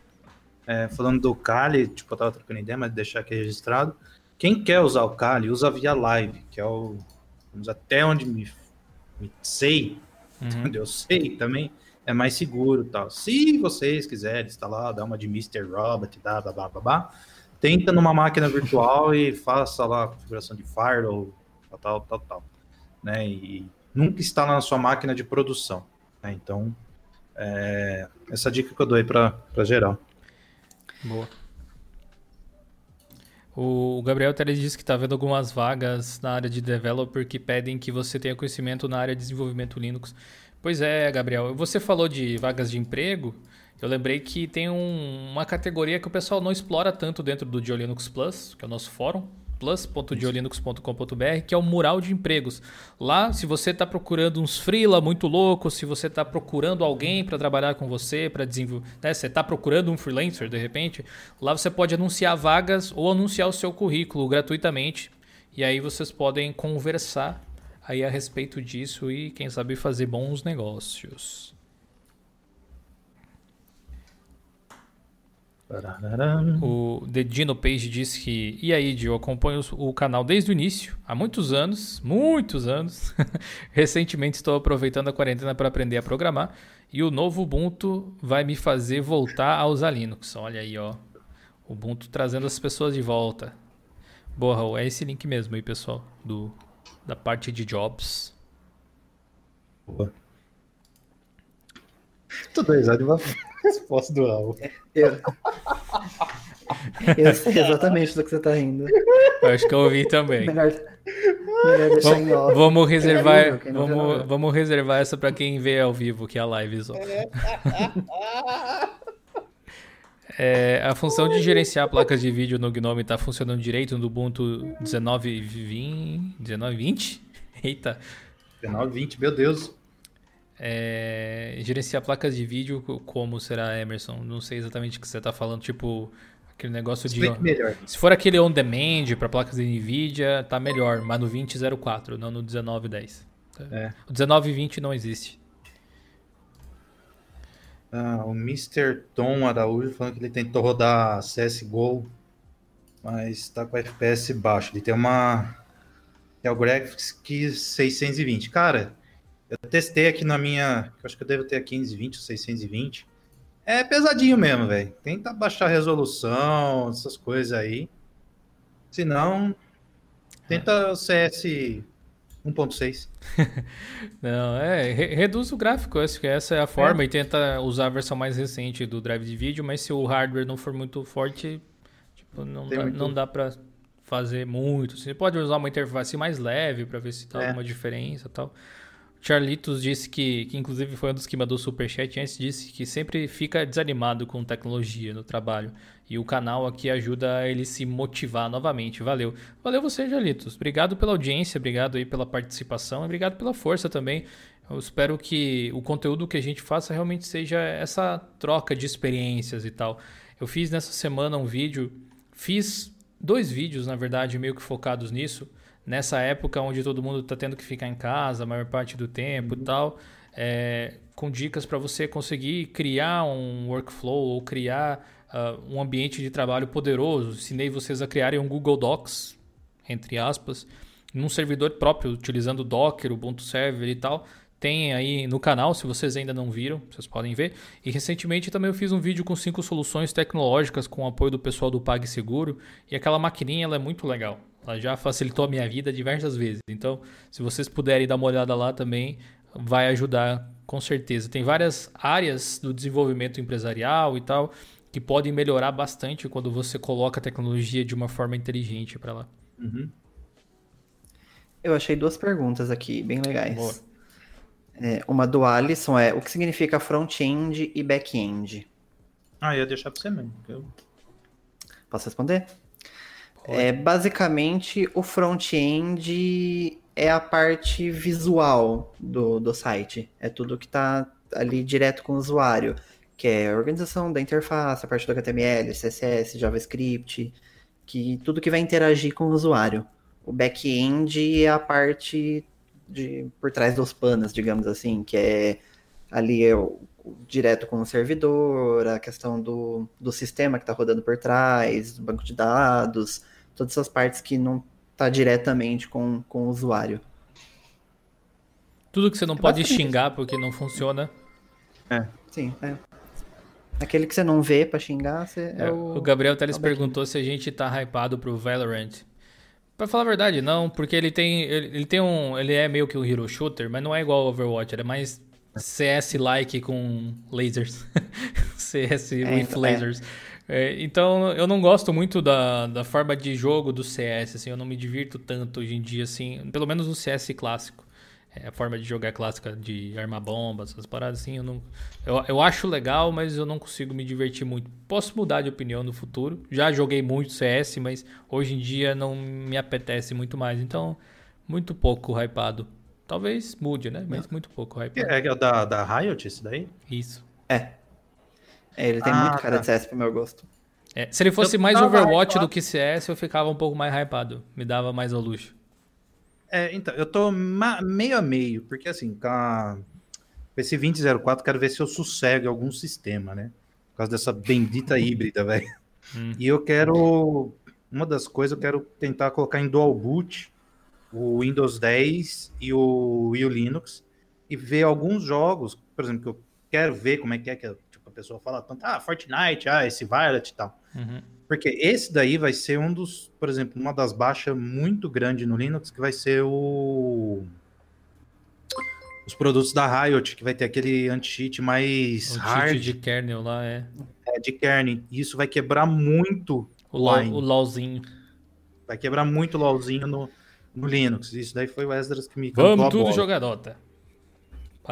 é. Falando do Kali, tipo, eu tava trocando ideia, mas deixar aqui registrado. Quem quer usar o Kali, usa via live, que é o até onde me, me sei, uhum. onde eu sei também, é mais seguro tal. Se vocês quiserem instalar, dar uma de Mr. Robot, blá, blá, blá, blá, blá, tenta numa máquina virtual e faça lá a configuração de firewall, tal, tal, tal, né? E nunca instala na sua máquina de produção, né? Então, é, essa dica que eu dou aí para geral. Boa. O Gabriel Teles disse que está vendo algumas vagas na área de developer que pedem que você tenha conhecimento na área de desenvolvimento Linux. Pois é, Gabriel. Você falou de vagas de emprego. Eu lembrei que tem um, uma categoria que o pessoal não explora tanto dentro do Linux Plus, que é o nosso fórum, plus.diolinux.com.br, que é o mural de empregos. Lá, se você está procurando uns freela muito loucos, se você está procurando alguém para trabalhar com você, para desenvolver, né, você está procurando um freelancer de repente, lá você pode anunciar vagas ou anunciar o seu currículo gratuitamente. E aí vocês podem conversar aí a respeito disso e quem sabe fazer bons negócios. O The Dino Page disse que. E aí, Dio, eu acompanho o canal desde o início, há muitos anos, muitos anos. Recentemente estou aproveitando a quarentena para aprender a programar. E o novo Ubuntu vai me fazer voltar a usar Linux. Olha aí, ó. Ubuntu trazendo as pessoas de volta. Boa, Raul, é esse link mesmo aí, pessoal. Do, da parte de jobs. Boa. Tudo risado uma resposta do Raul. Eu... eu sei exatamente do que você tá rindo. Eu acho que eu ouvi também. Melhor, melhor deixar vamos, em off. Vamos reservar, é vamos, vamos reservar essa para quem vê ao vivo, que é a live só. É, a função de gerenciar placas de vídeo no Gnome está funcionando direito no Ubuntu 19.20? 19.20? Eita. 19.20, meu Deus. É, gerenciar placas de vídeo, como será, Emerson? Não sei exatamente o que você está falando, tipo aquele negócio Explique de. Melhor. Se for aquele on demand para placas de Nvidia, tá melhor, mas no 2004, não no 1910. É. O 1920 não existe. Ah, o Mr. Tom Araújo falando que ele tentou rodar CSGO, mas está com FPS baixo. Ele tem uma. Tem o Graphics 620. Cara, eu testei aqui na minha. acho que eu devo ter a 1520 ou 620. É pesadinho mesmo, velho. Tenta baixar a resolução, essas coisas aí. Se não, tenta o CS 1.6. não, é, re reduz o gráfico, acho que essa é a forma, é. e tenta usar a versão mais recente do drive de vídeo, mas se o hardware não for muito forte, tipo, não, dá, muito... não dá pra fazer muito. Você pode usar uma interface mais leve para ver se tá é. alguma diferença e tal. Charlitos disse que, que inclusive foi um dos que mandou superchat antes, disse que sempre fica desanimado com tecnologia no trabalho. E o canal aqui ajuda ele se motivar novamente. Valeu. Valeu você, Charlitos. Obrigado pela audiência, obrigado aí pela participação, obrigado pela força também. Eu espero que o conteúdo que a gente faça realmente seja essa troca de experiências e tal. Eu fiz nessa semana um vídeo, fiz dois vídeos, na verdade, meio que focados nisso nessa época onde todo mundo está tendo que ficar em casa a maior parte do tempo uhum. e tal, é, com dicas para você conseguir criar um workflow ou criar uh, um ambiente de trabalho poderoso. Ensinei vocês a criarem um Google Docs, entre aspas, num servidor próprio, utilizando Docker, Ubuntu Server e tal. Tem aí no canal, se vocês ainda não viram, vocês podem ver. E recentemente também eu fiz um vídeo com cinco soluções tecnológicas com o apoio do pessoal do PagSeguro. E aquela maquininha ela é muito legal. Ela já facilitou a minha vida diversas vezes. Então, se vocês puderem dar uma olhada lá também, vai ajudar com certeza. Tem várias áreas do desenvolvimento empresarial e tal que podem melhorar bastante quando você coloca a tecnologia de uma forma inteligente para lá. Uhum. Eu achei duas perguntas aqui, bem legais. É, uma do Alisson é o que significa front-end e back-end? Ah, eu ia deixar para você mesmo. Eu... Posso responder? É, basicamente, o front-end é a parte visual do, do site. É tudo que está ali direto com o usuário, que é a organização da interface, a parte do HTML, CSS, JavaScript, que tudo que vai interagir com o usuário. O back-end é a parte de por trás dos panos, digamos assim, que é ali é o, direto com o servidor, a questão do, do sistema que está rodando por trás, do banco de dados, todas essas partes que não está diretamente com, com o usuário. Tudo que você não é pode xingar porque não funciona. É. Sim, é. Aquele que você não vê para xingar, você é, é o... o... Gabriel Teles é perguntou se a gente tá hypado pro Valorant. Pra falar a verdade, não, porque ele tem. Ele, ele, tem um. Ele é meio que um hero shooter, mas não é igual ao Overwatch, ele é mais CS-like com lasers. CS é, with então, lasers. É. Então eu não gosto muito da, da forma de jogo do CS, assim, eu não me divirto tanto hoje em dia, assim, pelo menos no CS clássico. É, a forma de jogar clássica de armar bombas, essas paradas assim, eu não. Eu, eu acho legal, mas eu não consigo me divertir muito. Posso mudar de opinião no futuro. Já joguei muito CS, mas hoje em dia não me apetece muito mais. Então, muito pouco hypado. Talvez mude, né? Mas muito pouco hypado. É, é da, da Riot esse daí? Isso. É. é ele tem ah, muito cara tá. de CS pro meu gosto. É, se ele fosse mais Overwatch do que CS, eu ficava um pouco mais hypado. Me dava mais ao luxo. É, então, eu tô meio a meio, porque assim, com, a... esse 2004, quero ver se eu sossego algum sistema, né? Por causa dessa bendita híbrida, velho. Hum. E eu quero. Uma das coisas, eu quero tentar colocar em dual boot o Windows 10 e o, e o Linux e ver alguns jogos, por exemplo, que eu quero ver como é que é que a pessoa fala tanto, ah, Fortnite, ah, esse Violet e tal. Uhum. Porque esse daí vai ser um dos, por exemplo, uma das baixas muito grande no Linux, que vai ser o os produtos da Riot, que vai ter aquele anti-cheat mais o hard. de kernel lá, é. É, de kernel. Isso vai quebrar muito o, line. o LOLzinho. Vai quebrar muito o LOLzinho no, no Linux. Isso daí foi o Esdras que me Vamos tudo jogar Dota.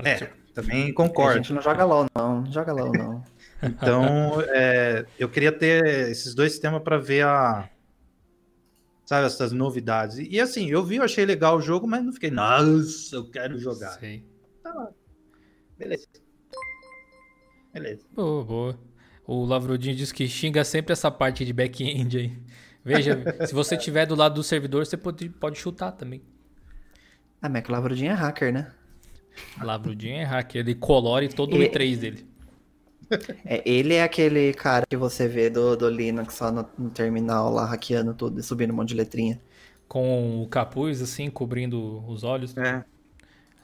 É, também concordo. A gente não joga LOL, não. Não joga LOL, não. Então, é, eu queria ter esses dois sistemas para ver a. Sabe, essas novidades. E, e, assim, eu vi, eu achei legal o jogo, mas não fiquei, nossa, eu quero jogar. Sim. Tá Beleza. Beleza. Boa, boa. O Lavrudinho diz que xinga sempre essa parte de back-end aí. Veja, se você tiver do lado do servidor, você pode, pode chutar também. Ah, mas é que o Lavrudinho é hacker, né? Lavrudinho é hacker, ele colore todo e... o i3 dele. É, ele é aquele cara que você vê do, do Linux só no, no, terminal lá hackeando tudo e subindo um monte de letrinha. Com o capuz assim, cobrindo os olhos. É.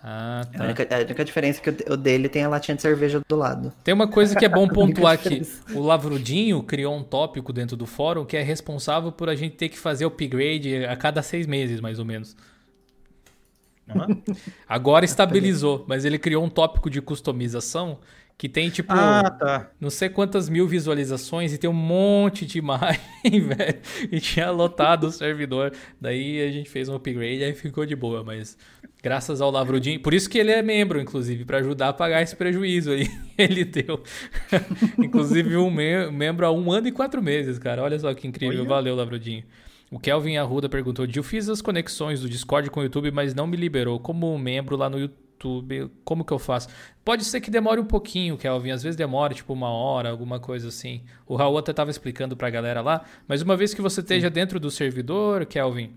Ah, tá. A única, a única diferença é que o dele tem a latinha de cerveja do lado. Tem uma coisa que é bom pontuar aqui. O Lavrudinho criou um tópico dentro do fórum que é responsável por a gente ter que fazer upgrade a cada seis meses, mais ou menos. Uhum. Agora estabilizou, mas ele criou um tópico de customização que tem, tipo, ah, tá. não sei quantas mil visualizações e tem um monte de imagem, velho. E tinha lotado o servidor. Daí a gente fez um upgrade e ficou de boa, mas graças ao Lavrudinho. Por isso que ele é membro, inclusive, para ajudar a pagar esse prejuízo aí. Ele deu. inclusive, um membro há um ano e quatro meses, cara. Olha só que incrível. Olha. Valeu, Lavrudinho. O Kelvin Arruda perguntou: Eu fiz as conexões do Discord com o YouTube, mas não me liberou como membro lá no YouTube como que eu faço? Pode ser que demore um pouquinho, Kelvin, às vezes demora tipo uma hora, alguma coisa assim. O Raul até estava explicando para a galera lá, mas uma vez que você esteja dentro do servidor, Kelvin,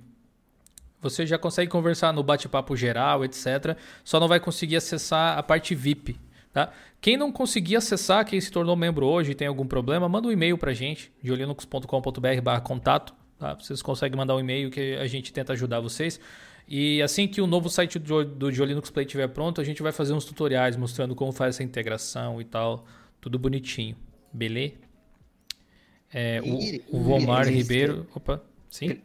você já consegue conversar no bate-papo geral, etc. Só não vai conseguir acessar a parte VIP, tá? Quem não conseguir acessar, quem se tornou membro hoje e tem algum problema, manda um e-mail para a gente, diolinux.com.br/contato, tá? Vocês conseguem mandar um e-mail que a gente tenta ajudar vocês. E assim que o novo site do, do Linux Play estiver pronto, a gente vai fazer uns tutoriais mostrando como faz essa integração e tal. Tudo bonitinho. Beleza? É, o, o Vomar Ribeiro. Opa, sim?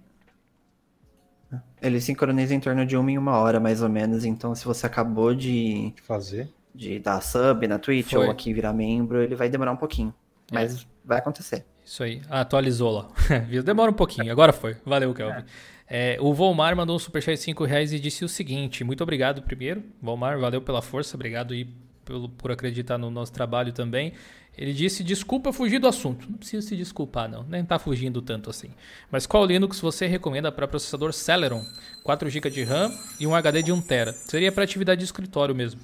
Ele sincroniza em torno de uma em uma hora, mais ou menos. Então, se você acabou de fazer, de dar sub na Twitch Foi. ou aqui virar membro, ele vai demorar um pouquinho. É. Mas é. vai acontecer. Isso aí. Ah, atualizou lá. Demora um pouquinho. Agora foi. Valeu, Kelvin. É. É, o Volmar mandou um superchat de 5 reais e disse o seguinte: Muito obrigado primeiro. Volmar, valeu pela força. Obrigado aí pelo, por acreditar no nosso trabalho também. Ele disse: desculpa fugir do assunto. Não precisa se desculpar, não. Nem tá fugindo tanto assim. Mas qual Linux você recomenda para processador Celeron? 4 GB de RAM e um HD de 1 TB. Seria para atividade de escritório mesmo.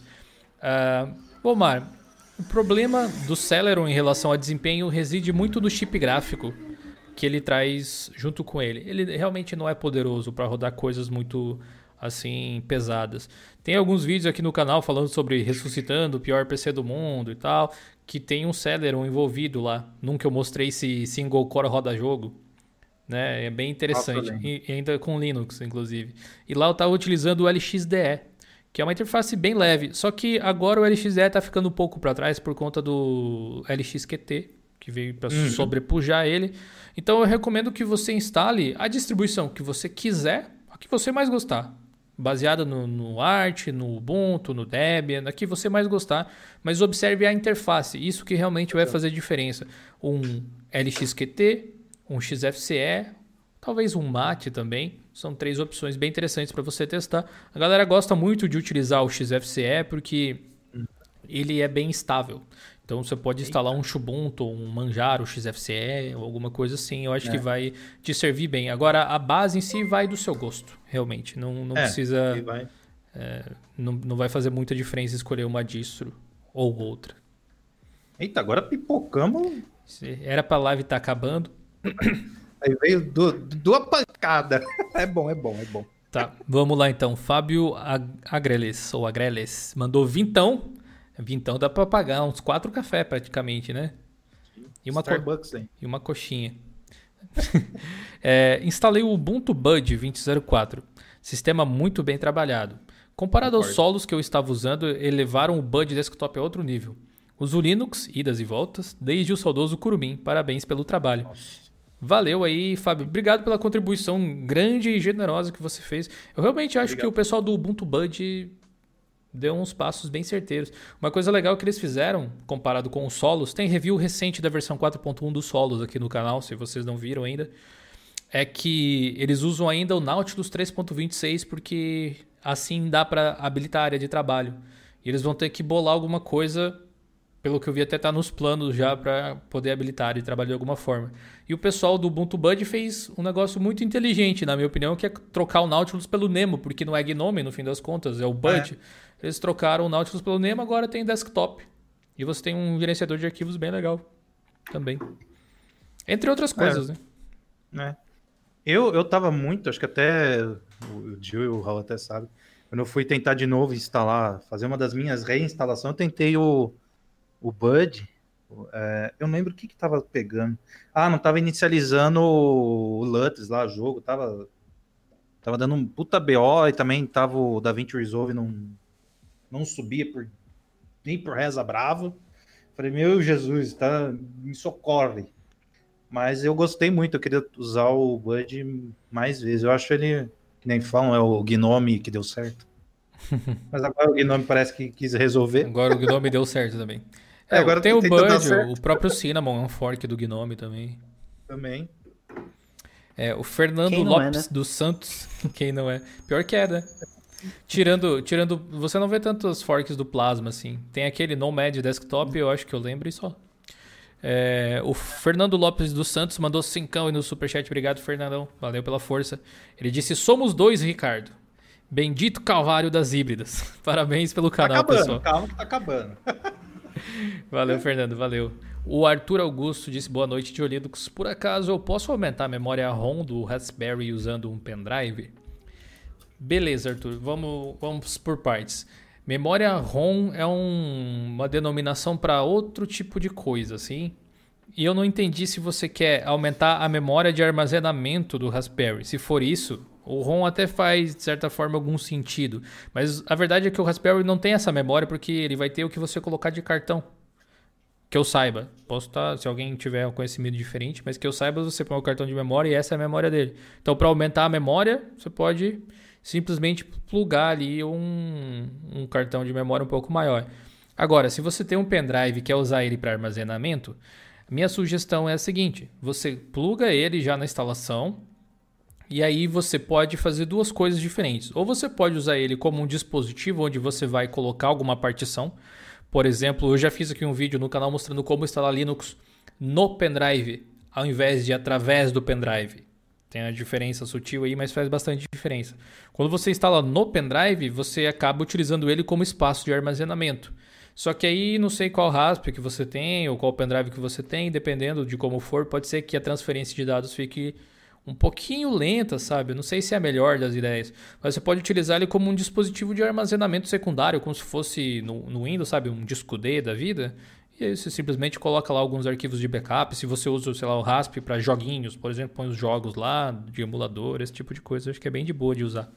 Uh, Omar, o problema do Celeron em relação a desempenho reside muito no chip gráfico que ele traz junto com ele. Ele realmente não é poderoso para rodar coisas muito assim pesadas. Tem alguns vídeos aqui no canal falando sobre ressuscitando o pior PC do mundo e tal, que tem um Celeron envolvido lá. Nunca eu mostrei se single core roda jogo. Né? É bem interessante. E, ainda com Linux, inclusive. E lá eu estava utilizando o LXDE, que é uma interface bem leve. Só que agora o LXDE está ficando um pouco para trás por conta do LXQT, que veio para uhum. sobrepujar ele. Então eu recomendo que você instale a distribuição que você quiser, a que você mais gostar baseada no, no Arch, no Ubuntu, no Debian, a que você mais gostar, mas observe a interface, isso que realmente vai fazer diferença. Um LXQT, um XFCE, talvez um MAT também, são três opções bem interessantes para você testar. A galera gosta muito de utilizar o XFCE porque ele é bem estável. Então você pode instalar um Ubuntu, um Manjaro, XFCE, alguma coisa assim. Eu acho é. que vai te servir bem. Agora, a base em si vai do seu gosto, realmente. Não, não é, precisa. Vai. É, não, não vai fazer muita diferença escolher uma distro ou outra. Eita, agora pipocamos. Era pra live estar tá acabando. Aí veio do, do pancada. É bom, é bom, é bom. Tá, vamos lá então. Fábio Agreles, ou Agreles, mandou vintão Vintão dá para pagar uns quatro cafés praticamente, né? E uma, Starbucks, co... e uma coxinha. é, instalei o Ubuntu Bud 2004. Sistema muito bem trabalhado. Comparado Concordo. aos solos que eu estava usando, elevaram o Bud Desktop a outro nível. Uso Linux, idas e voltas, desde o saudoso Curumim. Parabéns pelo trabalho. Nossa. Valeu aí, Fábio. Obrigado pela contribuição grande e generosa que você fez. Eu realmente acho Obrigado. que o pessoal do Ubuntu Bud deu uns passos bem certeiros. Uma coisa legal que eles fizeram, comparado com os solos, tem review recente da versão 4.1 dos solos aqui no canal, se vocês não viram ainda, é que eles usam ainda o Nautilus 3.26 porque assim dá para habilitar a área de trabalho. E eles vão ter que bolar alguma coisa, pelo que eu vi até tá nos planos já para poder habilitar a área de alguma forma. E o pessoal do Ubuntu Bud fez um negócio muito inteligente, na minha opinião, que é trocar o Nautilus pelo Nemo, porque não é Gnome no fim das contas, é o Bud. É. Eles trocaram o Nautilus pelo Nemo, agora tem desktop. E você tem um gerenciador de arquivos bem legal também. Entre outras coisas, é. né? É. Eu, eu tava muito, acho que até o Gil e o Raul até sabem. Quando eu fui tentar de novo instalar, fazer uma das minhas reinstalações, eu tentei o, o Bud. É, eu lembro o que que tava pegando. Ah, não tava inicializando o, Lutz lá, jogo. Tava, tava dando um puta BO e também tava o DaVinci Resolve num, não subia por, nem por reza brava. Falei, meu Jesus, tá, me socorre. Mas eu gostei muito, eu queria usar o Bud mais vezes. Eu acho ele, que nem falam, é o Gnome que deu certo. Mas agora o Gnome parece que quis resolver. Agora o Gnome deu certo também. É, é agora tem o Bud, o próprio Cinnamon é um fork do Gnome também. Também. É, o Fernando é, Lopes é, né? dos Santos, quem não é? Pior que é, né? Tirando, tirando, você não vê tantos forks do Plasma assim. Tem aquele Nomad Desktop, eu acho que eu lembro e só. É, o Fernando Lopes dos Santos mandou cincão aí no superchat. Obrigado, Fernandão. Valeu pela força. Ele disse: Somos dois, Ricardo. Bendito Calvário das híbridas. Parabéns pelo canal, tá acabando, pessoal. Calma que tá acabando. valeu, Fernando, valeu. O Arthur Augusto disse boa noite, Tio Linux. Por acaso eu posso aumentar a memória ROM do Raspberry usando um pendrive? Beleza, Arthur. Vamos, vamos por partes. Memória ROM é um, uma denominação para outro tipo de coisa, assim. E eu não entendi se você quer aumentar a memória de armazenamento do Raspberry. Se for isso, o ROM até faz, de certa forma, algum sentido. Mas a verdade é que o Raspberry não tem essa memória porque ele vai ter o que você colocar de cartão. Que eu saiba. Posso estar, tá, se alguém tiver um conhecimento diferente, mas que eu saiba, você põe o cartão de memória e essa é a memória dele. Então, para aumentar a memória, você pode simplesmente plugar ali um, um cartão de memória um pouco maior. Agora, se você tem um pendrive e quer usar ele para armazenamento, minha sugestão é a seguinte: você pluga ele já na instalação e aí você pode fazer duas coisas diferentes. Ou você pode usar ele como um dispositivo onde você vai colocar alguma partição. Por exemplo, eu já fiz aqui um vídeo no canal mostrando como instalar Linux no pendrive, ao invés de através do pendrive. Tem a diferença sutil aí, mas faz bastante diferença. Quando você instala no pendrive, você acaba utilizando ele como espaço de armazenamento. Só que aí não sei qual rasp que você tem ou qual pendrive que você tem, dependendo de como for, pode ser que a transferência de dados fique um pouquinho lenta, sabe? Não sei se é a melhor das ideias, mas você pode utilizar ele como um dispositivo de armazenamento secundário, como se fosse no, no Windows, sabe? Um disco D da vida. E aí você simplesmente coloca lá alguns arquivos de backup. Se você usa, sei lá, o RASP para joguinhos, por exemplo, põe os jogos lá de emulador, esse tipo de coisa. Acho que é bem de boa de usar.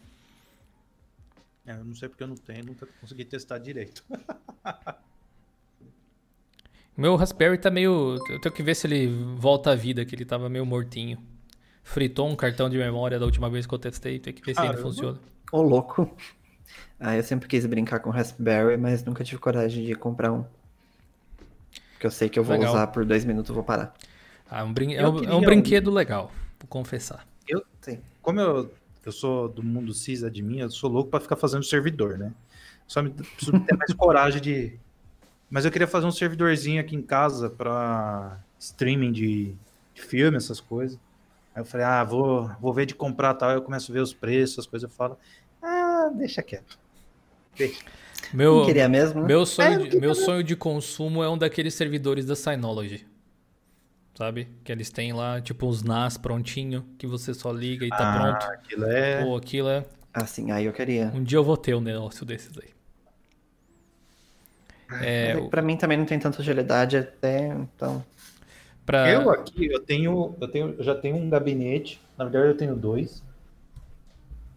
É, eu não sei porque eu não tenho, nunca consegui testar direito. Meu Raspberry tá meio. Eu tenho que ver se ele volta à vida, que ele tava meio mortinho. Fritou um cartão de memória da última vez que eu testei, tem que ver se ele funciona. Ô, louco. Ah, eu sempre quis brincar com Raspberry, mas nunca tive coragem de comprar um. Porque eu sei que eu vou legal. usar por dois minutos e vou parar. Ah, um brin... é, um, é um brinquedo um... legal, vou confessar. Eu, sim. Como eu eu sou do mundo cis admin, eu sou louco para ficar fazendo servidor, né? Só me, preciso ter mais coragem de. Mas eu queria fazer um servidorzinho aqui em casa para streaming de, de filme, essas coisas. Aí eu falei, ah, vou, vou ver de comprar tal. Aí eu começo a ver os preços, as coisas. Eu falo, ah, deixa quieto. Deixa. Meu, queria mesmo, né? meu, sonho, é, de, meu sonho de consumo é um daqueles servidores da Synology sabe? Que eles têm lá, tipo, uns NAS prontinho, que você só liga e tá ah, pronto. aquilo é... Pô, aquilo é... Ah, sim, aí eu queria. Um dia eu vou ter um negócio desses aí. É, é pra mim também não tem tanta agilidade até, então... Pra... Eu aqui, eu tenho, eu tenho, eu já tenho um gabinete, na verdade eu tenho dois,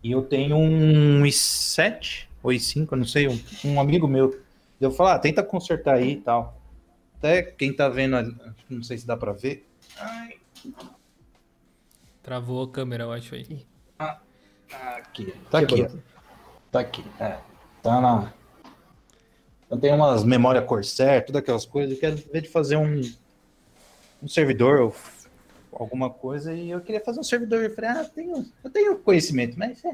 e eu tenho um i7 ou i5, eu não sei, um, um amigo meu, eu falo, ah, tenta consertar aí e tal. Até quem tá vendo, não sei se dá para ver. Ai. Travou a câmera, eu acho aí. Ah, aqui. Tá aqui. Tá aqui. É. Tá na. Eu tenho umas memória Corsair, todas aquelas coisas. Eu quero ver de fazer um, um servidor ou alguma coisa. E eu queria fazer um servidor. Eu falei, ah, eu tenho, eu tenho conhecimento, mas. É.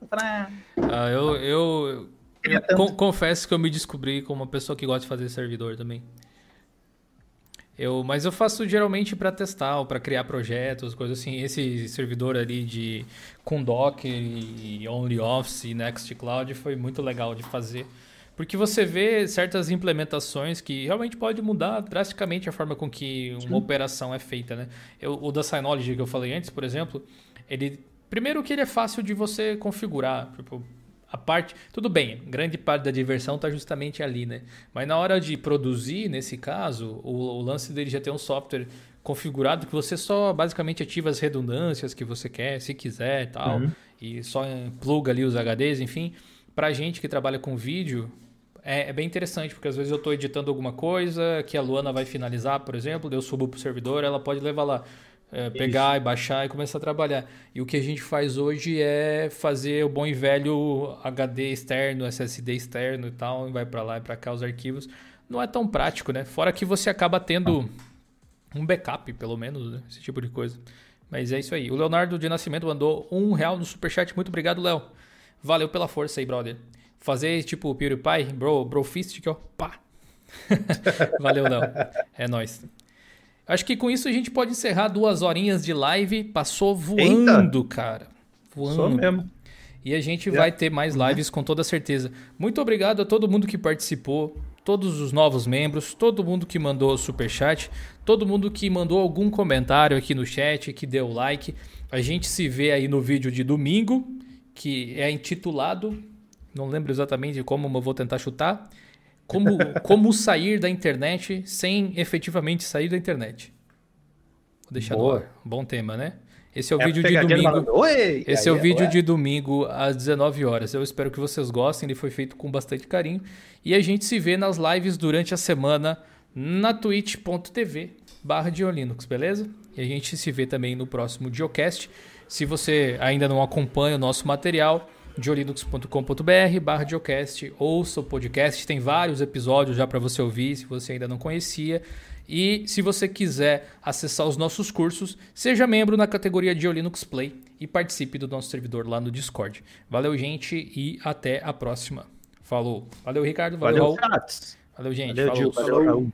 Eu, falei, ah. ah, eu, eu, eu confesso que eu me descobri como uma pessoa que gosta de fazer servidor também. Eu, mas eu faço geralmente para testar ou para criar projetos, coisas assim. Esse servidor ali de com Docker e OnlyOffice e Nextcloud foi muito legal de fazer. Porque você vê certas implementações que realmente pode mudar drasticamente a forma com que uma Sim. operação é feita, né? Eu, o da Synology que eu falei antes, por exemplo, ele primeiro que ele é fácil de você configurar, tipo, a parte. Tudo bem, grande parte da diversão está justamente ali, né? Mas na hora de produzir, nesse caso, o, o, lance dele já tem um software configurado que você só basicamente ativa as redundâncias que você quer, se quiser e tal, uhum. e só pluga ali os HDs, enfim. Pra gente que trabalha com vídeo, é, é, bem interessante, porque às vezes eu estou editando alguma coisa que a Luana vai finalizar, por exemplo, eu subo para o servidor, ela pode levar lá é, pegar e baixar e começar a trabalhar. E o que a gente faz hoje é fazer o bom e velho HD externo, SSD externo e tal, e vai para lá e para cá os arquivos. Não é tão prático, né? Fora que você acaba tendo um backup, pelo menos, né? esse tipo de coisa. Mas é isso aí. O Leonardo de Nascimento mandou um real no superchat. Muito obrigado, Léo. Valeu pela força aí, brother. Fazer tipo PewDiePie, bro, bro fist aqui, ó. Pá. Valeu, Léo. É nóis. Acho que com isso a gente pode encerrar duas horinhas de live. Passou voando, Eita. cara. Voando. Só mesmo. E a gente vai ter mais lives com toda certeza. Muito obrigado a todo mundo que participou, todos os novos membros, todo mundo que mandou super chat, todo mundo que mandou algum comentário aqui no chat, que deu like. A gente se vê aí no vídeo de domingo, que é intitulado, não lembro exatamente como, mas vou tentar chutar. Como, como sair da internet sem efetivamente sair da internet. Vou deixar Boa. no ar. Bom tema, né? Esse é o é vídeo de domingo. Oi, Esse é o vídeo de domingo às 19 horas. Eu espero que vocês gostem. Ele foi feito com bastante carinho. E a gente se vê nas lives durante a semana na twitch.tv barra Linux, beleza? E a gente se vê também no próximo Diocast. Se você ainda não acompanha o nosso material, diolinux.com.br barra Diocast, ouça o podcast, tem vários episódios já para você ouvir, se você ainda não conhecia. E se você quiser acessar os nossos cursos, seja membro na categoria Diolinux Play e participe do nosso servidor lá no Discord. Valeu, gente, e até a próxima. Falou. Valeu, Ricardo. Valeu, Valeu, Raul. Valeu, gente. Valeu, Falou. Gil, valeu, Raul.